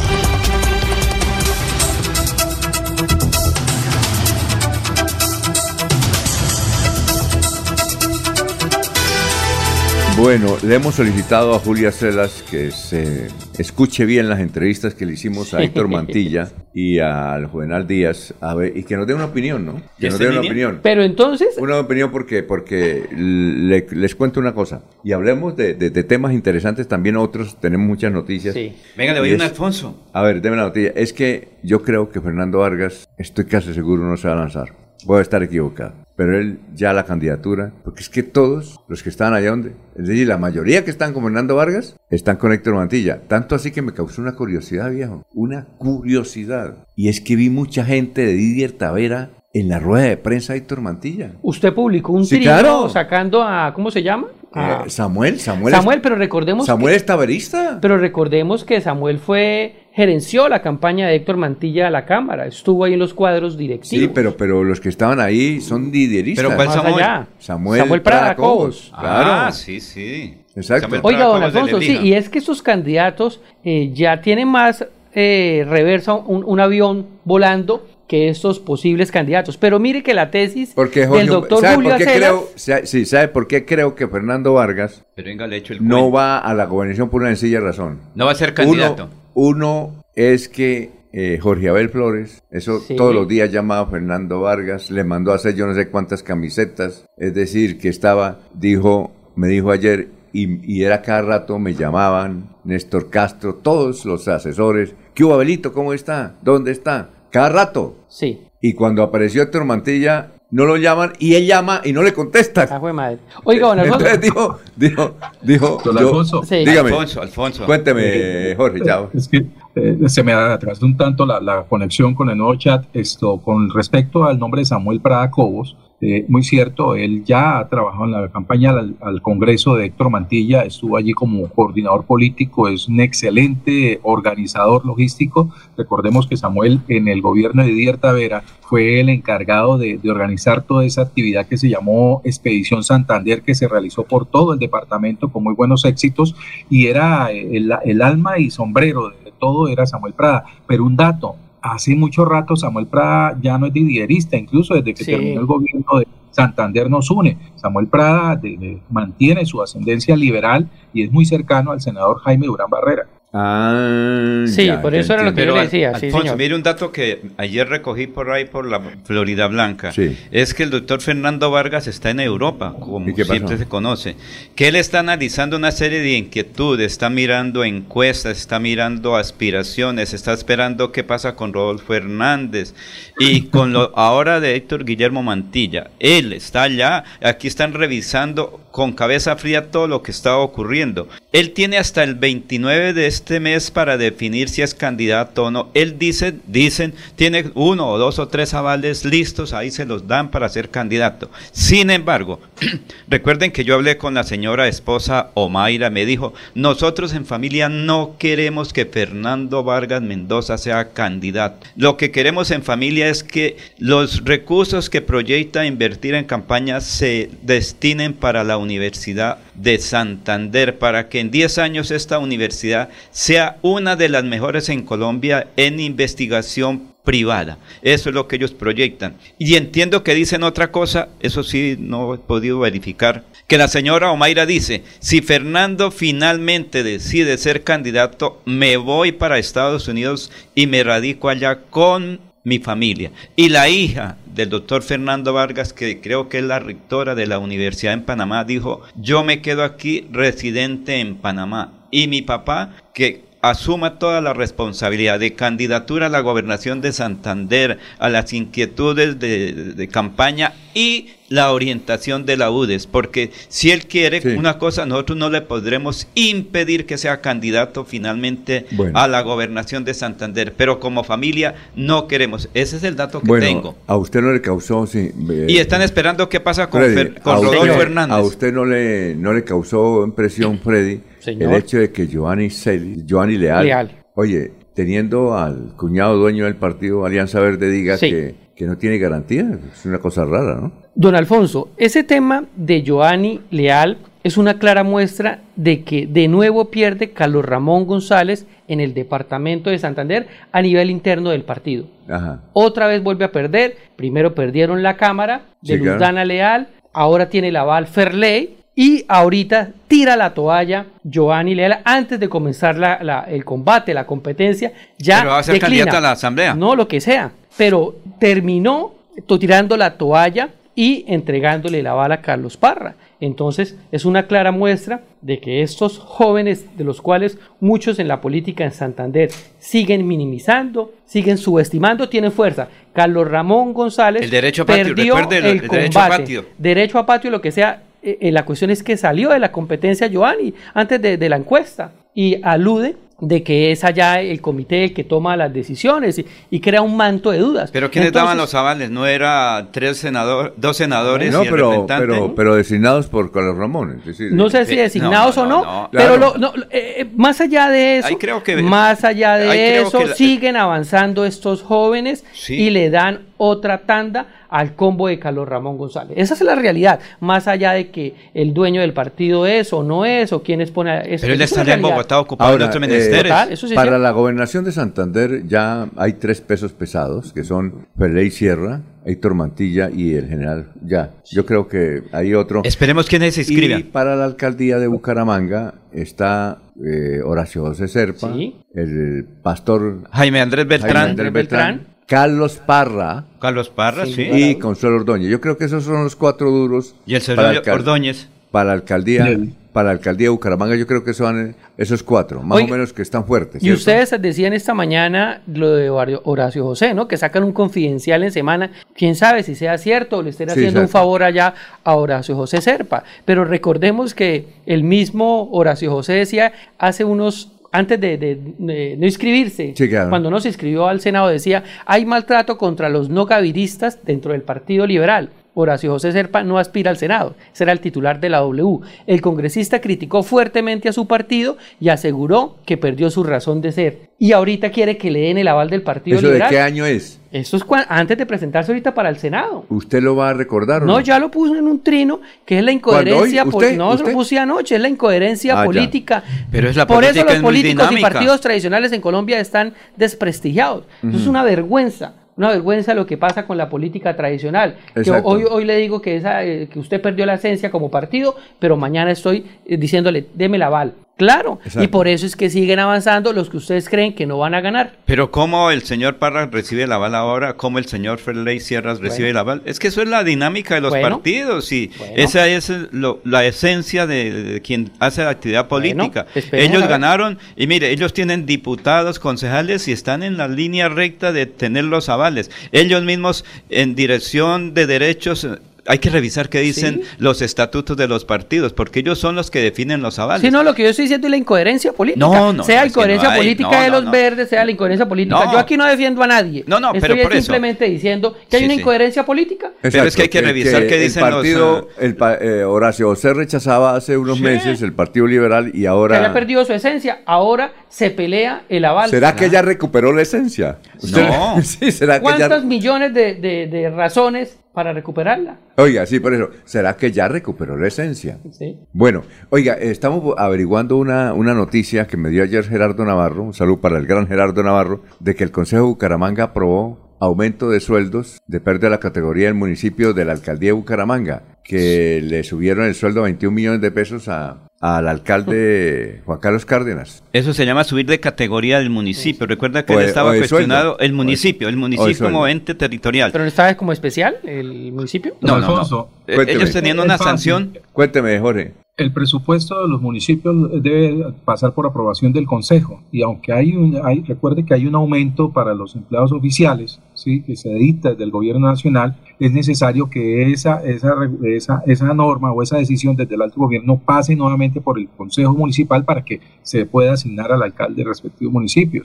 Bueno, le hemos solicitado a Julia Celas que se escuche bien las entrevistas que le hicimos a Héctor Mantilla y al Juvenal Díaz a ver, y que nos dé una opinión, ¿no? Que nos dé una opinión. Pero entonces... Una opinión porque, porque le- les cuento una cosa y hablemos de, de- de temas interesantes también otros, tenemos muchas noticias. Sí. Venga, le Y doy una a es- Alfonso. A ver, deme la noticia. Es que yo creo que Fernando Vargas, estoy casi seguro, no se va a lanzar. Voy a estar equivocado. Pero él ya la candidatura, porque es que todos los que están allá donde, es decir, la mayoría que están con Fernando Vargas, están con Héctor Mantilla. Tanto así que me causó una curiosidad, viejo. Una curiosidad. Y es que vi mucha gente de Didier Tavera en la rueda de prensa de Héctor Mantilla. Usted publicó un Sí, trío claro. sacando a, ¿cómo se llama? Eh, Samuel, Samuel. Samuel, pero recordemos Samuel que- es taverista. Pero recordemos que Samuel fue gerenció la campaña de Héctor Mantilla a la Cámara, estuvo ahí en los cuadros directivos. Sí, pero, pero los que estaban ahí son didieristas. ¿Pero cuál Samuel? allá. Samuel, Samuel Prada Cobos. Claro. Ah, sí, sí. Exacto. Samuel Oiga, don Alfonso, sí, y es que estos candidatos eh, ya tienen más eh, reversa un, un avión volando que estos posibles candidatos. Pero mire que la tesis Porque Jorge, del doctor ¿sabe Julio por qué Aceras- creo, sí, ¿sabe por qué creo que Fernando Vargas Pero venga, le echo el no cuento. va a la gobernación por una sencilla razón? No va a ser candidato. Uno, uno es que eh, Jorge Abel Flores, eso Sí. todos los días llamaba a Fernando Vargas, le mandó a hacer yo no sé cuántas camisetas, es decir, que estaba, dijo, me dijo ayer, y, y era cada rato, me llamaban, Néstor Castro, todos los asesores, ¿qué hubo Abelito? ¿Cómo está? ¿Dónde está? Cada rato. Sí. Y cuando apareció Héctor Mantilla, no lo llaman y él llama y no le contesta. Ah, fue madre. Oiga, don Alfonso. Entonces dijo, dijo, dijo, Don yo- Alfonso. Sí. dígame, Alfonso, Alfonso. cuénteme, Jorge, chao. Es que eh, se me atrasó un tanto la, la conexión con el nuevo chat. Esto, con respecto al nombre de Samuel Prada Cobos, eh, muy cierto, él ya ha trabajado en la campaña al, Congreso de Héctor Mantilla, estuvo allí como coordinador político, es un excelente organizador logístico. Recordemos que Samuel en el gobierno de Didier Tavera fue el encargado de, organizar toda esa actividad que se llamó Expedición Santander, que se realizó por todo el departamento con muy buenos éxitos y era eh, el alma y sombrero de todo era Samuel Prada. Pero un dato, hace mucho rato Samuel Prada ya no es didierista, incluso desde que Sí. terminó el gobierno de Santander nos une. Samuel Prada de- de- mantiene su ascendencia liberal y es muy cercano al senador Jaime Durán Barrera. Ah, Sí, ya, por eso era lo que yo le Al- decía, sí, Alfonso, señor. mire un dato que ayer recogí por ahí por la Florida Blanca. Sí. Es que el doctor Fernando Vargas está en Europa, como siempre se conoce. Que él está analizando una serie de inquietudes, está mirando encuestas, está mirando aspiraciones, está esperando qué pasa con Rodolfo Hernández y con lo ahora de Héctor Guillermo Mantilla. Él está allá, aquí están revisando con cabeza fría todo lo que está ocurriendo. Él tiene hasta el 29 de este mes para definir si es candidato o no. Él dice, dicen, tiene uno o dos o tres avales listos, ahí se los dan para ser candidato. Sin embargo, recuerden que yo hablé con la señora esposa Omaira, me dijo, nosotros en familia no queremos que Fernando Vargas Mendoza sea candidato. Lo que queremos en familia es que los recursos que proyecta invertir en campaña se destinen para la Universidad de Santander, para que en 10 años esta universidad sea una de las mejores en Colombia en investigación privada. Eso es lo que ellos proyectan. Y entiendo que dicen otra cosa, eso sí no he podido verificar, que la señora Omaira dice, si Fernando finalmente decide ser candidato, me voy para Estados Unidos y me radico allá con mi familia. Y la hija del doctor Fernando Vargas, que creo que es la rectora de la Universidad en Panamá, dijo, yo me quedo aquí residente en Panamá. Y mi papá, que asuma toda la responsabilidad de candidatura a la gobernación de Santander, a las inquietudes de, campaña y la orientación de la UDES, porque si él quiere una cosa, nosotros no le podremos impedir que sea candidato finalmente Bueno. a la gobernación de Santander, pero como familia no queremos. Ese es el dato que Bueno, tengo. a usted no le causó, sí. eh, Y están esperando qué pasa con, Freddy, Fer- con a usted- Rodolfo Hernández. A usted no le, no le causó impresión, Freddy, Señor. el hecho de que Giovanni, Celi- Giovanni Leal, Leal. oye, teniendo al cuñado dueño del partido Alianza Verde, diga Sí. que, que no tiene garantía. Es una cosa rara, ¿no? Don Alfonso, ese tema de Joanny Leal es una clara muestra de que de nuevo pierde Carlos Ramón González en el departamento de Santander a nivel interno del partido. Ajá. Otra vez vuelve a perder. Primero perdieron la Cámara de Sí, claro. Leal, ahora tiene el aval Ferley y ahorita tira la toalla Joanny Leal antes de comenzar la- la- el combate, la competencia. Ya Pero va a ser declina. candidata a la asamblea. No, lo que sea. Pero terminó tirando la toalla y entregándole la bala a Carlos Parra. Entonces es una clara muestra de que estos jóvenes, de los cuales muchos en la política en Santander siguen minimizando, siguen subestimando, tienen fuerza. Carlos Ramón González El derecho a patio, perdió el- el, el derecho a combate. patio. Derecho a patio, lo que sea. eh, eh, la cuestión es que salió de la competencia Giovanni antes de, de la encuesta y alude de que es allá el comité el que toma las decisiones y, y crea un manto de dudas. Pero ¿quiénes daban los avales? ¿No era tres senadores, dos senadores No, y el pero, representante? pero, pero designados por Carlos Ramón. es decir, No sé si Eh, designados no, o no, no, no. pero Claro. lo- no, eh, eh, más allá de eso, Ahí creo que- más allá de eso, la- siguen avanzando estos jóvenes Sí. y le dan otra tanda al combo de Carlos Ramón González. Esa es la realidad, más allá de que el dueño del partido es o no es, o quiénes pone... a- Pero él esa es está la allá en. Bogotá ocupado en Ahora, otros eh, menesteres. Total, eso sí es Para la gobernación de Santander ya hay tres pesos pesados, que son Ferley Sierra, Héctor Mantilla y el general Ya. Yo creo que hay otro. Esperemos quiénes se inscriban. Y para la alcaldía de Bucaramanga está eh, Horacio José Serpa, Sí. el pastor Jaime Andrés Beltrán. Jaime Andrés Beltrán, Carlos Parra Carlos Parra, sí. y Consuelo Ordóñez. Yo creo que esos son los cuatro duros. Y el señor Ordóñez. Para la alcaldía, para la alcaldía de Bucaramanga, yo creo que son esos cuatro, más o menos que están fuertes. Y ¿cierto? ustedes decían esta mañana lo de Horacio- Horacio José, ¿no? Que sacan un confidencial en semana. Quién sabe si sea cierto o le estén Sí, haciendo un favor allá a Horacio José Serpa. Pero recordemos que el mismo Horacio José decía hace unos antes de, de- de no inscribirse, Sí, claro. cuando no se inscribió al Senado, decía, hay maltrato contra los no gaviristas dentro del Partido Liberal. Horacio José Serpa no aspira al Senado, será el titular de la W. El congresista criticó fuertemente a su partido y aseguró que perdió su razón de ser. Y ahorita quiere que le den el aval del Partido ¿Eso Liberal. de qué año es? Eso es antes de presentarse ahorita para el Senado. ¿Usted lo va a recordar o no? No, ya lo puso en un trino, que es la incoherencia. ¿Cuándo? pol- ¿Hoy? No, ¿Usted? lo puse anoche, es la incoherencia Ah, ya. política. Pero es la Por eso política los políticos y partidos tradicionales en Colombia están desprestigiados. Eso es una vergüenza. Una vergüenza lo que pasa con la política tradicional. Exacto. hoy, hoy le digo que, esa, eh, que usted perdió la esencia como partido, pero mañana estoy eh, diciéndole, deme el aval. Claro, Exacto. y por eso es que siguen avanzando los que ustedes creen que no van a ganar. Pero cómo el señor Parra recibe el aval ahora, cómo el señor Ferley Sierras recibe el aval, es que eso es la dinámica de los Bueno. partidos y esa es lo- la esencia de, de quien hace la actividad política. ellos ganaron y mire, ellos tienen diputados, concejales y están en la línea recta de tener los avales. Ellos mismos en dirección de derechos hay que revisar qué dicen los estatutos de los partidos, porque ellos son los que definen los avales. Sí, no, lo que yo estoy diciendo es la incoherencia política. No, no, sea no, que incoherencia no hay, política no, de no, los no. verdes, sea la incoherencia política. No. Yo aquí no defiendo a nadie. No, no, pero Estoy por eso. simplemente diciendo que hay Sí, una sí. incoherencia política. Pero es que hay que revisar qué dicen el los, partido, el pa- eh, Horacio José rechazaba hace unos Sí. meses el Partido Liberal y Que ahora... haya perdido su esencia. Ahora se pelea el aval. ¿Será que ya recuperó la esencia? No. sí, ¿será que ya... ¿Cuántos millones de, de- de razones para recuperarla? Oiga, sí, por eso. ¿Será que ya recuperó la esencia? Sí. Bueno, oiga, estamos averiguando una, una noticia que me dio ayer Gerardo Navarro, un saludo para el gran Gerardo Navarro, de que el Consejo de Bucaramanga aprobó aumento de sueldos de pérdida de la categoría del municipio de la alcaldía de Bucaramanga, que le subieron el sueldo a 21 millones de pesos a, al alcalde Juan Carlos Cárdenas. Eso se llama subir de categoría del municipio. Recuerda que O él estaba cuestionado sueldo. el municipio, el municipio como ente territorial. ¿Pero no estaba como especial el municipio? No, no, no. Ellos tenían una sanción. Cuénteme, Jorge. El presupuesto de los municipios debe pasar por aprobación del Consejo. Y aunque hay un, hay, recuerde que hay un aumento para los empleados oficiales, sí, que se dicta desde el gobierno nacional, es necesario que esa, esa, esa, esa norma o esa decisión desde el alto gobierno pase nuevamente por el Consejo Municipal para que se pueda asignar al alcalde respectivo municipio.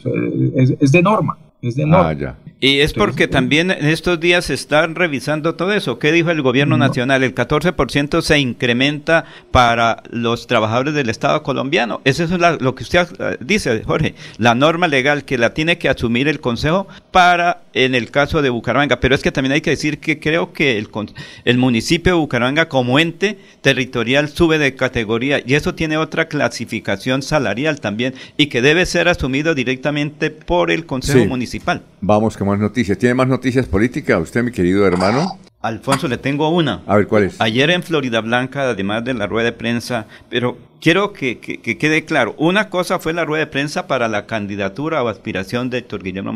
Es, es de norma, es de. Ah, ya. Y es porque también en estos días se están revisando todo eso. ¿Qué dijo el gobierno nacional? El 14% se incrementa para los trabajadores del Estado colombiano. Eso es la- lo que usted eh, dice, Jorge. La norma legal que la tiene que asumir el Consejo para, en el caso de Bucaramanga. Pero es que también hay que decir que creo que el, municipio de Bucaramanga como ente territorial sube de categoría y eso tiene otra clasificación salarial también y que debe ser asumido directamente por el Consejo Sí. Municipal. Vamos con más noticias. ¿Tiene más noticias políticas usted, mi querido hermano? Alfonso, le tengo una. A ver, ¿cuál es? Ayer en Florida Blanca, además de la rueda de prensa, pero quiero que, que- que quede claro, una cosa fue la rueda de prensa para la candidatura o aspiración de Héctor Guillermo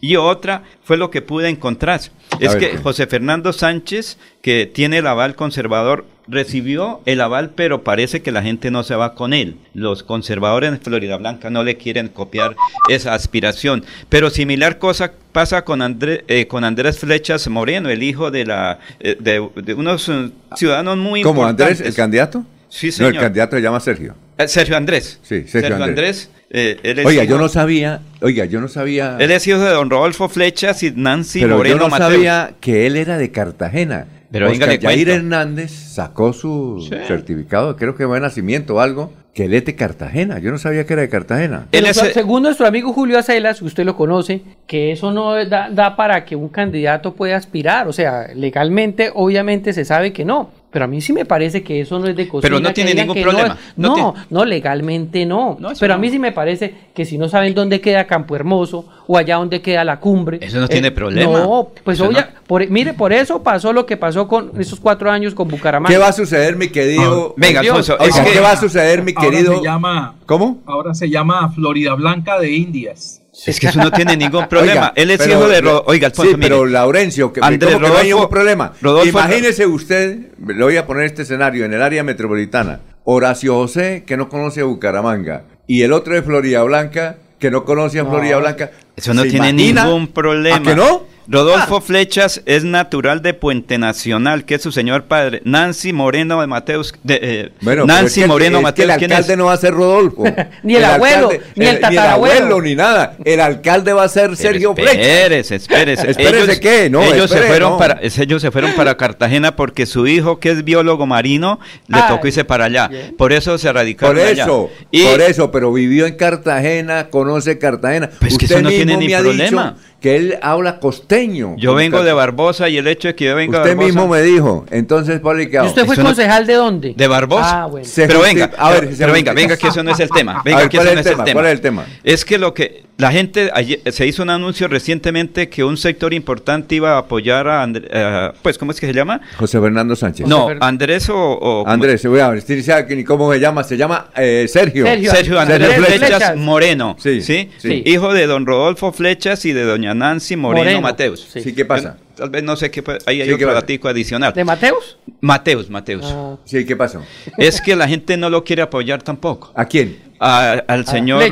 y otra fue lo que pude encontrar. Es ver, que ¿qué? José Fernando Sánchez, que tiene el aval conservador, recibió el aval, pero parece que la gente no se va con él. Los conservadores en Florida Blanca no le quieren copiar esa aspiración. Pero similar cosa pasa con, André- eh, con Andrés Flechas Moreno, el hijo de, la, eh, de, de unos eh, ciudadanos muy ¿Cómo Andrés, el candidato? Sí, No, señor. el candidato se llama Sergio. Eh, Sergio Andrés. Sí, Sergio, Andrés. eh, él es Oiga, hijo- yo no sabía, oiga, yo no sabía, Él es hijo de don Rodolfo Flechas y Nancy pero Moreno yo no Mateo. sabía que él era de Cartagena. Pero Oscar venga, le Yair cuento. Hernández sacó su Sí. certificado, creo que fue de nacimiento o algo, que él es de Cartagena. Yo no sabía que era de Cartagena. Él Pero es- se- según nuestro amigo Julio Acelas, que usted lo conoce, que eso no da, da para que un candidato pueda aspirar. O sea, legalmente, obviamente se sabe que no. Pero a mí sí me parece que eso no es de cocina. Pero no tiene ningún problema. No, No no, tiene- no, legalmente no. Pero a mí sí me parece que si no saben dónde queda Campo Hermoso o allá donde queda la cumbre. eh, Eso no tiene problema. No, pues obvia- no. por- mire, por eso pasó lo que pasó con esos cuatro años con Bucaramanga. ¿Qué va a suceder, mi querido? Venga, Dios. Alfonso, Oiga, es que- ¿qué va a suceder, mi Ahora querido? se llama, ¿Cómo? ahora se llama Florida Blanca de Indias. Es que eso no tiene ningún problema. Oiga, Él es pero- hijo de... Ro- Oiga, Alfonso, Sí, mire. pero Laurencio, que, Andrés ¿cómo que no hay Rodolfo- ningún problema. Rodolfo- Imagínese usted, le voy a poner este escenario, en el área metropolitana, Horacio José, que no conoce a Bucaramanga, y el otro de Florida Blanca, que no conoce a Florida Blanca. Eso no ¿Se tiene ningún problema. ¿A que no? Rodolfo Flechas es natural de Puente Nacional, que es su señor padre. Nancy Moreno de Mateus. De, eh, Bueno, Nancy es que- Moreno es que el ¿quién alcalde es? no va a ser Rodolfo. Ni el abuelo, ni el tatarabuelo. Ni el abuelo, ni nada. El alcalde va a ser Sergio Flechas. Espérese, espérese. Espérese qué, no, ellos, se fueron no. para, ellos se fueron para Cartagena porque su hijo, que es biólogo marino, le Ay, tocó irse para allá. Por eso se radicaron Por allá. eso, Y- por eso, pero vivió en Cartagena, conoce Cartagena. Pues que Usted eso no tiene ni me ha problema. dicho que él habla costeño. Yo vengo de. Barbosa y el hecho de que yo venga de Usted Barbosa. mismo me dijo. Entonces, Pablo, ¿qué ¿Y usted fue Eso no- concejal de dónde? De Barbosa. Ah, bueno. Pero venga, a ver, pero, pero venga, venga, que eso no es el tema. Venga, ver, que ¿cuál eso es no el es el tema? tema. ¿Cuál es el tema? Es que lo que la gente ayer- se hizo un anuncio recientemente que un sector importante iba a apoyar a Andr- eh, pues ¿cómo es que se llama? José Fernando Sánchez. No, Andrés o, o- Andrés, voy a ver, que ni cómo se llama, se llama eh, Sergio. Sergio, Andrés Sergio Flechas, Flechas. Moreno, Sí, ¿sí? sí. Hijo de don Rodolfo Flechas y de doña Nancy Moreno, Moreno, Mateus. sí. ¿qué pasa? Tal vez no sé qué puede- ahí hay Sí, ¿qué otro datico adicional. ¿De Mateus? Mateus, Mateus. Ah. Sí, ¿qué pasó? Es que la gente no lo quiere apoyar tampoco. ¿A quién? A- al señor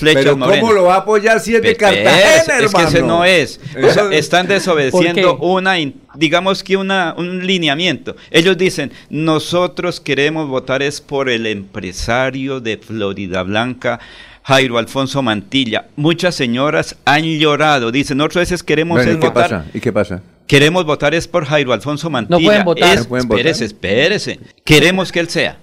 Pero Moreno. ¿cómo lo va a apoyar si es de Cartagena, es que hermano? ese no es. O sea, Eso- están desobedeciendo ¿Por una, digamos que una, un lineamiento. Ellos dicen, nosotros queremos votar es por el empresario de Florida Blanca, Jairo Alfonso Mantilla. Muchas señoras han llorado. Dicen, nosotros a veces queremos Bueno, es ¿y qué votar pasa? ¿Y qué pasa? Queremos votar es por Jairo Alfonso Mantilla. pueden votar. Es- No pueden votar. espérese, espérese. Queremos que él sea.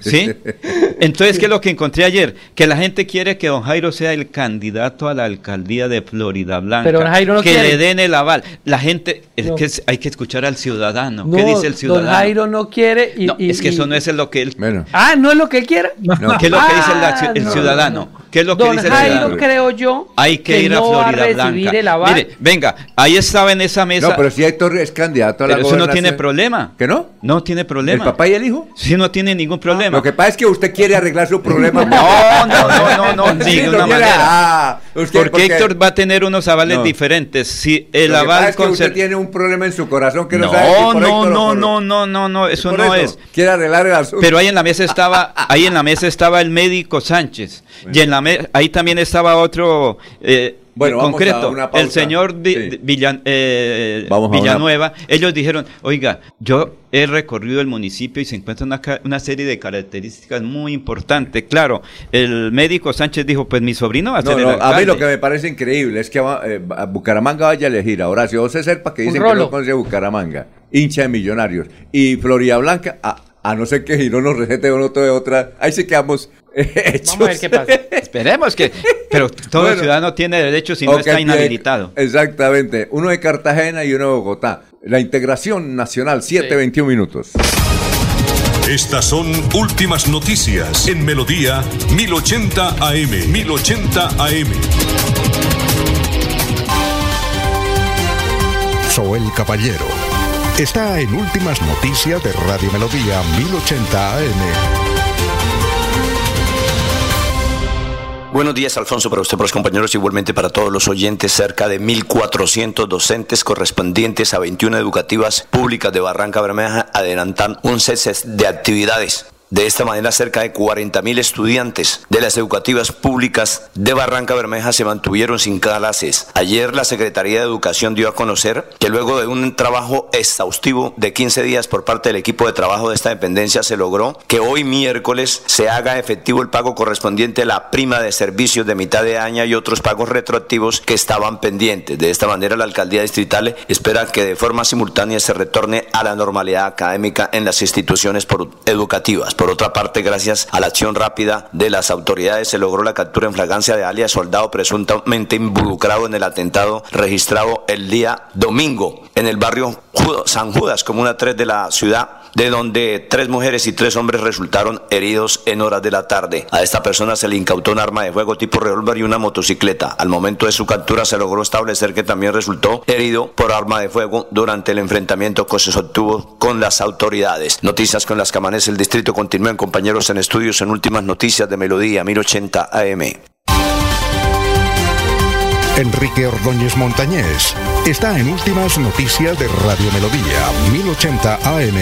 ¿Sí? Entonces, ¿qué es lo que encontré ayer? Que la gente quiere que don Jairo sea el candidato a la alcaldía de Florida Blanca. Pero don Jairo no que quiere. le den el aval. La gente, es No. que es- hay que escuchar al ciudadano. No, ¿Qué dice el Don ciudadano? Jairo no quiere y, No, y- es que y- eso no es lo que él... Bueno, Ah, ¿no es lo que él quiere? ¿Qué es lo que dice Ah, el no, ciudadano? ¿Qué es lo que Don dice el Jairo, ciudadano? creo yo, Hay que, ir a no va a Florida recibir Blanca. el aval. Mire, venga, ahí estaba en esa mesa. no, pero si Héctor es candidato a la Pero eso no tiene problema. ¿Que no? No tiene ¿El problema. papá y el hijo? Sí, no tiene ningún problema. Lo que pasa es que usted quiere arreglar su problema. No, no, no, no, no, de Sí, ninguna lo quiere. manera. Ah, usted, Porque Héctor va a tener unos avales No. diferentes. Si el Lo que pasa aval es que usted tiene un problema en su corazón que no, No, sabe si por no, no, no, no, no, no, eso no es. Quiere arreglar el asunto. Pero ahí en la mesa estaba, ahí en la mesa estaba el médico Sánchez y en la ahí también estaba otro eh, Bueno, vamos a concreto, una pausa. el señor Vi- Sí. Villan- eh, Vamos a una- Villanueva. Ellos dijeron, oiga, yo he recorrido el municipio y se encuentra una, serie de características muy importantes. Claro, el médico Sánchez dijo, pues mi sobrino va a No, ser el no, a mí lo que me parece increíble es que va- eh, a Bucaramanga vaya a elegir a Horacio José Serpa, que dicen que no conoce Bucaramanga, hincha de millonarios, y Florida Blanca, a, a no ser que Girón nos recete uno de otra, ahí sí quedamos hechos. Vamos a ver qué pasa. Esperemos que, pero todo Bueno. ciudadano tiene derecho si no está inhabilitado. Exactamente, uno de Cartagena y uno de Bogotá. La integración nacional, 7.21 minutos. Estas son últimas noticias en Melodía 1080 AM. 1080 AM. Soel Caballero está en Últimas Noticias de Radio Melodía 1080 AM. Buenos días, Alfonso, para usted, para los compañeros, igualmente para todos los oyentes. Cerca de 1.400 docentes correspondientes a 21 educativas públicas de Barranca Bermeja adelantan un cese de actividades. De esta manera, cerca de 40.000 estudiantes de las educativas públicas de Barranca Bermeja se mantuvieron sin clases. Ayer la Secretaría de Educación dio a conocer que luego de un trabajo exhaustivo de 15 días por parte del equipo de trabajo de esta dependencia se logró que hoy miércoles se haga efectivo el pago correspondiente a la prima de servicios de mitad de año y otros pagos retroactivos que estaban pendientes. De esta manera, la alcaldía distrital espera que de forma simultánea se retorne a la normalidad académica en las instituciones educativas. Por otra parte, gracias a la acción rápida de las autoridades, se logró la captura en fragancia de alias soldado presuntamente involucrado en el atentado registrado el día domingo en el barrio San Judas, comuna 3 de la ciudad, de donde tres mujeres y tres hombres resultaron heridos en horas de la tarde. A esta persona se le incautó un arma de fuego tipo revólver y una motocicleta. Al momento de su captura se logró establecer que también resultó herido por arma de fuego durante el enfrentamiento que se sostuvo con las autoridades. Noticias con las que amanece el distrito continúan compañeros en estudios en últimas noticias de Melodía 1080 AM. Enrique Ordóñez Montañés está en Últimas Noticias de Radio Melodía 1080 AM.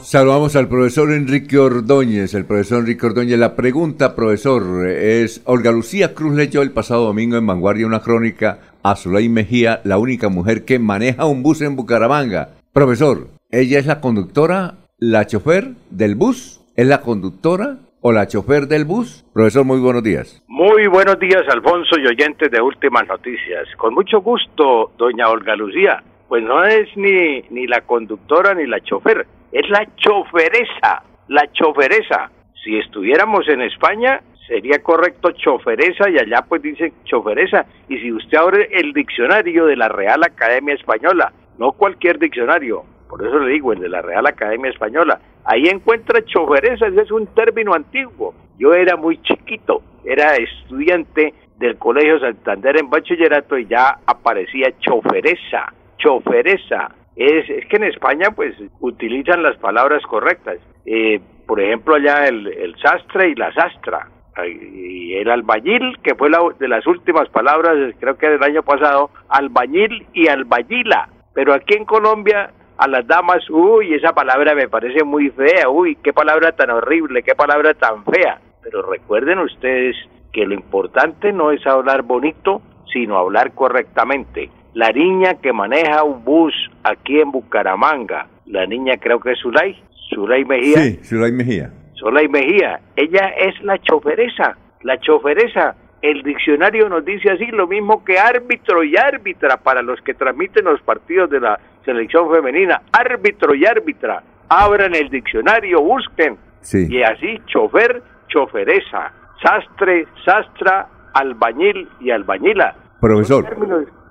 Saludamos al profesor Enrique Ordóñez. El profesor Enrique Ordóñez. La pregunta, profesor, es: Olga Lucía Cruz leyó el pasado domingo en Vanguardia una crónica a Zulay Mejía, la única mujer que maneja un bus en Bucaramanga. Profesor, ¿ella es la conductora, la chofer del bus? ¿Es la conductora o la chofer del bus? Profesor, muy buenos días. Muy buenos días, Alfonso y oyentes de Últimas Noticias. Con mucho gusto, doña Olga Lucía. Pues no es ni, ni la conductora ni la chofer, es la choferesa, la choferesa. Si estuviéramos en España, sería correcto choferesa y allá pues dicen choferesa. Y si usted abre el diccionario de la Real Academia Española, no cualquier diccionario, por eso le digo el de la Real Academia Española, ahí encuentra choferesa, ese es un término antiguo. Yo era muy chiquito, era estudiante del Colegio Santander en bachillerato y ya aparecía choferesa, choferesa. Es, que en España pues utilizan las palabras correctas. Eh, por ejemplo, allá el, el sastre y la sastra y el albañil, que fue la, de las últimas palabras, creo que del año pasado, albañil y albayila. Pero aquí en Colombia, a las damas, uy, esa palabra me parece muy fea, uy, qué palabra tan horrible, qué palabra tan fea. Pero recuerden ustedes que lo importante no es hablar bonito, sino hablar correctamente. La niña que maneja un bus aquí en Bucaramanga, la niña creo que es Zulay, Zulay Mejía. Sí, Zulay Mejía Sola y Mejía, ella es la choferesa, la choferesa. El diccionario nos dice así, lo mismo que árbitro y árbitra para los que transmiten los partidos de la selección femenina. Árbitro y árbitra. Abran el diccionario, busquen. Y así, chofer, choferesa. Sastre, sastra, albañil y albañila. Profesor.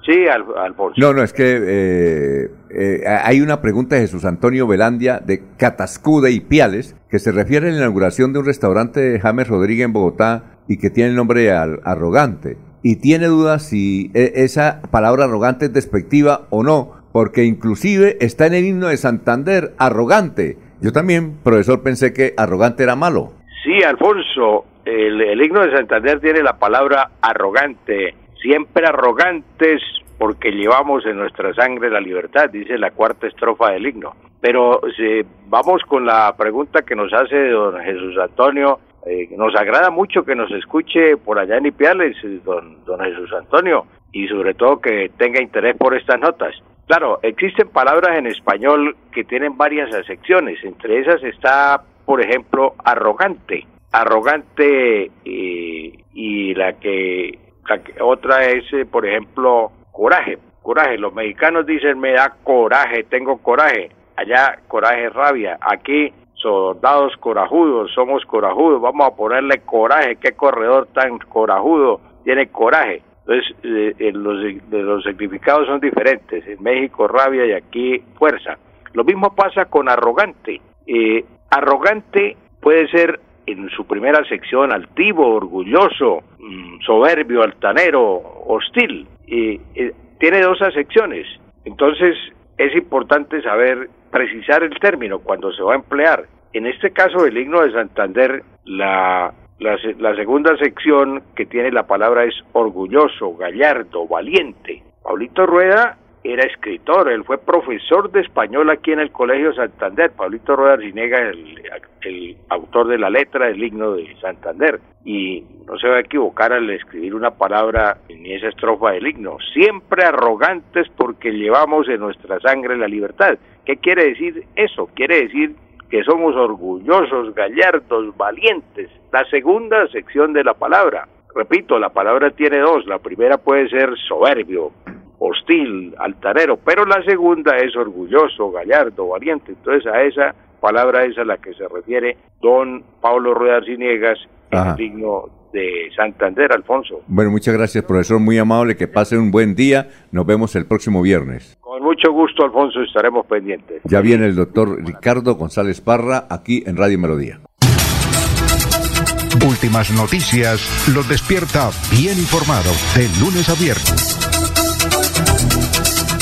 Sí, Alfonso. No, no, es que eh, eh, hay una pregunta de Jesús Antonio Velandia de Catascude y Piales que se refiere a la inauguración de un restaurante de James Rodríguez en Bogotá y que tiene el nombre arrogante. Y tiene dudas si e, esa palabra arrogante es despectiva o no, porque inclusive está en el himno de Santander, arrogante. Yo también, profesor, pensé que arrogante era malo. Sí, Alfonso, el, himno de Santander tiene la palabra arrogante siempre arrogantes porque llevamos en nuestra sangre la libertad, dice la cuarta estrofa del himno. Pero si vamos con la pregunta que nos hace don Jesús Antonio, eh, nos agrada mucho que nos escuche por allá en Ipiales, don, don Jesús Antonio, y sobre todo que tenga interés por estas notas. Claro, existen palabras en español que tienen varias acepciones, entre esas está, por ejemplo, arrogante. Arrogante eh, y la que otra es, eh, por ejemplo, coraje. Coraje. Los mexicanos dicen me da coraje, tengo coraje. Allá coraje rabia. Aquí soldados corajudos, somos corajudos. Vamos a ponerle coraje. ¿Qué corredor tan corajudo tiene coraje? Entonces, eh, los, los significados son diferentes. En México rabia y aquí fuerza. Lo mismo pasa con arrogante. Eh, arrogante puede ser en su primera sección altivo, orgulloso, mm, soberbio, altanero, hostil. Y, tiene dos secciones. Entonces es importante saber precisar el término cuando se va a emplear. En este caso del himno de Santander, la, la, la segunda sección que tiene la palabra es orgulloso, gallardo, valiente. Paulito Rueda era escritor, él fue profesor de español aquí en el Colegio Santander, Pablito Rueda Arcinega, el, el autor de la letra del himno de Santander, y no se va a equivocar al escribir una palabra ni esa estrofa del himno, siempre arrogantes porque llevamos en nuestra sangre la libertad. ¿Qué quiere decir eso? Quiere decir que somos orgullosos, gallardos, valientes. La segunda sección de la palabra. Repito, la palabra tiene dos. La primera puede ser soberbio, hostil, altanero, pero la segunda es orgulloso, gallardo, valiente. Entonces a esa palabra es a la que se refiere don Pablo Rueda Ciniegas en el digno de Santander, Alfonso. Bueno, muchas gracias, profesor, muy amable, que pase un buen día, nos vemos el próximo viernes. Con mucho gusto, Alfonso, estaremos pendientes. Ya viene el doctor Ricardo González Parra aquí en Radio Melodía. Últimas noticias los despierta bien informados de lunes a viernes.